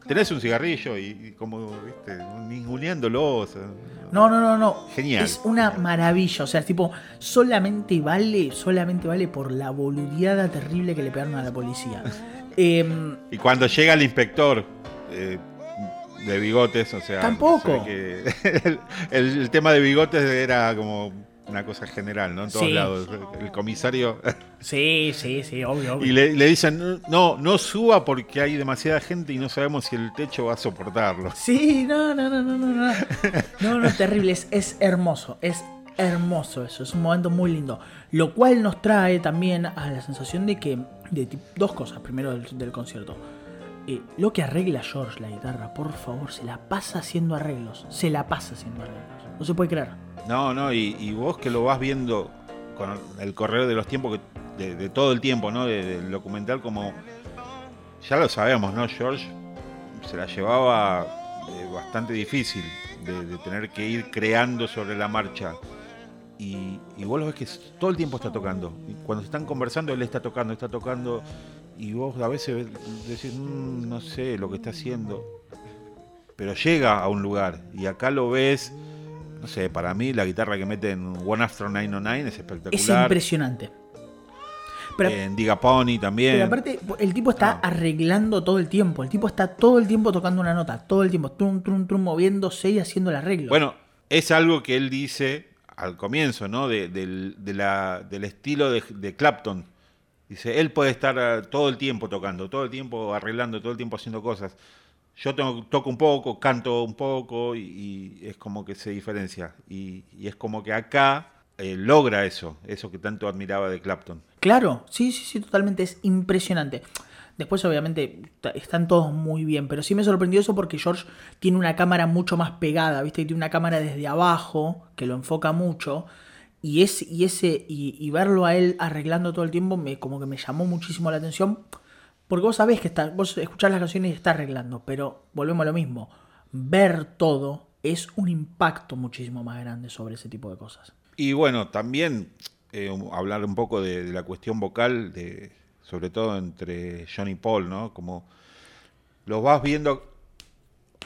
Tenés un cigarrillo y, como, viste, ninguneándolo. no, no, no, no. Genial. Es una maravilla. O sea, tipo, solamente vale, solamente vale por la boludeada terrible que le pegaron a la policía. Em, y cuando llega el inspector, eh, de bigotes, o sea. Tampoco. el, tema de bigotes era como una cosa general, ¿no? En todos lados. El comisario. Sí, sí, sí, obvio. Y le, dicen, no, no suba porque hay demasiada gente y no sabemos si el techo va a soportarlo. Sí, no, no, no, no, no. No, no, no terrible. Es, es hermoso. Es hermoso eso. Es un momento muy lindo. Lo cual nos trae también a la sensación de que. De dos cosas. Primero del concierto eh, lo que arregla George la guitarra, por favor, se la pasa haciendo arreglos. Se la pasa haciendo arreglos. No se puede creer. No, no, y, vos que lo vas viendo con el correo de los tiempos, de, todo el tiempo, ¿no? del documental, como ya lo sabemos, ¿no? George se la llevaba eh, bastante difícil de, tener que ir creando sobre la marcha. Y, y, vos lo ves que todo el tiempo está tocando. cuando están conversando, él está tocando, está tocando y vos a veces decís, mm, no sé lo que está haciendo, pero llega a un lugar y acá lo ves, no sé, para mí la guitarra que mete en One After 909 es espectacular. Es impresionante. en Diga Pony también. Pero aparte, el tipo está ah. arreglando todo el tiempo. El tipo está todo el tiempo tocando una nota, todo el tiempo, trum, trum, trum, moviéndose y haciendo el arreglo. Bueno, es algo que él dice al comienzo, ¿no? De, del, del estilo de Clapton Dice, él puede estar eh, todo el tiempo tocando, todo el tiempo arreglando, todo el tiempo haciendo cosas. Yo toco un poco, canto un poco y, es como que se diferencia. Y, es como que acá eh, logra eso, eso que tanto admiraba de Clapton. Claro, sí, sí, sí, totalmente, es impresionante. Después obviamente están todos muy bien, pero sí me sorprendió eso porque George tiene una cámara mucho más pegada, ¿viste? Tiene una cámara desde abajo que lo enfoca mucho y, ese, y, ese, y, verlo a él arreglando todo el tiempo me, como que me llamó muchísimo la atención. Porque vos sabés que está, vos escuchás las canciones y está arreglando, pero volvemos a lo mismo. Ver todo es un impacto muchísimo más grande sobre ese tipo de cosas. Y bueno, también eh, hablar un poco de, la cuestión vocal, de, sobre todo entre John y Paul, ¿no? Como los vas viendo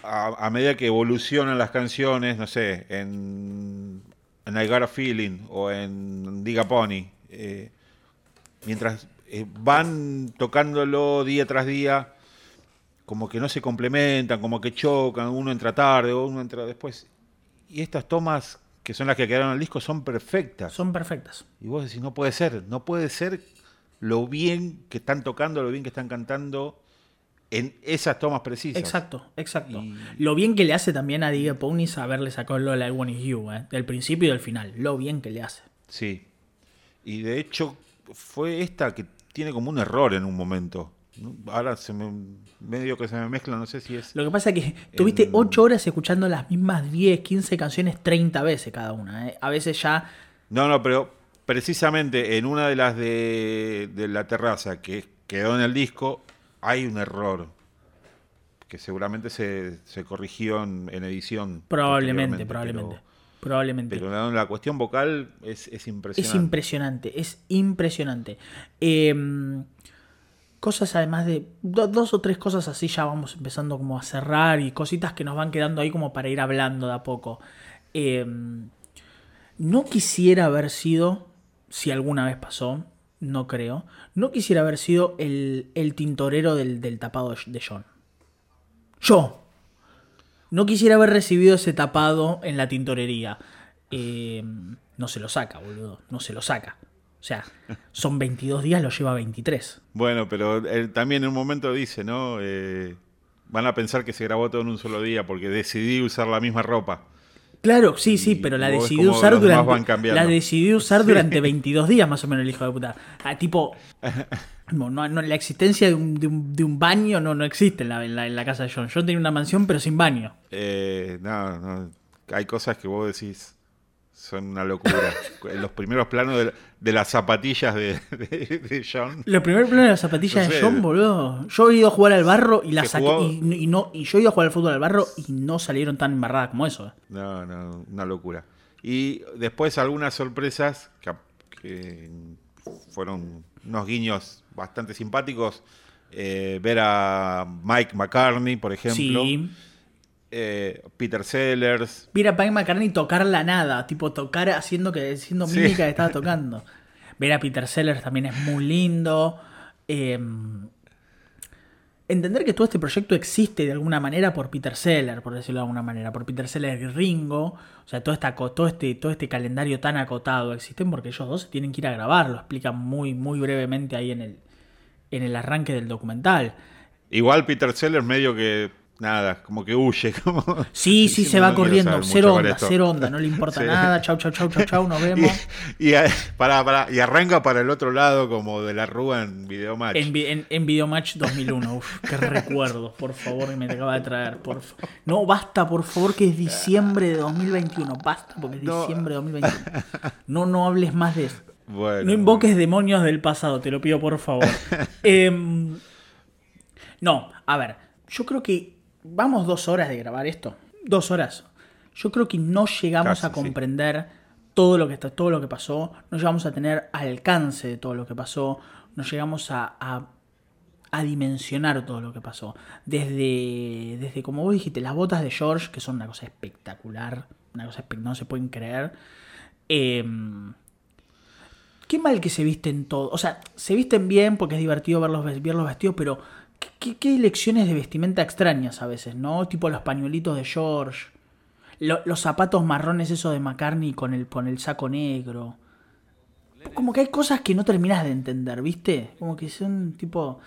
a, medida que evolucionan las canciones, no sé, en en I Got a Feeling o en Diga Pony, eh, mientras eh, van tocándolo día tras día, como que no se complementan, como que chocan, uno entra tarde uno entra después. Y estas tomas, que son las que quedaron al disco, son perfectas. Son perfectas. Y vos decís, no puede ser, no puede ser lo bien que están tocando, lo bien que están cantando en esas tomas precisas. Exacto, exacto. Lo bien que le hace también a Diga Pony saberle sacó Lola I Want Is You, ¿eh? del principio y del final. Lo bien que le hace. Sí. Y de hecho, fue esta que tiene como un error en un momento. Ahora se me, medio que se me mezcla, no sé si es. Lo que pasa es que tuviste 8 horas escuchando las mismas 10, 15 canciones 30 veces cada una. ¿eh? A veces ya. No, no, pero precisamente en una de las de, de la terraza que quedó en el disco, hay un error que seguramente se, corrigió en, edición. Probablemente, probablemente. Probablemente. Pero la cuestión vocal es, impresionante. Es impresionante, es impresionante. Em, cosas además de dos o tres cosas así ya vamos empezando como a cerrar y cositas que nos van quedando ahí como para ir hablando de a poco. Em, no quisiera haber sido, si alguna vez pasó, no creo. No quisiera haber sido el, tintorero del, tapado de John. Yo. No quisiera haber recibido ese tapado en la tintorería. Eh, no se lo saca, boludo. No se lo saca. O sea, son 22 días, lo lleva 23. Bueno, pero él también en un momento dice, ¿no? Eh, van a pensar que se grabó todo en un solo día porque decidí usar la misma ropa. Claro, sí, sí, pero la decidí usar durante la decidí usar durante 22 días más o menos el hijo de puta. Ah, tipo no, no, la existencia de un, baño no, no existe en la, en, la, casa de John. John tenía una mansión pero sin baño. Eh, no, no, hay cosas que vos decís son una locura. Los primeros planos de, las zapatillas de, John. Los primeros planos de las zapatillas de John, boludo. Yo he ido a jugar al barro y la saqué. Y, no, y yo he ido a jugar al fútbol al barro y no salieron tan embarradas como eso. Eh. No, no, una locura. Y después algunas sorpresas que, que fueron unos guiños bastante simpáticos. Eh, ver a Mike McCartney, por ejemplo. Sí. Eh, Peter Sellers. Ver a Mike McCartney tocar la nada, tipo tocar haciendo que haciendo mímica que estaba tocando. Ver a Peter Sellers también es muy lindo. Eh, entender que todo este proyecto existe de alguna manera por Peter Seller, por decirlo de alguna manera, por Peter Seller y Ringo, o sea, todo, esta, todo, este, todo este calendario tan acotado existen porque ellos dos se tienen que ir a grabar, lo explican muy, muy brevemente ahí en el, en el arranque del documental. Igual Peter Seller medio que nada, como que huye. Como sí, sí, se va corriendo, cero onda, cero onda, no le importa nada, chau, chau, chau, chau, chau, nos vemos. y, para, para, y, arranca para el otro lado como de la rúa en Videomatch. En, en, en Videomatch 2001, uf, qué recuerdos, por favor, que me acaba de traer. Por no, basta, por favor, que es diciembre de 2021, basta, porque es diciembre de 2021. No, no hables más de eso. no invoques demonios del pasado, te lo pido por favor. Em, no, a ver, yo creo que vamos dos horas de grabar esto. Dos horas. Yo creo que no llegamos a comprender todo, lo que, todo lo que pasó, no llegamos a tener alcance de todo lo que pasó, no llegamos a, a, dimensionar todo lo que pasó. Desde, desde, como vos dijiste, las botas de George, que son una cosa espectacular, una cosa no se pueden creer. Em, qué mal que se visten todos. O sea, se visten bien porque es divertido verlos, ver los vestidos, pero ¿Qué, qué, elecciones de vestimenta extrañas a veces, ¿no? Tipo los pañuelitos de George, los zapatos marrones esos de McCartney con el, con el saco negro. Como que hay cosas que no terminas de entender, ¿viste? Como que son tipo...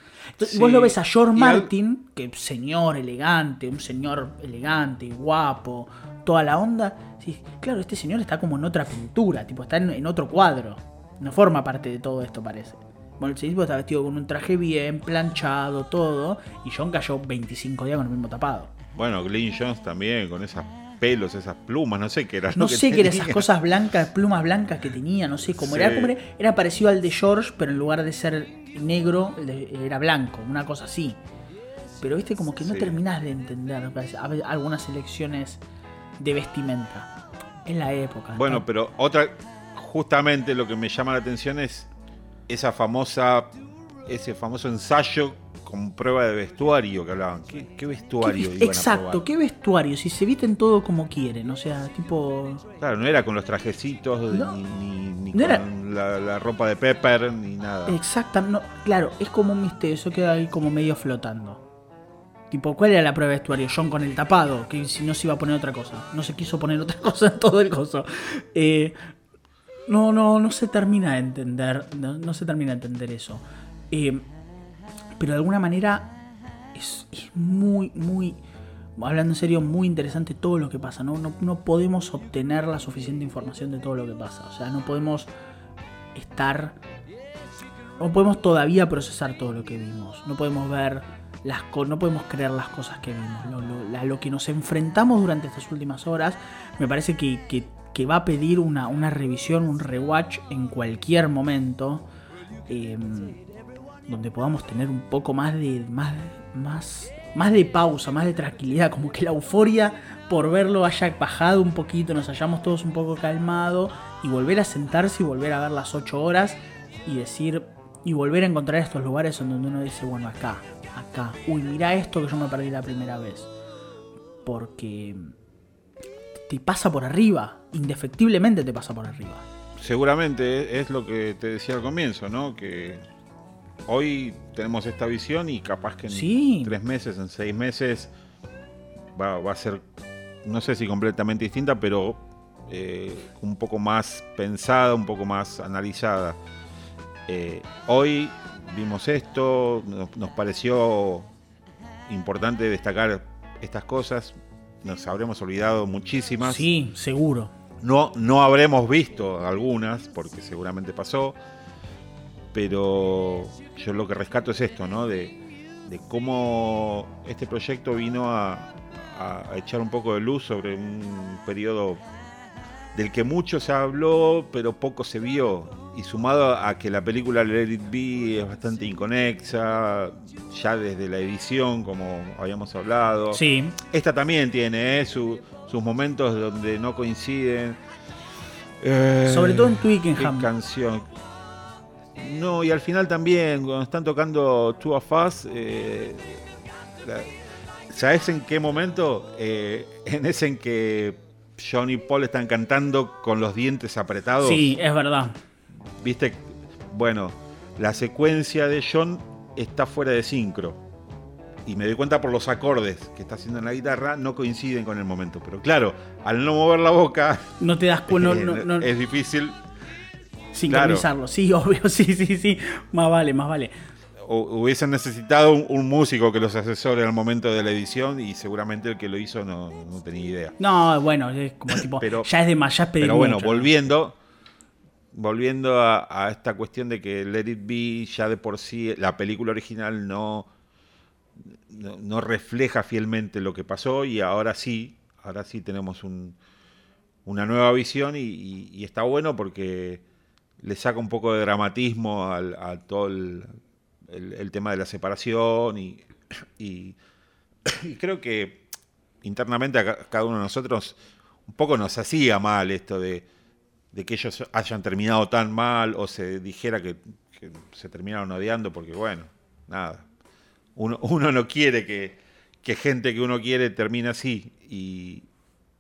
Vos lo ves a George Martin, que señor elegante, un señor elegante, guapo, toda la onda. Sí, claro, este señor está como en otra pintura, tipo está en otro cuadro. No forma parte de todo esto, parece. Bueno, tipo está vestido con un traje bien, planchado, todo. Y John cayó 25 días con el mismo tapado. Bueno, Glenn Jones también, con esos pelos, esas plumas, no sé qué era. No sé qué eran esas cosas blancas, plumas blancas que tenía, no sé cómo era. era. parecido al de George, pero en lugar de ser negro, era blanco, una cosa así. Pero viste, como que no terminas de entender algunas elecciones de vestimenta en la época. Bueno, pero otra, justamente lo que me llama la atención es esa famosa, ese famoso ensayo con prueba de vestuario que hablaban. ¿Qué, vestuario? exacto, ¿qué vestuario? Si se visten todo como quieren, o sea, tipo... Claro, no era con los trajecitos, ni, con la, ropa de Pepper, ni nada. Exacto, claro, es como un misterio, eso queda ahí como medio flotando. Tipo, ¿cuál era la prueba de vestuario? John con el tapado, que si no se iba a poner otra cosa. No se quiso poner otra cosa en todo el coso. Eh, no, no, no se termina de entender, no, se termina de entender eso. Eh, pero de alguna manera es, muy, muy, hablando en serio, muy interesante todo lo que pasa. ¿no? No, podemos obtener la suficiente información de todo lo que pasa. O sea, no podemos estar, no podemos todavía procesar todo lo que vimos. No podemos ver las no podemos creer las cosas que vimos. Lo, que nos enfrentamos durante estas últimas horas, me parece que que va a pedir una, revisión, un rewatch en cualquier momento, em, donde podamos tener un poco más de, más, más, más de pausa, más de tranquilidad, como que la euforia por verlo haya bajado un poquito, nos hayamos todos un poco calmado y volver a sentarse y volver a ver las 8 horas y decir, y volver a encontrar estos lugares en donde uno dice, bueno, acá, acá, uy, mira esto que yo me perdí la primera vez. Porque te pasa por arriba, indefectiblemente te pasa por arriba. Seguramente es lo que te decía al comienzo, ¿no? Que hoy tenemos esta visión y capaz que en tres meses, en seis meses, va, a ser, no sé si completamente distinta, pero eh, un poco más pensada, un poco más analizada. Eh, hoy vimos esto, nos pareció importante destacar estas cosas, nos habremos olvidado muchísimas. Sí, seguro. No, no habremos visto algunas, porque seguramente pasó, pero yo lo que rescato es esto, ¿no? De, cómo este proyecto vino a, echar un poco de luz sobre un periodo del que mucho se habló, pero poco se vio. Y sumado a que la película Let It Be es bastante inconexa, ya desde la edición, como habíamos hablado. Sí. Esta también tiene ¿eh? sus momentos donde no coinciden. Eh, Sobre todo en Twickenham. ¿Qué canción? No, y al final también, cuando están tocando Two of Us, eh, ¿sabes en qué momento? Eh, en ese en que John y Paul están cantando con los dientes apretados. Sí, es verdad. Viste, bueno, la secuencia de John está fuera de sincro y me doy cuenta por los acordes que está haciendo en la guitarra, no coinciden con el momento. Pero claro, al no mover la boca. No te das cuenta. es difícil. Sincronizarlo, sí, obvio, sí, sí, sí. Más vale, más vale. Hubiesen necesitado un, músico que los asesore al momento de la edición y seguramente el que lo hizo no, tenía idea. No, bueno, es como tipo. ya es de más, ya Pero bueno, volviendo. Volviendo a, a esta cuestión de que Let It Be ya de por sí, la película original no, no, refleja fielmente lo que pasó y ahora sí, ahora sí tenemos una nueva visión y, está bueno porque le saca un poco de dramatismo a todo el, tema de la separación y, creo que internamente a cada uno de nosotros un poco nos hacía mal esto de, que ellos hayan terminado tan mal o se dijera que se terminaron odiando porque bueno, nada, uno, no quiere que, gente que uno quiere termine así. Y,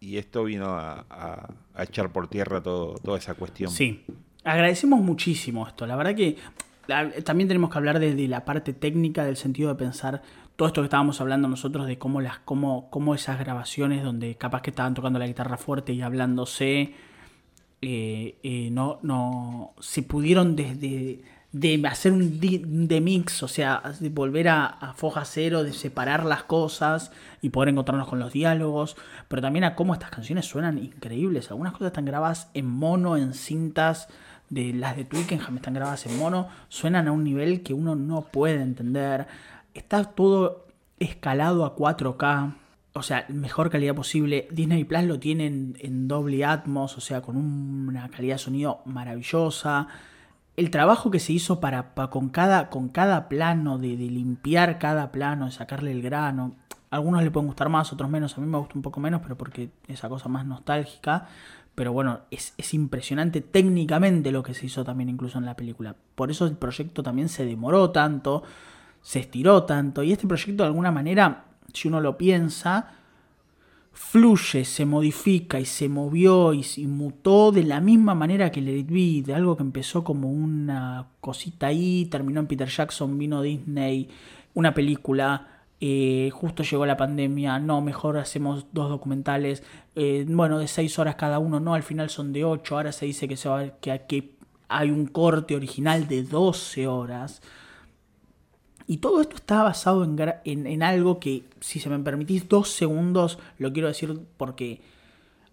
esto vino a, echar por tierra toda esa cuestión. Sí, agradecemos muchísimo esto. La verdad que también tenemos que hablar de, la parte técnica, del sentido de pensar todo esto que estábamos hablando nosotros, de cómo, las, cómo, cómo esas grabaciones donde capaz que estaban tocando la guitarra fuerte y hablándose, eh, eh, no, no, se pudieron desde de hacer un de mix, o sea, de volver a, foja cero, de separar las cosas y poder encontrarnos con los diálogos, pero también a cómo estas canciones suenan increíbles. Algunas cosas están grabadas en mono, en cintas, de las de Twickenham están grabadas en mono, suenan a un nivel que uno no puede entender. Está todo escalado a 4K. O sea, mejor calidad posible. Disney Plus lo tiene en, doble Atmos, o sea, con una calidad de sonido maravillosa el trabajo que se hizo para, con, cada, con cada plano, de, limpiar cada plano, de sacarle el grano. algunos le pueden gustar más, otros menos. A mí me gusta un poco menos, pero porque esa cosa más nostálgica. Pero bueno, es, es, impresionante técnicamente lo que se hizo también incluso en la película. Por eso el proyecto también se demoró tanto, se estiró tanto. Y este proyecto de alguna manera, si uno lo piensa, fluye, se modifica y se movió y se mutó de la misma manera que el It de algo que empezó como una cosita ahí, terminó en Peter Jackson, vino Disney, una película, eh, justo llegó la pandemia, no, mejor hacemos dos documentales, eh, bueno, de seis horas cada uno, no, al final son de ocho, ahora se dice que, se va, que, que hay un corte original de 12 horas. Y todo esto está basado en, algo que, si se me permitís dos segundos, lo quiero decir porque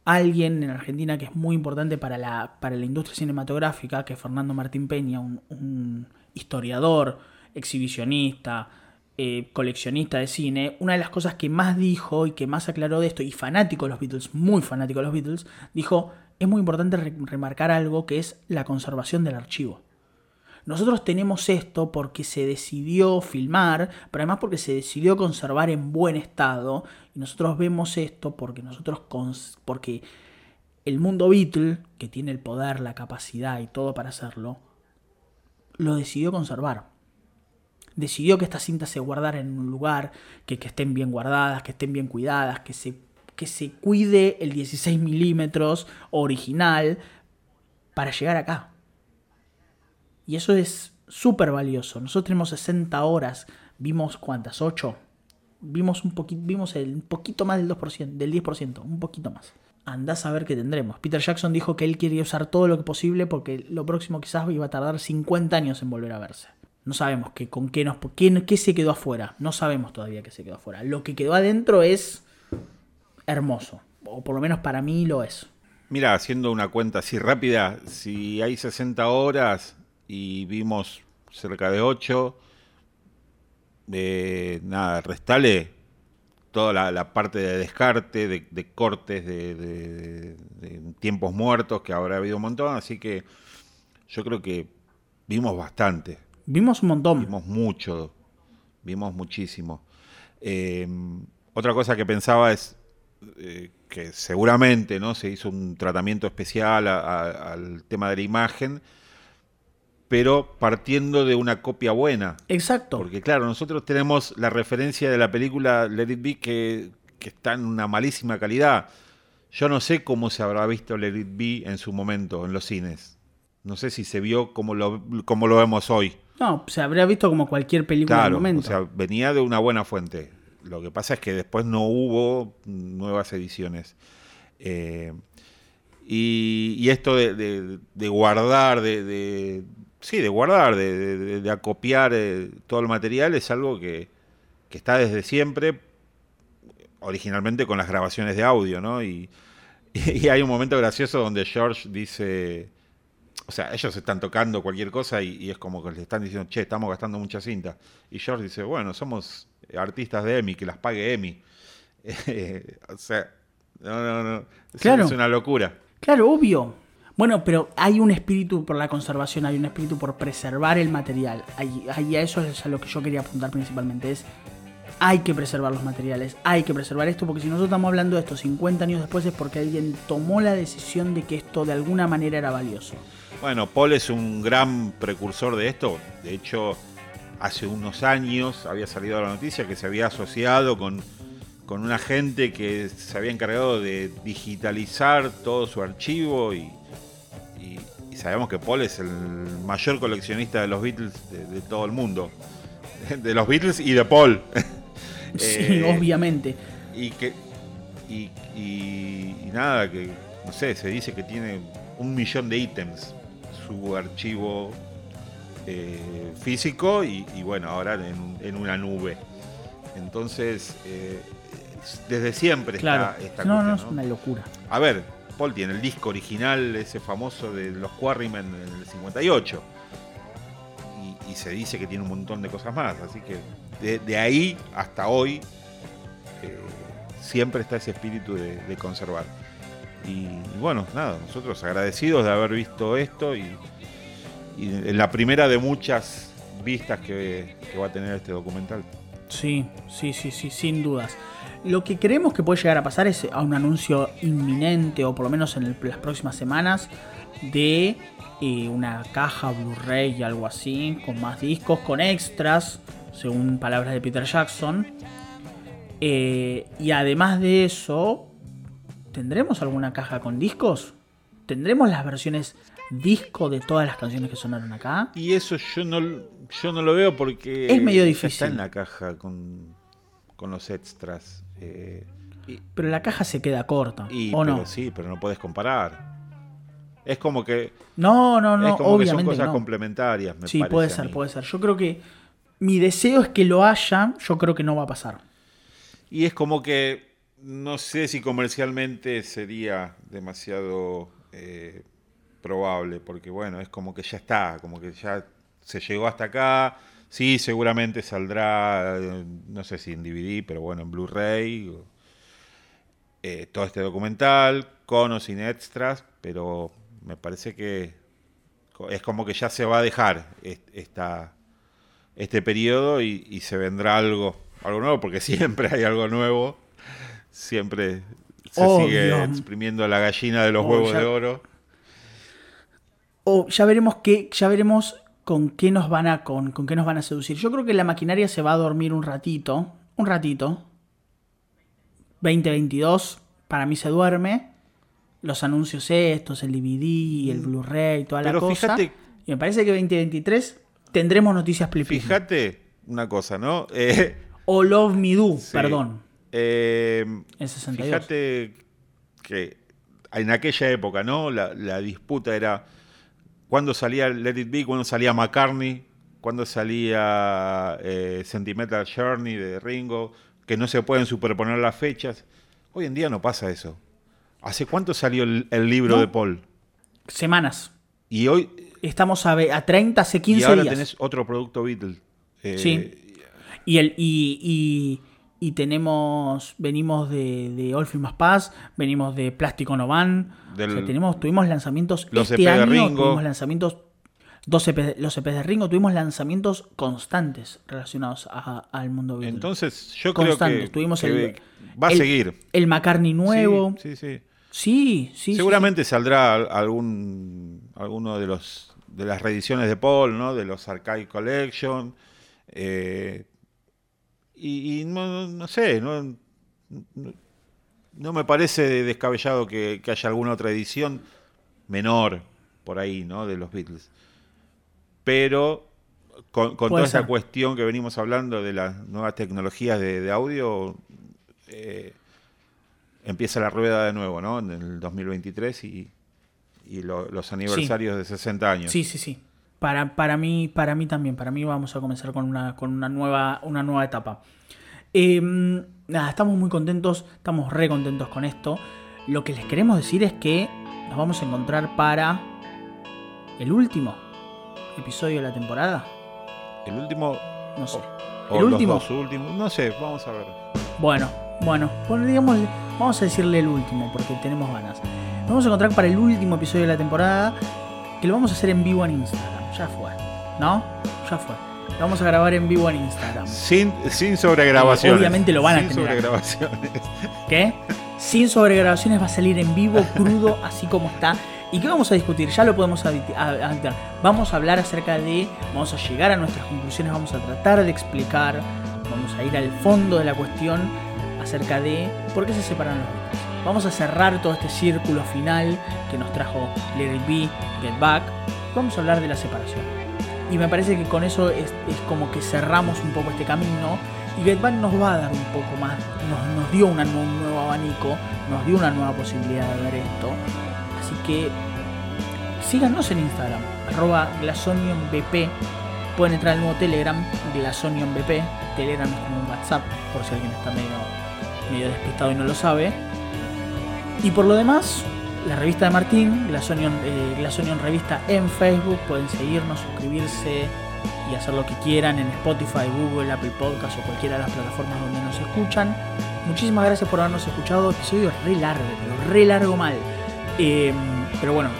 alguien en Argentina que es muy importante para la, para la industria cinematográfica, que es Fernando Martín Peña, un, historiador, exhibicionista, eh, coleccionista de cine, una de las cosas que más dijo y que más aclaró de esto, y fanático de los Beatles, muy fanático de los Beatles, dijo, es muy importante remarcar algo que es la conservación del archivo. Nosotros tenemos esto porque se decidió filmar, pero además porque se decidió conservar en buen estado. Y nosotros vemos esto porque nosotros porque el mundo Beatle, que tiene el poder, la capacidad y todo para hacerlo, lo decidió conservar. Decidió que estas cintas se guardaran en un lugar, que, estén bien guardadas, que estén bien cuidadas, que se, que se cuide el 16 milímetros original para llegar acá. Y eso es súper valioso. Nosotros tenemos 60 horas, vimos cuántas, 8. Vimos un poquito, vimos el, un poquito más del 2%, del 10%, un poquito más. Andás a ver qué tendremos. Peter Jackson dijo que él quería usar todo lo que posible porque lo próximo quizás iba a tardar 50 años en volver a verse. No sabemos qué, con qué, nos, qué, qué se quedó afuera. No sabemos todavía qué se quedó afuera. Lo que quedó adentro es hermoso. O por lo menos para mí lo es. Mira, haciendo una cuenta así rápida, si hay 60 horas, y vimos cerca de 8. de nada, restale toda la, parte de descarte, de, cortes, de, tiempos muertos, que habrá habido un montón, así que yo creo que vimos bastante. Vimos un montón. Vimos mucho, vimos muchísimo. Eh, otra cosa que pensaba es, eh, que seguramente ¿no? se hizo un tratamiento especial al tema de la imagen, pero partiendo de una copia buena. Exacto. Porque claro, nosotros tenemos la referencia de la película Let It Be que, que está en una malísima calidad. Yo no sé cómo se habrá visto Let It Be en su momento en los cines. No sé si se vio como lo, como lo vemos hoy. No, se habría visto como cualquier película del momento. O sea, venía de una buena fuente. Lo que pasa es que después no hubo nuevas ediciones. Eh, y, esto de, guardar, de, sí, de guardar, de, acopiar eh, todo el material es algo que, está desde siempre, originalmente con las grabaciones de audio, ¿no? Y, y hay un momento gracioso donde George dice, o sea, ellos están tocando cualquier cosa y, es como que le están diciendo, che, estamos gastando mucha cinta. Y George dice, bueno, somos artistas de EMI, que las pague EMI. o sea, no, no, no. Claro. Es una locura. Claro, obvio. Bueno, pero hay un espíritu por la conservación, hay un espíritu por preservar el material. Ahí, a eso es a lo que yo quería apuntar principalmente. Es hay que preservar los materiales, hay que preservar esto, porque si nosotros estamos hablando de esto 50 años después es porque alguien tomó la decisión de que esto de alguna manera era valioso. Bueno, Paul es un gran precursor de esto. De hecho, hace unos años había salido la noticia que se había asociado con, con una gente que se había encargado de digitalizar todo su archivo y, sabemos que Paul es el mayor coleccionista de los Beatles de, todo el mundo. De los Beatles y de Paul. Sí, eh, obviamente. Y que. Y, y, nada, que. No sé, se dice que tiene un millón de ítems su archivo eh, físico y, bueno, ahora en, una nube. Entonces, eh, desde siempre está esta no, no, es una locura. A ver, Paul tiene el disco original, ese famoso de los Quarrymen en el 58. Y, se dice que tiene un montón de cosas más. Así que de, ahí hasta hoy eh, siempre está ese espíritu de conservar. Y, bueno, nada, nosotros agradecidos de haber visto esto y, la primera de muchas vistas que, va a tener este documental. Sí, sí, sí, sí, sin dudas. Lo que creemos que puede llegar a pasar es a un anuncio inminente, o por lo menos en las próximas semanas, de eh, una caja Blu-ray y algo así, con más discos, con extras, según palabras de Peter Jackson. Eh, y además de eso, ¿Tendremos alguna caja con discos? ¿Tendremos las versiones disco de todas las canciones que sonaron acá? Y eso yo no, yo no lo veo porque es medio difícil. Está en la caja con, los extras. Eh, pero la caja se queda corta. Y, ¿o no? Sí, pero no puedes comparar. Es como que. No, no, no. Es como que son cosas complementarias. sí, puede ser, puede ser. Yo creo que. Mi deseo es que lo haya. Yo creo que no va a pasar. Y es como que no sé si comercialmente sería demasiado eh, probable, porque bueno, es como que ya está, como que ya se llegó hasta acá. Sí, seguramente saldrá, eh, no sé si en DVD, pero bueno, en Blu-ray. Eh, todo este documental, con o sin extras, pero me parece que es como que ya se va a dejar este periodo y, y se vendrá algo, algo nuevo, porque siempre hay algo nuevo siempre se sigue exprimiendo la gallina de los huevos de oro. O ya veremos qué, ya veremos con qué nos van a con, con qué nos van a seducir. Yo creo que la maquinaria se va a dormir un ratito, un ratito. 2022 para mí se duerme. Los anuncios estos, el DVD, el mm. Blu-ray, toda la cosa. y me parece que 2023 tendremos noticias Fíjate una cosa, ¿no? Eh, o Love Me Do, perdón. Eh, fíjate que en aquella época, ¿no? La, disputa era cuándo salía Let It Be, cuándo salía McCartney, cuándo salía eh, Sentimental Journey de Ringo, que no se pueden superponer las fechas. Hoy en día no pasa eso. ¿Hace cuánto salió el, libro de Paul? Semanas. Y hoy... Estamos a, a 30, hace 15 días. Y ahora tenés otro producto Beatles. Eh, sí. Y, el, y y tenemos venimos de, de All Más Paz, venimos de Plástico No Van, tenemos, tuvimos lanzamientos este año, Ringo. tuvimos lanzamientos dos EP, los EPs de Ringo, tuvimos lanzamientos constantes relacionados al mundo Beatles. Entonces, yo creo que, tuvimos el, va a seguir. El McCartney nuevo. Sí, sí. Sí, sí. Seguramente saldrá algún alguno de los de las reediciones de Paul, ¿no? De los Archive Collection. Eh, y, no, sé, no, no, me parece descabellado que, que haya alguna otra edición menor por ahí, ¿no? De los Beatles pero con, toda esa cuestión que venimos hablando de las nuevas tecnologías de, audio, eh, empieza la rueda de nuevo, ¿no? En el 2023 y, los aniversarios de 60 años. Sí, sí, sí. Para, para, mí, para mí también, para mí vamos a comenzar con una, con una, nueva, una nueva etapa. Em, nada, estamos muy contentos, estamos re contentos con esto. Lo que les queremos decir es que nos vamos a encontrar para el último episodio de la temporada? El último. No sé. ¿El último? Los dos últimos. No sé, vamos a ver. Bueno, bueno, digamos, vamos a decirle el último porque tenemos ganas. Nos vamos a encontrar para el último episodio de la temporada que lo vamos a hacer en vivo en Instagram. Ya fue. ¿No? Ya fue. Lo vamos a grabar en vivo en Instagram. Sin, sin sobregrabaciones. Obviamente lo van a tener. Sin sobregrabaciones. ¿Qué? Sin sobregrabaciones va a salir en vivo, crudo, así como está. ¿Y qué vamos a discutir? Ya lo podemos aditar. Vamos a hablar acerca de, vamos a llegar a nuestras conclusiones, vamos a tratar de explicar, vamos a ir al fondo de la cuestión acerca de por qué se separan los Beatles. Vamos a cerrar todo este círculo final que nos trajo It Be, Get Back. Vamos a hablar de la separación. Y me parece que con eso es, como que cerramos un poco este camino y Back nos va a dar un poco más, nos, nos dio un nuevo abanico, nos dio una nueva posibilidad de ver esto Así que síganos en Instagram, arroba GlasonionBP. Pueden entrar al nuevo Telegram, GlasonionBP. Telegram es como un WhatsApp, por si alguien está medio, medio despistado y no lo sabe. Y por lo demás, la revista de Martín, Glasonion, eh, Revista en Facebook. Pueden seguirnos, suscribirse y hacer lo que quieran en Spotify, Google, Apple Podcast o cualquiera de las plataformas donde nos escuchan. Muchísimas gracias por habernos escuchado. Episodio re largo, pero re largo mal. Em, pero bueno,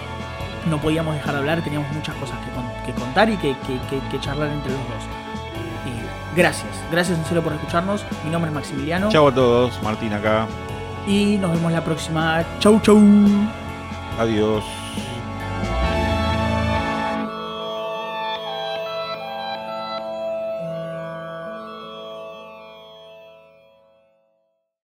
no podíamos dejar de hablar, teníamos muchas cosas que, contar y que, charlar entre los dos. gracias, gracias en por escucharnos. Mi nombre es Maximiliano. Chau a todos, Martín acá. Y nos vemos la próxima. Chau, chau. Adiós.